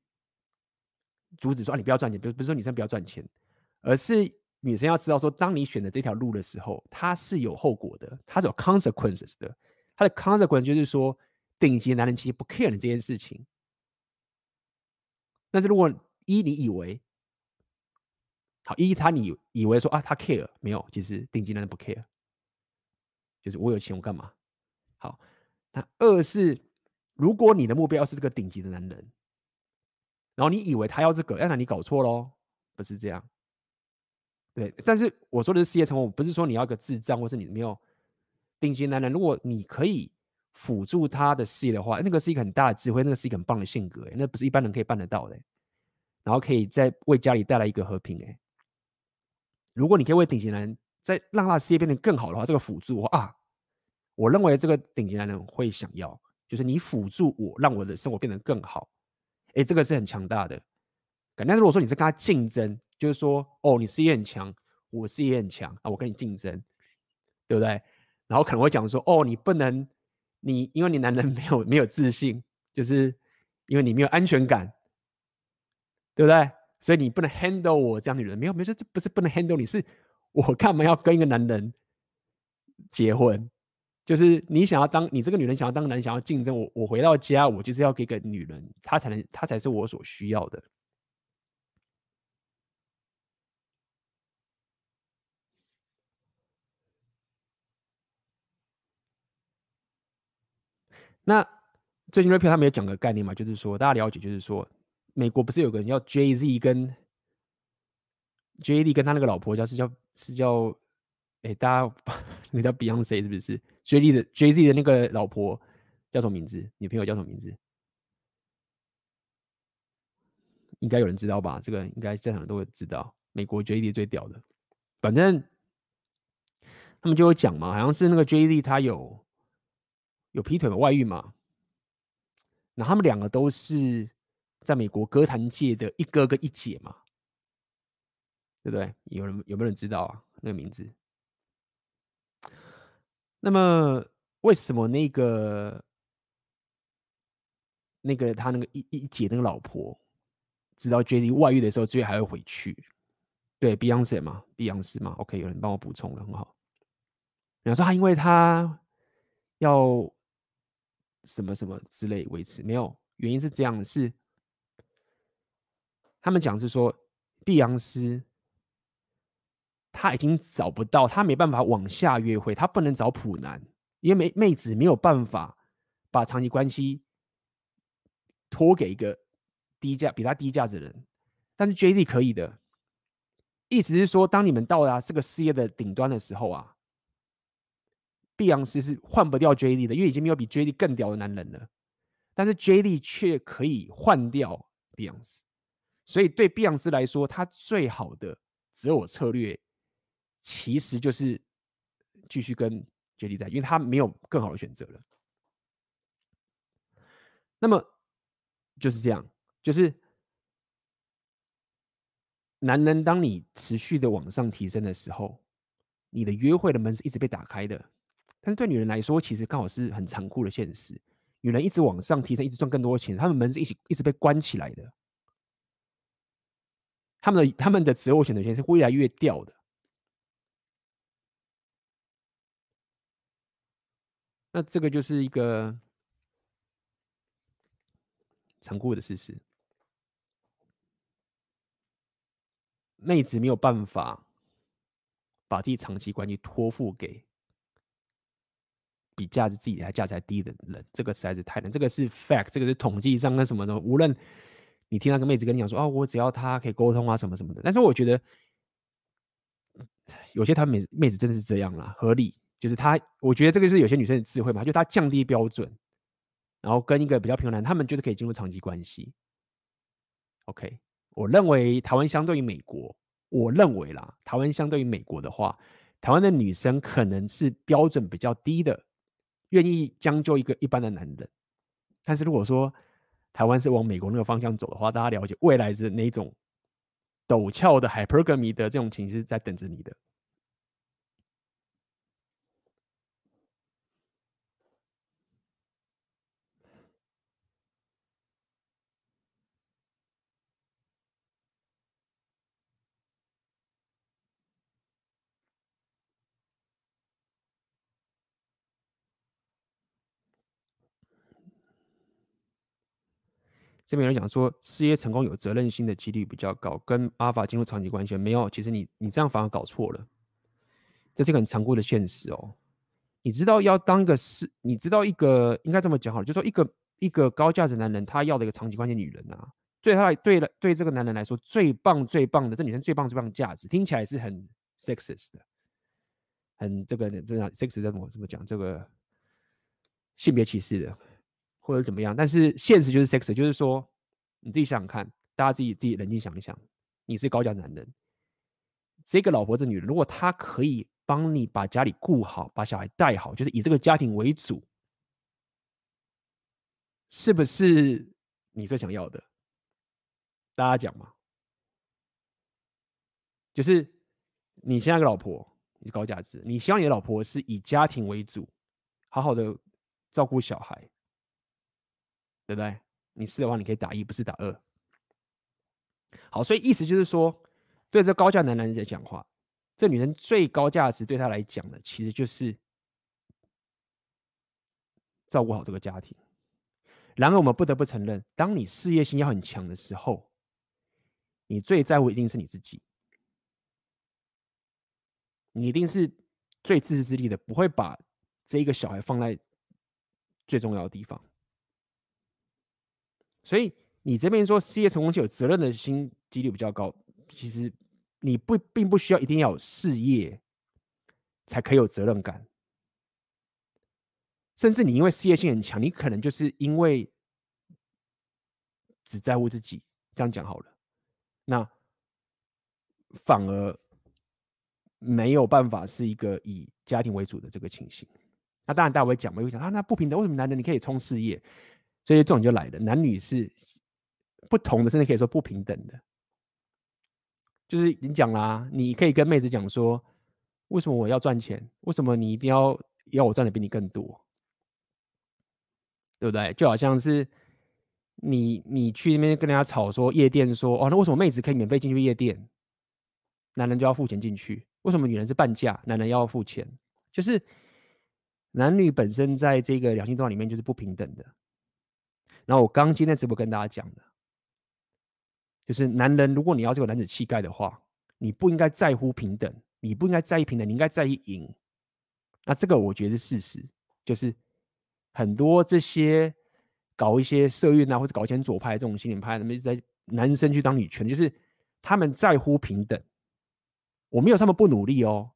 阻止说啊，你不要赚钱，不是不是说女生不要赚钱，而是女生要知道说，当你选择这条路的时候，它是有后果的，它是有 consequences 的。它的 consequence 就是说，顶级男人其实不 care 你这件事情。但是如果一你以为好，一他你以为说啊，他 care 没有，其实顶级男人不 care。就是我有钱，我干嘛？好，那二是，如果你的目标是这个顶级的男人，然后你以为他要这个，那你搞错喽，不是这样。对，但是我说的是事业成功，不是说你要一个智障，或是你没有顶级男人。如果你可以辅助他的事业的话，那个是一个很大的智慧，那个是一个很棒的性格，那不是一般人可以办得到的。然后可以再为家里带来一个和平，哎，如果你可以为顶级男人再让他的事业变得更好的话，这个辅助啊。我认为这个顶级男人会想要，就是你辅助我，让我的生活变得更好。哎，这个是很强大的。但是如果说你是跟他竞争，就是说，哦，你事业很强，我事业很强啊，我跟你竞争，对不对？然后可能会讲说，哦，你不能，你因为你男人没有 *laughs* 没有自信，就是因为你没有安全感，对不对？所以你不能 handle 我这样的人。没有，没有，这不是不能 handle 你，是我干嘛要跟一个男人结婚？就是你想要当你这个女人想要当男人想要竞争我，我回到家我就是要给个女人，她才能她才是我所需要的。那最近 Rapio 他们有讲个概念嘛，就是说大家了解，就是说美国不是有个人叫 Jay Z 跟 Jay Z 跟他那个老婆叫是叫是叫哎、大家 *laughs* 那个叫 Beyonce 是不是？Jay 的 Jay Z 的那个老婆叫什么名字？女朋友叫什么名字？应该有人知道吧？这个应该在场人都会知道。美国 Jay 最屌的，反正他们就有讲嘛，好像是那个 Jay Z 他有有劈腿嘛，外遇嘛。那他们两个都是在美国歌坛界的一哥跟一姐嘛，对不对？有人有没有人知道啊？那个名字？那么，为什么那个那个他那个一一姐那个老婆，知道 Jay Z 外遇的时候，最后还会回去？对，Beyonce 嘛，Beyonce 嘛，OK，有人帮我补充了，很好。然后说他因为他要什么什么之类维持，没有原因是这样，是他们讲是说，碧昂斯。他已经找不到，他没办法往下约会，他不能找普男，因为妹妹子没有办法把长期关系托给一个低价比他低价值的人，但是 Jay Z 可以的，意思是说，当你们到达这个事业的顶端的时候啊，碧昂斯是换不掉 Jay Z 的，因为已经没有比 Jay Z 更屌的男人了，但是 Jay Z 却可以换掉碧昂斯，所以对碧昂斯来说，他最好的择偶策略。其实就是继续跟杰利在，因为他没有更好的选择了。那么就是这样，就是男人，当你持续的往上提升的时候，你的约会的门是一直被打开的。但是对女人来说，其实刚好是很残酷的现实。女人一直往上提升，一直赚更多的钱，她们门是一起一直被关起来的。他们的他们的择偶选择权是越来越掉的。那这个就是一个残酷的事实。妹子没有办法把自己长期关系托付给比价值自己还价值还低的人，这个实在是太难。这个是 fact，这个是统计上跟什么的。无论你听那个妹子跟你讲说，哦，我只要他可以沟通啊，什么什么的。但是我觉得有些他妹妹子真的是这样啦，合理。就是他，我觉得这个是有些女生的智慧嘛，就她降低标准，然后跟一个比较平庸男，他们就是可以进入长期关系。OK，我认为台湾相对于美国，我认为啦，台湾相对于美国的话，台湾的女生可能是标准比较低的，愿意将就一个一般的男人。但是如果说台湾是往美国那个方向走的话，大家了解未来是哪种陡峭的 hypergamy 的这种情绪在等着你的。这边有人讲说，事业成功有责任心的几率比较高，跟阿法进入长期关系没有。其实你你这样反而搞错了，这是一个很残酷的现实哦。你知道要当一个是，你知道一个应该这么讲好了，就是说一个一个高价值男人，他要的一个长期关系女人啊，对他对了对这个男人来说最棒最棒的，这女生最棒最棒的价值，听起来是很 sexist 的，很这个这样 sexist 怎么怎么讲这个性别歧视的。或者怎么样，但是现实就是 sex，就是说你自己想想看，大家自己自己冷静想一想，你是高价男人，这个老婆这女人，如果她可以帮你把家里顾好，把小孩带好，就是以这个家庭为主，是不是你最想要的？大家讲嘛，就是你现在个老婆你是高价值，你希望你的老婆是以家庭为主，好好的照顾小孩。对不对？你是的话，你可以打一，不是打二。好，所以意思就是说，对这高价男人在讲话，这女人最高价值对他来讲的，其实就是照顾好这个家庭。然而，我们不得不承认，当你事业心要很强的时候，你最在乎一定是你自己，你一定是最自私自利的，不会把这一个小孩放在最重要的地方。所以你这边说事业成功是有责任的心几率比较高，其实你不并不需要一定要有事业才可以有责任感，甚至你因为事业心很强，你可能就是因为只在乎自己，这样讲好了，那反而没有办法是一个以家庭为主的这个情形。那当然大家会讲嘛，会讲啊，那不平等，为什么男人你可以冲事业？所以这种就来了，男女是不同的，甚至可以说不平等的。就是你讲啦，你可以跟妹子讲说，为什么我要赚钱？为什么你一定要要我赚的比你更多？对不对？就好像是你你去那边跟人家吵说夜店说哦，那为什么妹子可以免费进去夜店，男人就要付钱进去？为什么女人是半价，男人要付钱？就是男女本身在这个两性动态里面就是不平等的。然后我刚今天直播跟大家讲的，就是男人，如果你要这个男子气概的话，你不应该在乎平等，你不应该在意平等，你应该在意赢。那这个我觉得是事实，就是很多这些搞一些社运啊，或者搞一些左派这种心灵派，他们一直在男生去当女权，就是他们在乎平等。我没有他们不努力哦，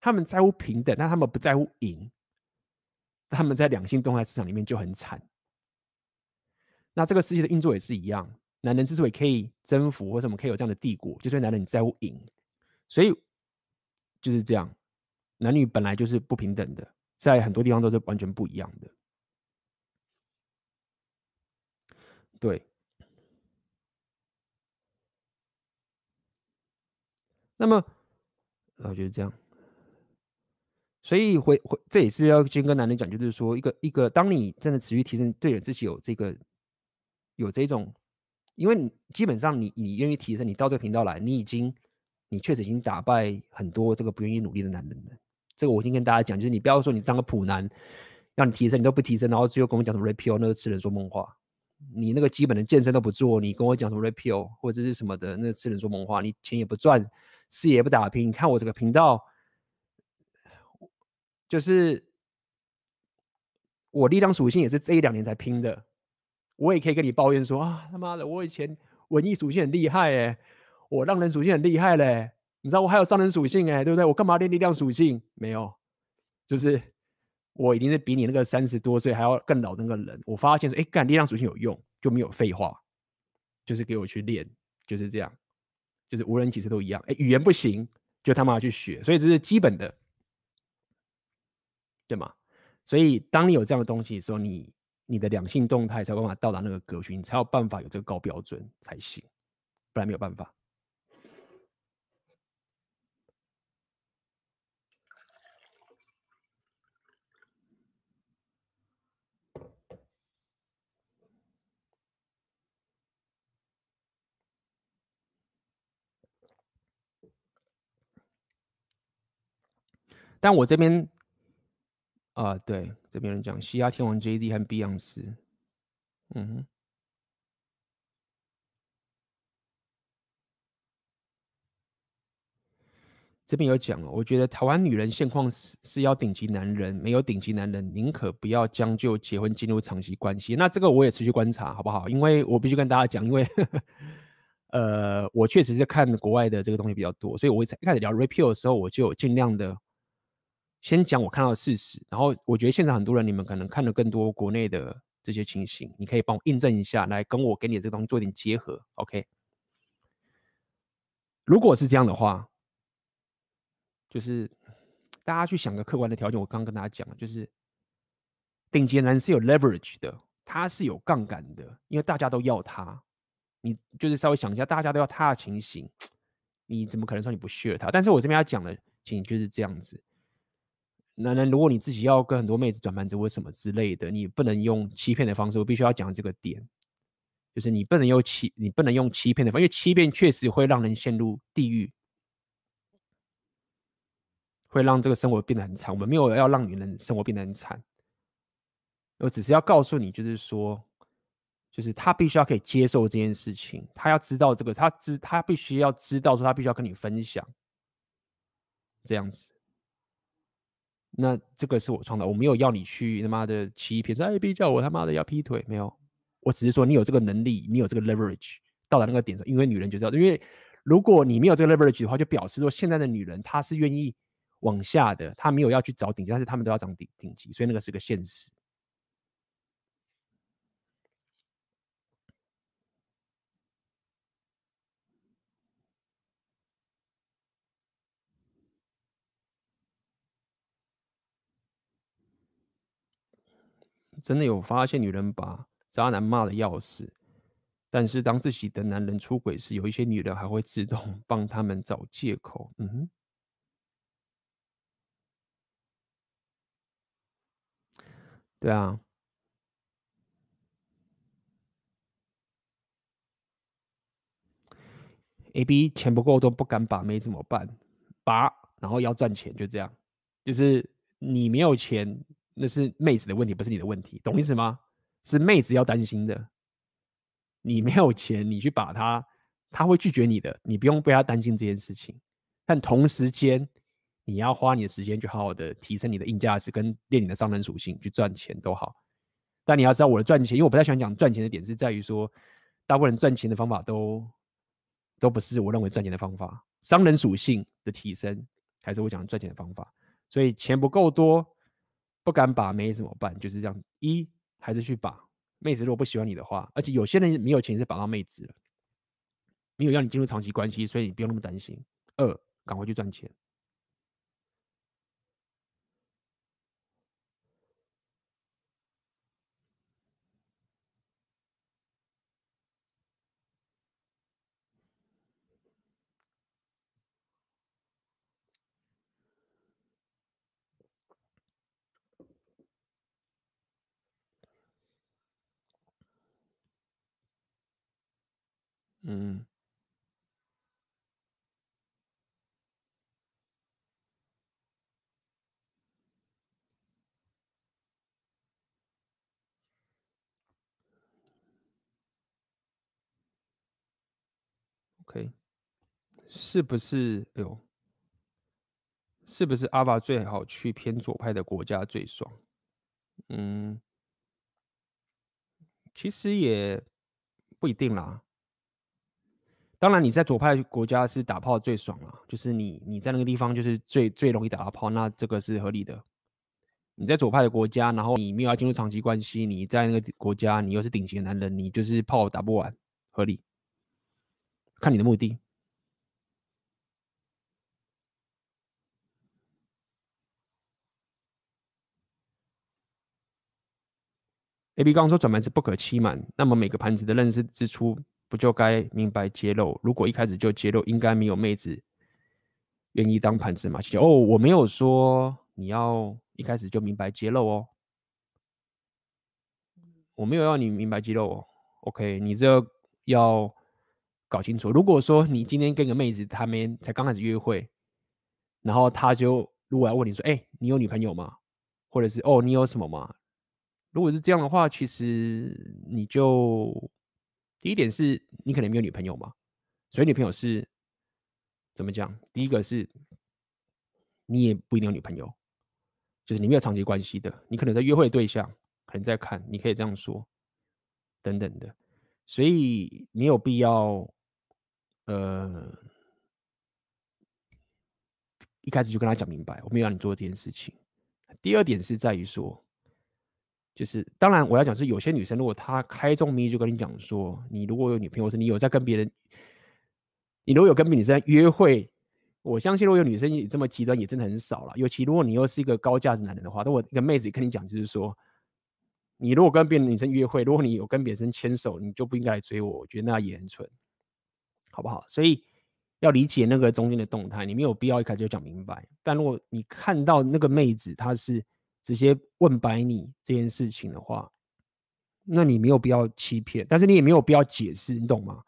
他们在乎平等，但他们不在乎赢。他们在两性动态市场里面就很惨。那这个世界的运作也是一样，男人之所以可以征服，或者什么可以有这样的帝国，就是男人你在乎赢。所以就是这样，男女本来就是不平等的，在很多地方都是完全不一样的。对，那么，啊，就是这样。所以回回，这也是要先跟男人讲，就是说，一个一个，当你真的持续提升，对了自己有这个有这种，因为你基本上你你愿意提升，你到这个频道来，你已经你确实已经打败很多这个不愿意努力的男人了。这个我已经跟大家讲，就是你不要说你当个普男，让你提升你都不提升，然后最后跟我讲什么 rapio，那个痴人说梦话。你那个基本的健身都不做，你跟我讲什么 rapio 或者是什么的，那个痴人说梦话。你钱也不赚，事业也不打拼，你看我这个频道。就是我力量属性也是这一两年才拼的，我也可以跟你抱怨说啊，他妈的，我以前文艺属性很厉害哎，我让人属性很厉害嘞，你知道我还有商人属性哎，对不对？我干嘛练力量属性？没有，就是我已经是比你那个三十多岁还要更老那个人。我发现说，哎，干力量属性有用，就没有废话，就是给我去练，就是这样，就是无人其实都一样。哎，语言不行，就他妈去学，所以这是基本的。对吗？所以当你有这样的东西的时候，你你的两性动态才有办法到达那个格局，你才有办法有这个高标准才行，不然没有办法。但我这边。啊，对，这边人讲，西亚天王 JZ 和碧昂斯，嗯哼，这边有讲哦，我觉得台湾女人现况是是要顶级男人，没有顶级男人，宁可不要将就结婚进入长期关系。那这个我也持续观察，好不好？因为我必须跟大家讲，因为呵呵呃，我确实是看国外的这个东西比较多，所以我一开始聊 Rapio 的时候，我就尽量的。先讲我看到的事实，然后我觉得现在很多人，你们可能看了更多国内的这些情形，你可以帮我印证一下，来跟我给你的这个东西做一点结合，OK？如果是这样的话，就是大家去想个客观的条件，我刚刚跟大家讲了，就是顶级男是有 leverage 的，他是有杠杆的，因为大家都要他，你就是稍微想一下，大家都要他的情形，你怎么可能说你不屑他？但是我这边要讲的情形就是这样子。男人，如果你自己要跟很多妹子转盘子或什么之类的，你不能用欺骗的方式。我必须要讲这个点，就是你不能用欺，你不能用欺骗的方，因为欺骗确实会让人陷入地狱，会让这个生活变得很惨。我们没有要让女人生活变得很惨，我只是要告诉你，就是说，就是他必须要可以接受这件事情，他要知道这个，他知他必须要知道说，他必须要跟你分享，这样子。那这个是我创造，我没有要你去他妈的欺骗，说哎别叫我他妈的要劈腿，没有，我只是说你有这个能力，你有这个 leverage 到达那个点上，因为女人就知道，因为如果你没有这个 leverage 的话，就表示说现在的女人她是愿意往下的，她没有要去找顶级，但是她们都要找顶顶级，所以那个是个现实。真的有发现女人把渣男骂的要死，但是当自己的男人出轨时，有一些女人还会自动 *laughs* 帮他们找借口。嗯哼，对啊，A B 钱不够都不敢把妹怎么办？把，然后要赚钱，就这样，就是你没有钱。那是妹子的问题，不是你的问题，懂意思吗？是妹子要担心的。你没有钱，你去把她，她会拒绝你的，你不用被她担心这件事情。但同时间，你要花你的时间去好好的提升你的硬价值，跟练你的商人属性去赚钱都好。但你要知道，我的赚钱，因为我不太喜欢讲赚钱的点，是在于说，大部分人赚钱的方法都都不是我认为赚钱的方法。商人属性的提升，还是我讲赚钱的方法。所以钱不够多。不敢把妹怎么办？就是这样，一还是去把妹子。如果不喜欢你的话，而且有些人没有钱是把到妹子了，没有让你进入长期关系，所以你不用那么担心。二，赶快去赚钱。嗯。OK，是不是？哎呦，是不是阿法最好去偏左派的国家最爽？嗯，其实也不一定啦。当然，你在左派国家是打炮最爽啦，就是你你在那个地方就是最最容易打到炮，那这个是合理的。你在左派的国家，然后你没有要进入长期关系，你在那个国家，你又是顶级的男人，你就是炮打不完，合理。看你的目的。A B 刚说转盘是不可欺瞒，那么每个盘子的认识之初不就该明白揭露？如果一开始就揭露，应该没有妹子愿意当盘子嘛？哦，我没有说你要一开始就明白揭露哦，我没有要你明白揭露哦。OK，你这要。搞清楚，如果说你今天跟个妹子，他们才刚开始约会，然后他就如果要问你说，哎、你有女朋友吗？或者是哦，你有什么吗？如果是这样的话，其实你就第一点是你可能没有女朋友嘛，所以女朋友是怎么讲？第一个是你也不一定有女朋友，就是你没有长期关系的，你可能在约会对象，可能在看，你可以这样说，等等的，所以没有必要。呃，一开始就跟他讲明白，我没有让你做这件事情。第二点是在于说，就是当然我要讲是有些女生，如果她开宗明义就跟你讲说，你如果有女朋友，是你有在跟别人，你如果有跟别女生约会，我相信如果有女生也这么极端，也真的很少了。尤其如果你又是一个高价值男人的话，那我一个妹子跟你讲，就是说，你如果跟别的女生约会，如果你有跟别人牵手，你就不应该来追我。我觉得那也很蠢。好不好？所以要理解那个中间的动态，你没有必要一开始就讲明白。但如果你看到那个妹子她是直接问白你这件事情的话，那你没有必要欺骗，但是你也没有必要解释，你懂吗？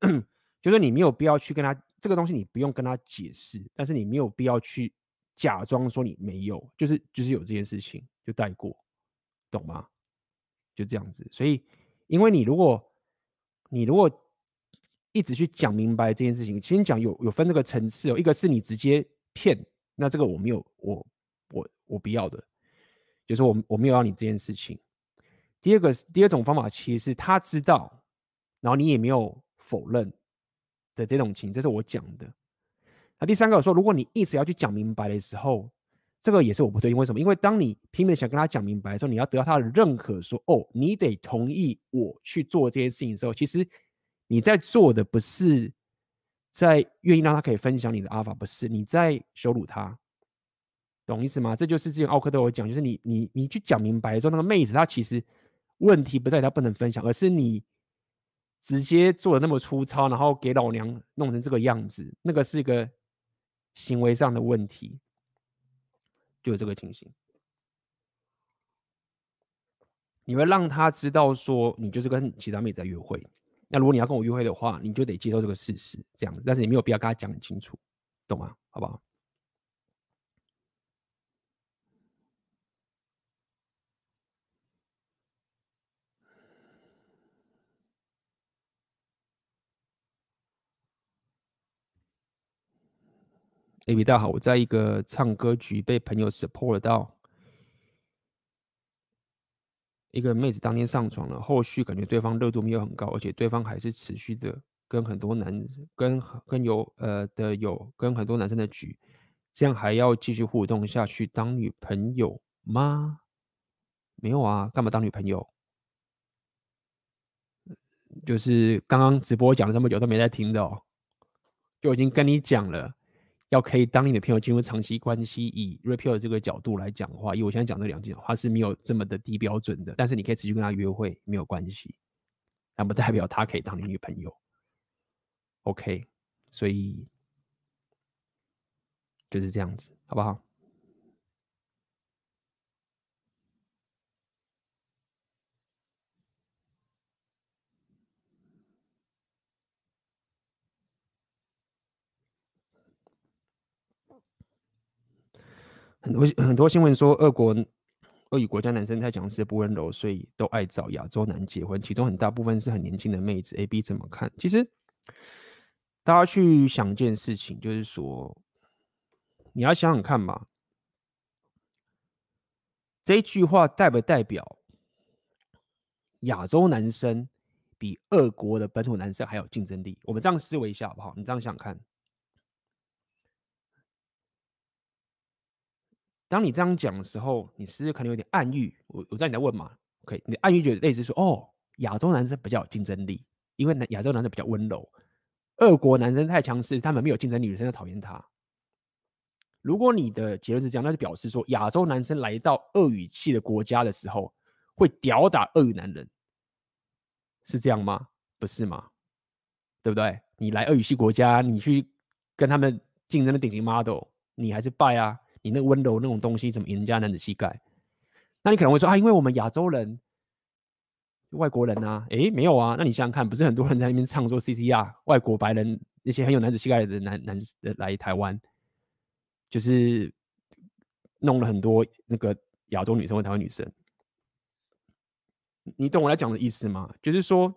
*clears throat* 就是你没有必要去跟他这个东西，你不用跟他解释，但是你没有必要去假装说你没有，就是就是有这件事情就带过，懂吗？就这样子。所以，因为你如果你如果一直去讲明白这件事情，先讲有有分这个层次哦。一个是你直接骗，那这个我没有，我我我不要的，就是我我没有要你这件事情。第二个是第二种方法，其实是他知道，然后你也没有否认的这种情，这是我讲的。那第三个我说，如果你一直要去讲明白的时候，这个也是我不对，因为什么？因为当你拼命想跟他讲明白的时候，你要得到他的认可说，说哦，你得同意我去做这件事情的时候，其实。你在做的不是在愿意让他可以分享你的阿法，不是你在羞辱他，懂意思吗？这就是之前奥克都有讲，就是你你你去讲明白之后，那个妹子她其实问题不在她不能分享，而是你直接做的那么粗糙，然后给老娘弄成这个样子，那个是一个行为上的问题，就有这个情形。你会让他知道说，你就是跟其他妹子在约会。那如果你要跟我约会的话，你就得接受这个事实，这样。但是你没有必要跟他讲很清楚，懂吗？好不好？AB 大家好，我在一个唱歌局被朋友 support 到。一个妹子当天上床了，后续感觉对方热度没有很高，而且对方还是持续的跟很多男跟跟有呃的有跟很多男生的局，这样还要继续互动下去当女朋友吗？没有啊，干嘛当女朋友？就是刚刚直播讲了这么久都没在听的哦，就已经跟你讲了。要可以当你的朋友进入长期关系，以 Rapio 的这个角度来讲的话，以我现在讲这两句话是没有这么的低标准的。但是你可以持续跟他约会，没有关系，那不代表他可以当你女朋友。OK，所以就是这样子，好不好？很多很多新闻说，俄国、俄语国家男生太强势、不温柔，所以都爱找亚洲男结婚。其中很大部分是很年轻的妹子。A B 怎么看？其实大家去想一件事情，就是说，你要想想看嘛，这句话代不代表亚洲男生比俄国的本土男生还有竞争力？我们这样思维一下好不好？你这样想想看。当你这样讲的时候，你是不是可能有点暗喻？我我知道你在问嘛？OK，你的暗喻就类似说，哦，亚洲男生比较有竞争力，因为亚洲男生比较温柔，俄国男生太强势，他们没有竞争力，女生就讨厌他。如果你的结论是这样，那就表示说，亚洲男生来到俄语系的国家的时候，会屌打俄语男人，是这样吗？不是吗？对不对？你来俄语系国家，你去跟他们竞争的顶级 model，你还是败啊？你那温柔那种东西怎么赢人家男子气概？那你可能会说啊，因为我们亚洲人、外国人啊，诶，没有啊。那你想想看，不是很多人在那边唱说 CCR，外国白人那些很有男子气概的男男的来台湾，就是弄了很多那个亚洲女生或台湾女生。你懂我来讲的意思吗？就是说，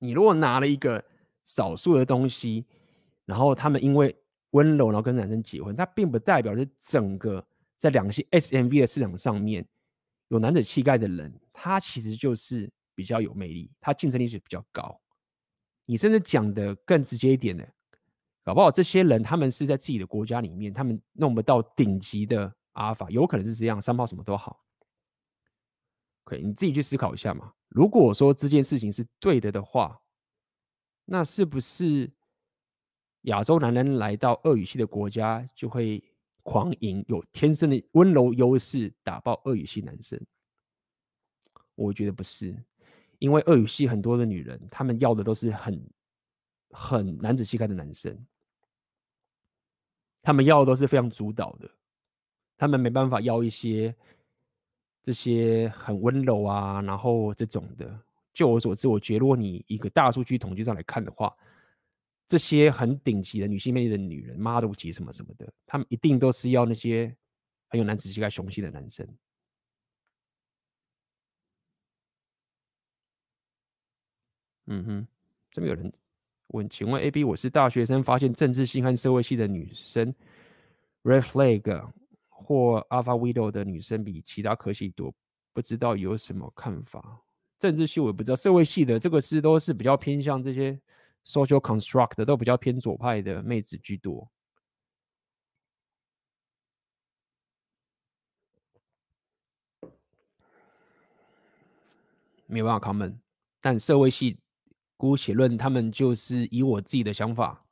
你如果拿了一个少数的东西，然后他们因为温柔，然后跟男生结婚，它并不代表是整个在两性 SMV 的市场上面有男子气概的人，他其实就是比较有魅力，他竞争力是比较高。你甚至讲的更直接一点呢，搞不好这些人他们是在自己的国家里面，他们弄不到顶级的阿尔法，有可能是这样，三炮什么都好。可以，你自己去思考一下嘛。如果说这件事情是对的的话，那是不是？亚洲男人来到俄语系的国家，就会狂赢，有天生的温柔优势，打爆俄语系男生。我觉得不是，因为俄语系很多的女人，她们要的都是很很男子气概的男生，她们要的都是非常主导的，她们没办法要一些这些很温柔啊，然后这种的。就我所知，我觉得如果你一个大数据统计上来看的话，这些很顶级的女性魅力的女人，model 级什么什么的，他们一定都是要那些很有男子气概、雄性的男生。嗯哼，这边有人问，请问 AB，我是大学生，发现政治系和社会系的女生，Red Flag 或 Alpha Widow 的女生比其他科系多，不知道有什么看法？政治系我不知道，社会系的这个是都是比较偏向这些。Social construct 都比较偏左派的妹子居多，没有办法 comment。但社会系姑且论，他们就是以我自己的想法，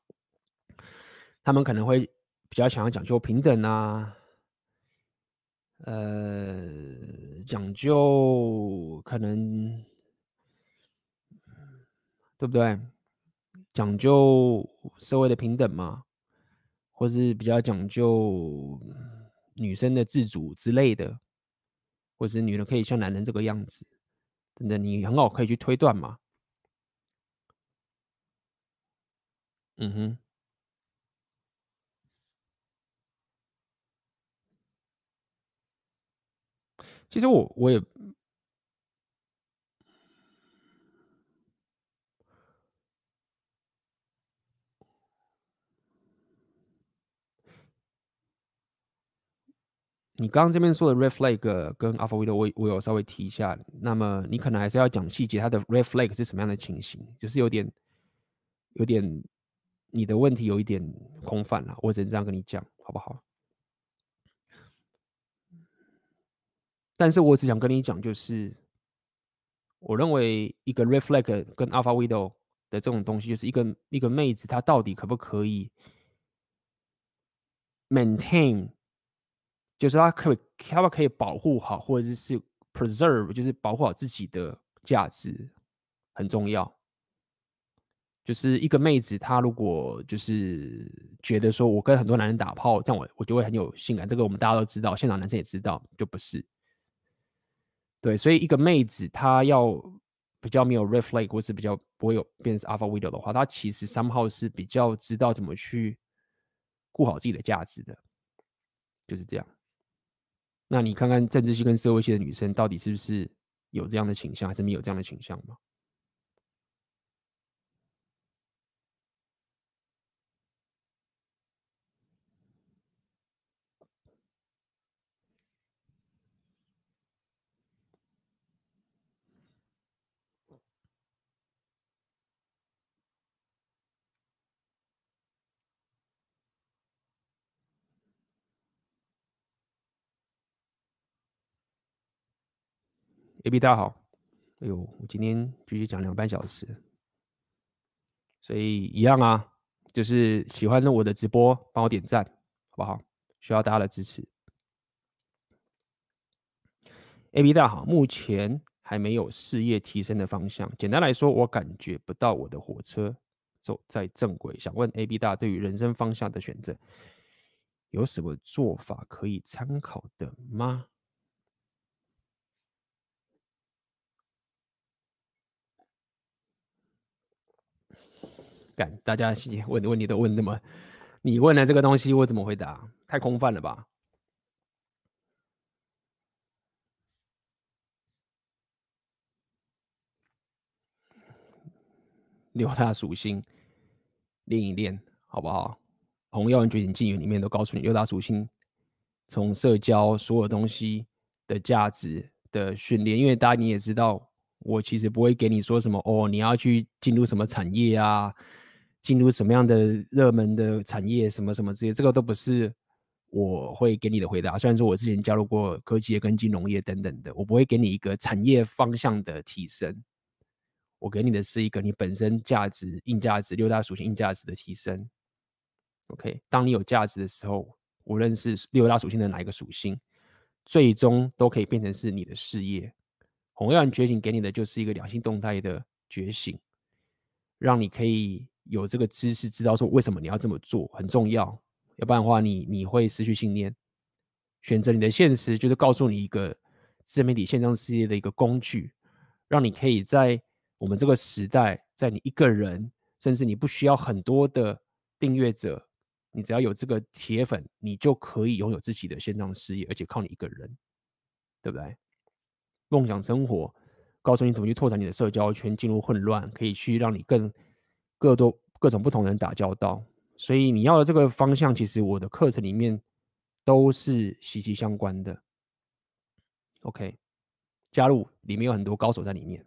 他们可能会比较想要讲究平等啊，呃，讲究可能，对不对？讲究社会的平等嘛，或是比较讲究女生的自主之类的，或是女人可以像男人这个样子，等等，你很好可以去推断嘛。嗯哼，其实我我也。你刚刚这边说的 red flag 跟 alpha widow 我我有稍微提一下，那么你可能还是要讲细节，它的 red flag 是什么样的情形？就是有点有点你的问题有一点空泛了，我只能这样跟你讲，好不好？但是我只想跟你讲，就是我认为一个 red flag 跟 alpha widow 的这种东西，就是一个一个妹子她到底可不可以 maintain。就是他可以，他们可以保护好，或者是 preserve，就是保护好自己的价值，很重要。就是一个妹子，她如果就是觉得说，我跟很多男人打炮，这样我我就会很有性感。这个我们大家都知道，现场男生也知道，就不是。对，所以一个妹子，她要比较没有 red flag，或是比较不会有变成 alpha widow 的话，她其实三号是比较知道怎么去顾好自己的价值的。就是这样。那你看看政治系跟社会系的女生到底是不是有这样的倾向，还是没有这样的倾向吗？？AB 大家好，哎呦，我今天继续讲两半小时，所以一样啊，就是喜欢我的直播，帮我点赞，好不好？需要大家的支持。AB 大家好，目前还没有事业提升的方向。简单来说，我感觉不到我的火车走在正轨。想问 AB 大对于人生方向的选择，有什么做法可以参考的吗？干，大家问的问题都问那么，你问了这个东西我怎么回答？太空泛了吧？*laughs* 六大属性练一练，好不好？《红药丸觉醒纪元》里面都告诉你六大属性，从社交所有东西的价值的训练，因为大家你也知道，我其实不会给你说什么哦，你要去进入什么产业啊。进入什么样的热门的产业，什么什么这些，这个都不是我会给你的回答。虽然说我之前加入过科技业跟金融业等等的，我不会给你一个产业方向的提升。我给你的是一个你本身价值、硬价值、六大属性硬价值的提升。OK，当你有价值的时候，无论是六大属性的哪一个属性，最终都可以变成是你的事业。红药丸觉醒给你的就是一个两性动态的觉醒，让你可以。有这个知识，知道说为什么你要这么做很重要，要不然的话你，你会失去信念。选择你的现实，就是告诉你一个自媒体线上事业的一个工具，让你可以在我们这个时代，在你一个人，甚至你不需要很多的订阅者，你只要有这个铁粉，你就可以拥有自己的线上事业，而且靠你一个人，对不对？梦想生活，告诉你怎么去拓展你的社交圈，进入混乱，可以去让你更。各多各种不同人打交道，所以你要的这个方向，其实我的课程里面都是息息相关的。OK，加入里面有很多高手在里面。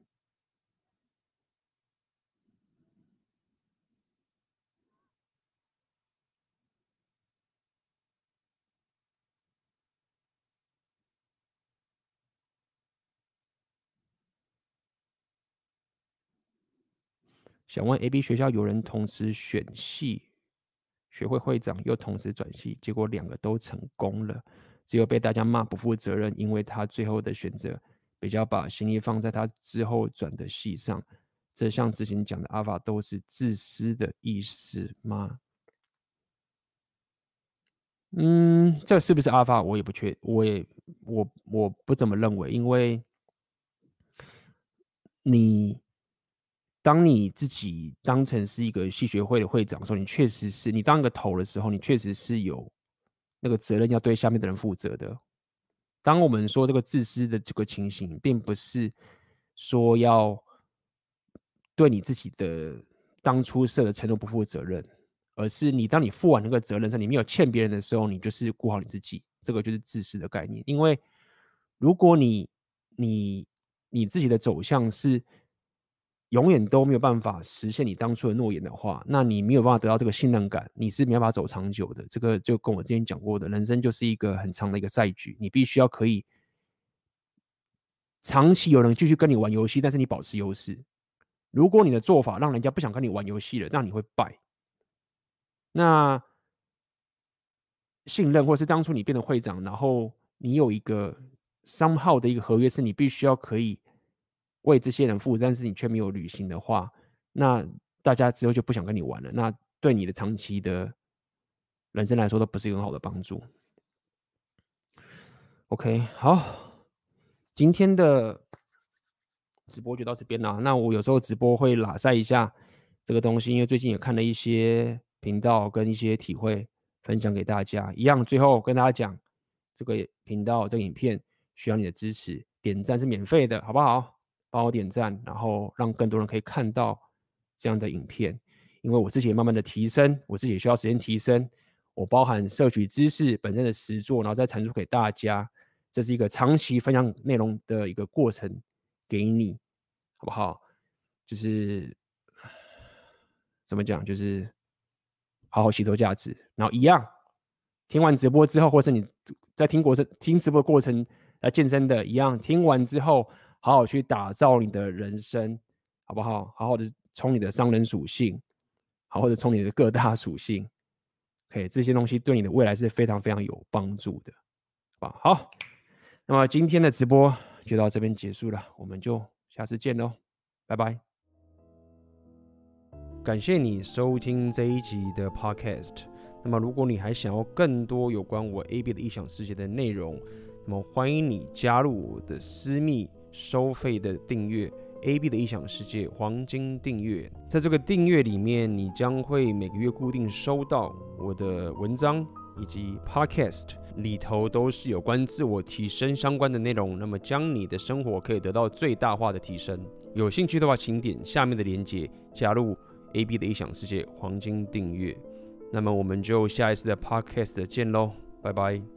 想问 AB 学校有人同时选系，学会会长又同时转系，结果两个都成功了，只有被大家骂不负责任，因为他最后的选择比较把心力放在他之后转的系上。这像之前讲的阿法都是自私的意思吗？嗯，这是不是阿法？我也不确，我也我我不怎么认为，因为你。当你自己当成是一个系学会的会长的时候，你确实是你当一个头的时候，你确实是有那个责任要对下面的人负责的。当我们说这个自私的这个情形，并不是说要对你自己的当初设的承诺不负责任，而是你当你负完那个责任时，你没有欠别人的时候，你就是顾好你自己，这个就是自私的概念。因为如果你你你自己的走向是。永远都没有办法实现你当初的诺言的话，那你没有办法得到这个信任感，你是没办法走长久的。这个就跟我之前讲过的，人生就是一个很长的一个赛局，你必须要可以长期有人继续跟你玩游戏，但是你保持优势。如果你的做法让人家不想跟你玩游戏了，那你会败。那信任，或是当初你变成会长，然后你有一个 somehow 的一个合约，是你必须要可以。为这些人负责，但是你却没有履行的话，那大家之后就不想跟你玩了。那对你的长期的人生来说，都不是一个很好的帮助。OK，好，今天的直播就到这边了。那我有时候直播会拉塞一下这个东西，因为最近也看了一些频道跟一些体会，分享给大家。一样，最后跟大家讲，这个频道这个影片需要你的支持，点赞是免费的，好不好？帮我点赞，然后让更多人可以看到这样的影片。因为我自己也慢慢的提升，我自己也需要时间提升。我包含摄取知识本身的实作，然后再产出给大家，这是一个长期分享内容的一个过程，给你，好不好？就是怎么讲，就是好好吸收价值，然后一样，听完直播之后，或者你在听过程听直播过程来健身的，一样，听完之后，好好去打造你的人生，好不好？好好的冲你的商人属性，好好的冲你的各大属性。OK，这些东西对你的未来是非常非常有帮助的，好吧？好，那么今天的直播就到这边结束了，我们就下次见喽，拜拜。感谢你收听这一集的 Podcast。那么，如果你还想要更多有关我 AB 的异想世界的内容，那么欢迎你加入我的私密收费的订阅。AB 的异想世界黄金订阅，在这个订阅里面，你将会每个月固定收到我的文章以及 Podcast 里头都是有关自我提升相关的内容，那么将你的生活可以得到最大化的提升。有兴趣的话，请点下面的链接加入 AB 的异想世界黄金订阅。那么我们就下一次的 Podcast 见喽，拜拜。